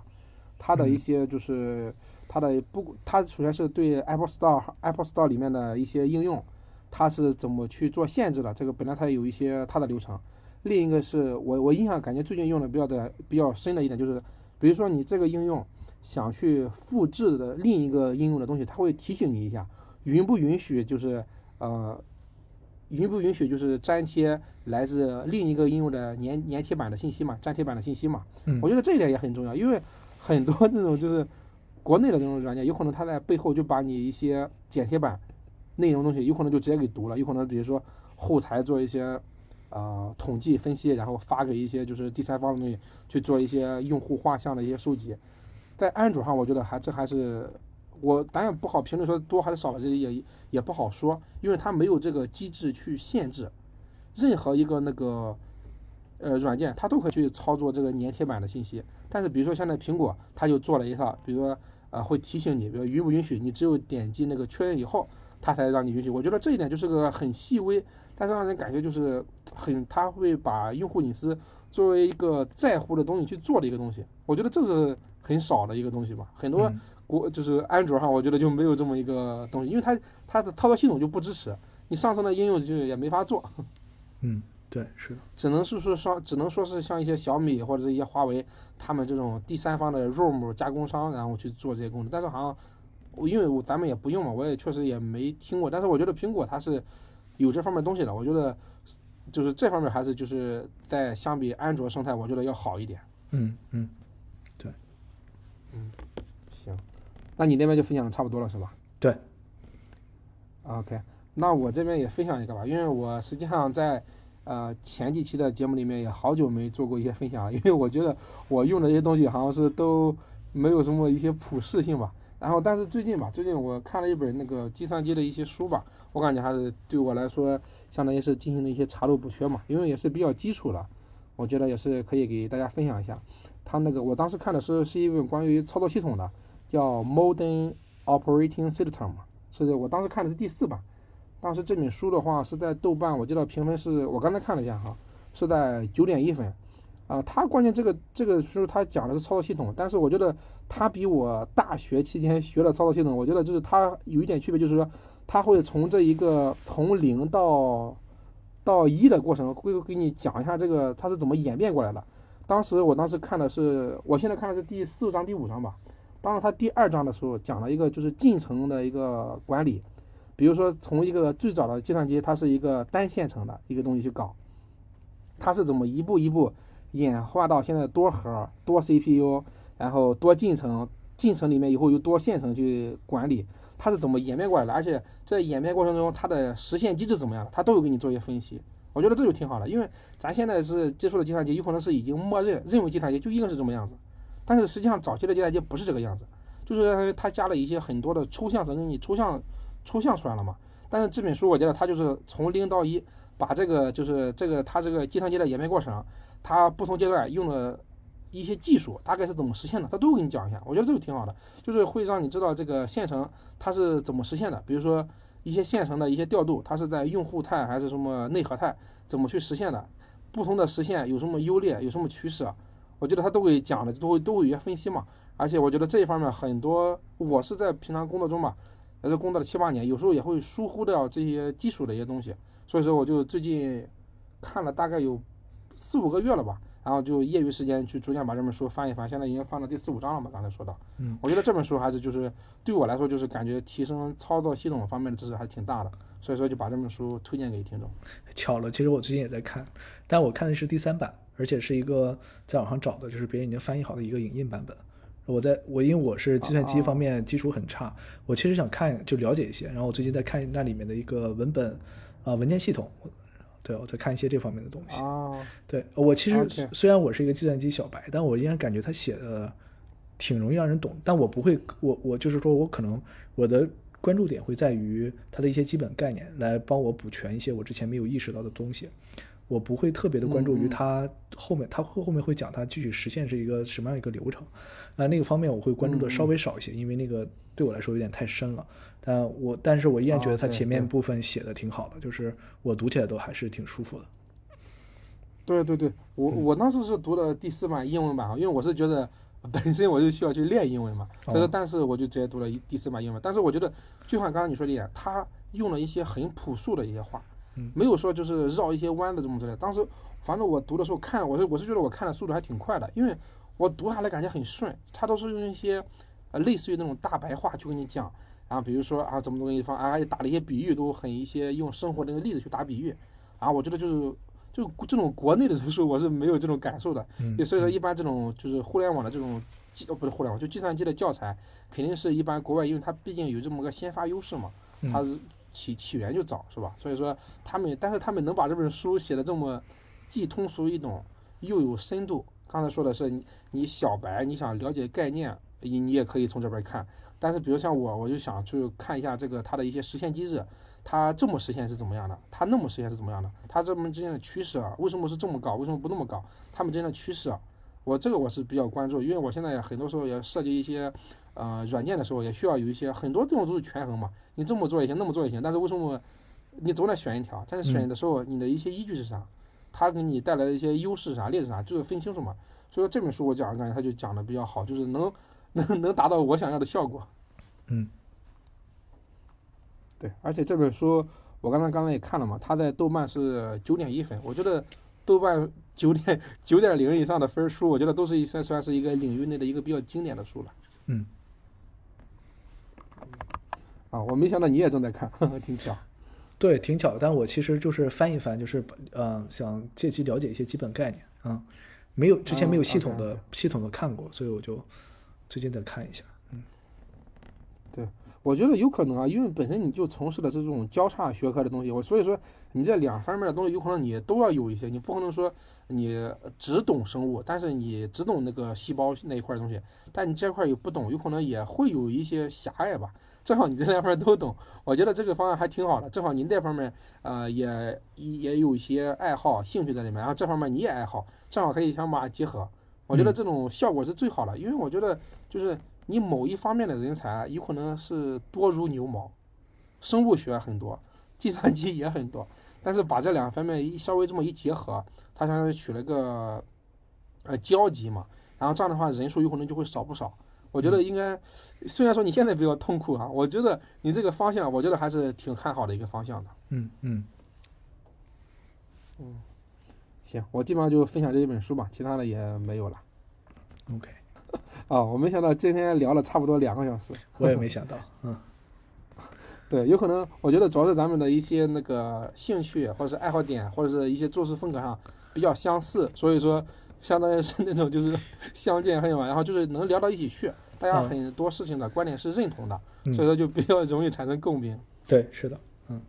它的一些就是它的不，它首先是对 Apple Store Apple Store 里面的一些应用，它是怎么去做限制的？这个本来它有一些它的流程。另一个是我我印象感觉最近用的比较的比较深的一点就是，比如说你这个应用想去复制的另一个应用的东西，它会提醒你一下，允不允许就是呃允不允许就是粘贴来自另一个应用的粘粘贴板的信息嘛，粘贴板的信息嘛。嗯我觉得这一点也很重要，因为很多这种就是国内的这种软件，有可能它在背后就把你一些剪贴板内容东西，有可能就直接给读了，有可能比如说后台做一些呃统计分析，然后发给一些就是第三方的东西去做一些用户画像的一些收集。在安卓上，我觉得还这还是我当然不好评论说多还是少，这也也不好说，因为它没有这个机制去限制任何一个那个呃软件，它都可以去操作这个粘贴板的信息。但是比如说现在苹果，它就做了一套，比如说呃会提醒你，比如允不允许，你只有点击那个确认以后，它才让你允许。我觉得这一点就是个很细微，但是让人感觉就是很，它会把用户隐私作为一个在乎的东西去做的一个东西。我觉得这是很少的一个东西吧，很多。嗯国就是安卓上，我觉得就没有这么一个东西，因为它它的操作系统就不支持，你上升的应用就也没法做，(laughs) 嗯，对，是的，只能是说说，只能说是像一些小米或者是一些华为，他们这种第三方的 ROM 加工商，然后去做这些功能。但是好像我因为我咱们也不用嘛，我也确实也没听过。但是我觉得苹果它是有这方面东西的，我觉得就是这方面还是就是在相比安卓生态，我觉得要好一点。嗯嗯，对嗯，行，那你那边就分享的差不多了是吧？对。OK，那我这边也分享一个吧，因为我实际上在呃前几期的节目里面也好久没做过一些分享了，(laughs) 因为我觉得我用的这些东西好像是都没有什么一些普适性吧。然后，但是最近吧，最近我看了一本那个计算机的一些书吧，我感觉还是对我来说，相当于是进行了一些查漏补缺嘛，因为也是比较基础了，我觉得也是可以给大家分享一下。他那个我当时看的是是一本关于操作系统的，叫 Modern Operating System 嘛，是我当时看的是第四版。当时这本书的话是在豆瓣，我记得评分是我刚才看了一下哈，是在九点一分。啊，它关键这个这个书它讲的是操作系统，但是我觉得它比我大学期间学的操作系统，我觉得就是它有一点区别，就是说它会从这一个从零到到一的过程，会给你讲一下这个它是怎么演变过来的。当时我当时看的是，我现在看的是第四章、第五章吧。当时它第二章的时候讲了一个就是进程的一个管理，比如说从一个最早的计算机，它是一个单线程的一个东西去搞，它是怎么一步一步演化到现在多核、多 CPU，然后多进程，进程里面以后有多线程去管理，它是怎么演变过来的？而且在演变过程中，它的实现机制怎么样，它都有给你做一些分析。我觉得这就挺好的，因为咱现在是接触的计算机，有可能是已经默认认为计算机就应该是这么样子，但是实际上早期的计算机不是这个样子，就是它加了一些很多的抽象层给你抽象抽象出来了嘛。但是这本书我觉得它就是从零到一，把这个就是这个它这个计算机的演变过程，它不同阶段用的一些技术大概是怎么实现的，它都给你讲一下。我觉得这个挺好的，就是会让你知道这个线程它是怎么实现的，比如说。一些线程的一些调度，它是在用户态还是什么内核态，怎么去实现的？不同的实现有什么优劣，有什么取舍？我觉得他都会讲的，都会都会有些分析嘛。而且我觉得这一方面很多，我是在平常工作中吧，在这工作了七八年，有时候也会疏忽掉这些基础的一些东西。所以说，我就最近看了大概有四五个月了吧，然后就业余时间去逐渐把这本书翻一翻，现在已经翻到第四五章了嘛。刚才说到，嗯，我觉得这本书还是就是对我来说，就是感觉提升操作系统方面的知识还挺大的，所以说就把这本书推荐给听众。巧了，其实我最近也在看，但我看的是第三版，而且是一个在网上找的，就是别人已经翻译好的一个影印版本。我在我因为我是计算机方面基础很差，我其实想看就了解一些，然后我最近在看那里面的一个文本啊、文件系统，对我在看一些这方面的东西。哦，对我其实虽然我是一个计算机小白，但我依然感觉他写的挺容易让人懂。但我不会，我我就是说我可能我的关注点会在于它的一些基本概念，来帮我补全一些我之前没有意识到的东西。我不会特别的关注于嗯嗯。它后面，他后后面会讲他具体实现是一个什么样一个流程，啊、那个方面我会关注的嗯稍微少一些，因为那个对我来说有点太深了。但我但是我依然觉得哦对它前面部分写的挺好的，就是我读起来都还是挺舒服的。对对对，我我当时是读的第四版英文版啊，因为我是觉得本身我就需要去练英文嘛，所以说哦但是我就直接读了第四版英文。但是我觉得，就像刚刚你说的一样，他用了一些很朴素的一些话，嗯没有说就是绕一些弯的这么之类的。当时反正我读的时候看，我是我是觉得我看的速度还挺快的，因为我读下来感觉很顺，他都是用一些呃类似于那种大白话去跟你讲。然后比如说啊，怎么怎么一方啊，打了一些比喻，都很一些用生活那个例子去打比喻。啊，我觉得就是就这种国内的书，我是没有这种感受的。嗯所以说，一般这种就是互联网的这种计，哦不是互联网，就计算机的教材，肯定是一般国外，因为它毕竟有这么个先发优势嘛，嗯它是起起源就早，是吧？所以说他们，但是他们能把这本书写的这么既通俗易懂，又有深度。刚才说的是你小白，你想了解概念，你你也可以从这边看。但是比如像我，我就想去看一下这个它的一些实现机制，它这么实现是怎么样的，它那么实现是怎么样的，它这么之间的趋势啊，为什么是这么高，为什么不那么高，它们之间的趋势啊，我这个我是比较关注，因为我现在很多时候也设计一些呃软件的时候，也需要有一些很多这种都是权衡嘛，你这么做也行，那么做也行，但是为什么你总得选一条？但是选的时候，你的一些依据是啥？它给你带来的一些优势是啥、劣势啥，就是分清楚嘛。所以说这本书我讲，感觉它就讲的比较好，就是能能能达到我想要的效果。嗯，对，而且这本书我刚才刚才也看了嘛，它在豆瓣是九点一分，我觉得豆瓣九点 (laughs) 九点零以上的分书，我觉得都是一算算是一个领域内的一个比较经典的书了。嗯，啊，我没想到你也正在看，呵 (laughs) 呵挺巧。对，挺巧。但我其实就是翻一翻，就是呃，想借机了解一些基本概念啊、没有之前没有哦系统的、系统的看过，所以我就最近在看一下。我觉得有可能啊，因为本身你就从事的是这种交叉学科的东西，我所以说你这两方面的东西有可能你都要有一些，你不可能说你只懂生物，但是你只懂那个细胞那一块的东西，但你这块又不懂，有可能也会有一些狭隘吧。正好你这两方面都懂，我觉得这个方案还挺好的。正好您这方面呃也也有一些爱好、兴趣在里面，然后这方面你也爱好，正好可以想把它结合。我觉得这种效果是最好的，因为我觉得就是你某一方面的人才有可能是多如牛毛，生物学很多，计算机也很多，但是把这两方面一稍微这么一结合，它相当于取了个呃交集嘛，然后这样的话人数有可能就会少不少。我觉得应该，虽然说你现在比较痛苦啊，我觉得你这个方向，我觉得还是挺看好的一个方向的。嗯嗯，行，我基本上就分享这一本书吧，其他的也没有了。OK，(laughs) 啊，我没想到今天聊了差不多两个小时。(laughs) 我也没想到，嗯 (laughs) 对，有可能，我觉得主要是咱们的一些那个兴趣或者是爱好点，或者是一些做事风格上比较相似，所以说相当于是那种就是相见恨晚，然后就是能聊到一起去，大家嗯很多事情的观点是认同的，嗯所以说就比较容易产生共鸣。对，是的，嗯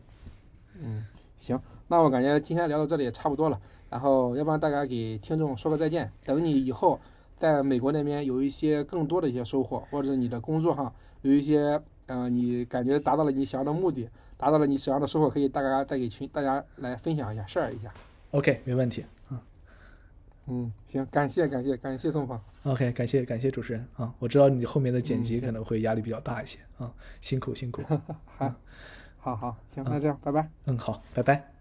嗯，行，那我感觉今天聊到这里也差不多了，然后要不然大家给听众说个再见，等你以后在美国那边有一些更多的一些收获，或者是你的工作上有一些呃你感觉达到了你想要的目的，达到了你想要的收获，可以大家再给群大家来分享一下，share 一下。OK，没问题。嗯，行，感谢感谢感谢宋芳，OK，感谢感谢主持人啊，我知道你后面的剪辑可能会压力比较大一些啊，辛苦辛苦。(laughs) 好，好好，行，那这样，拜拜。嗯，好，拜拜。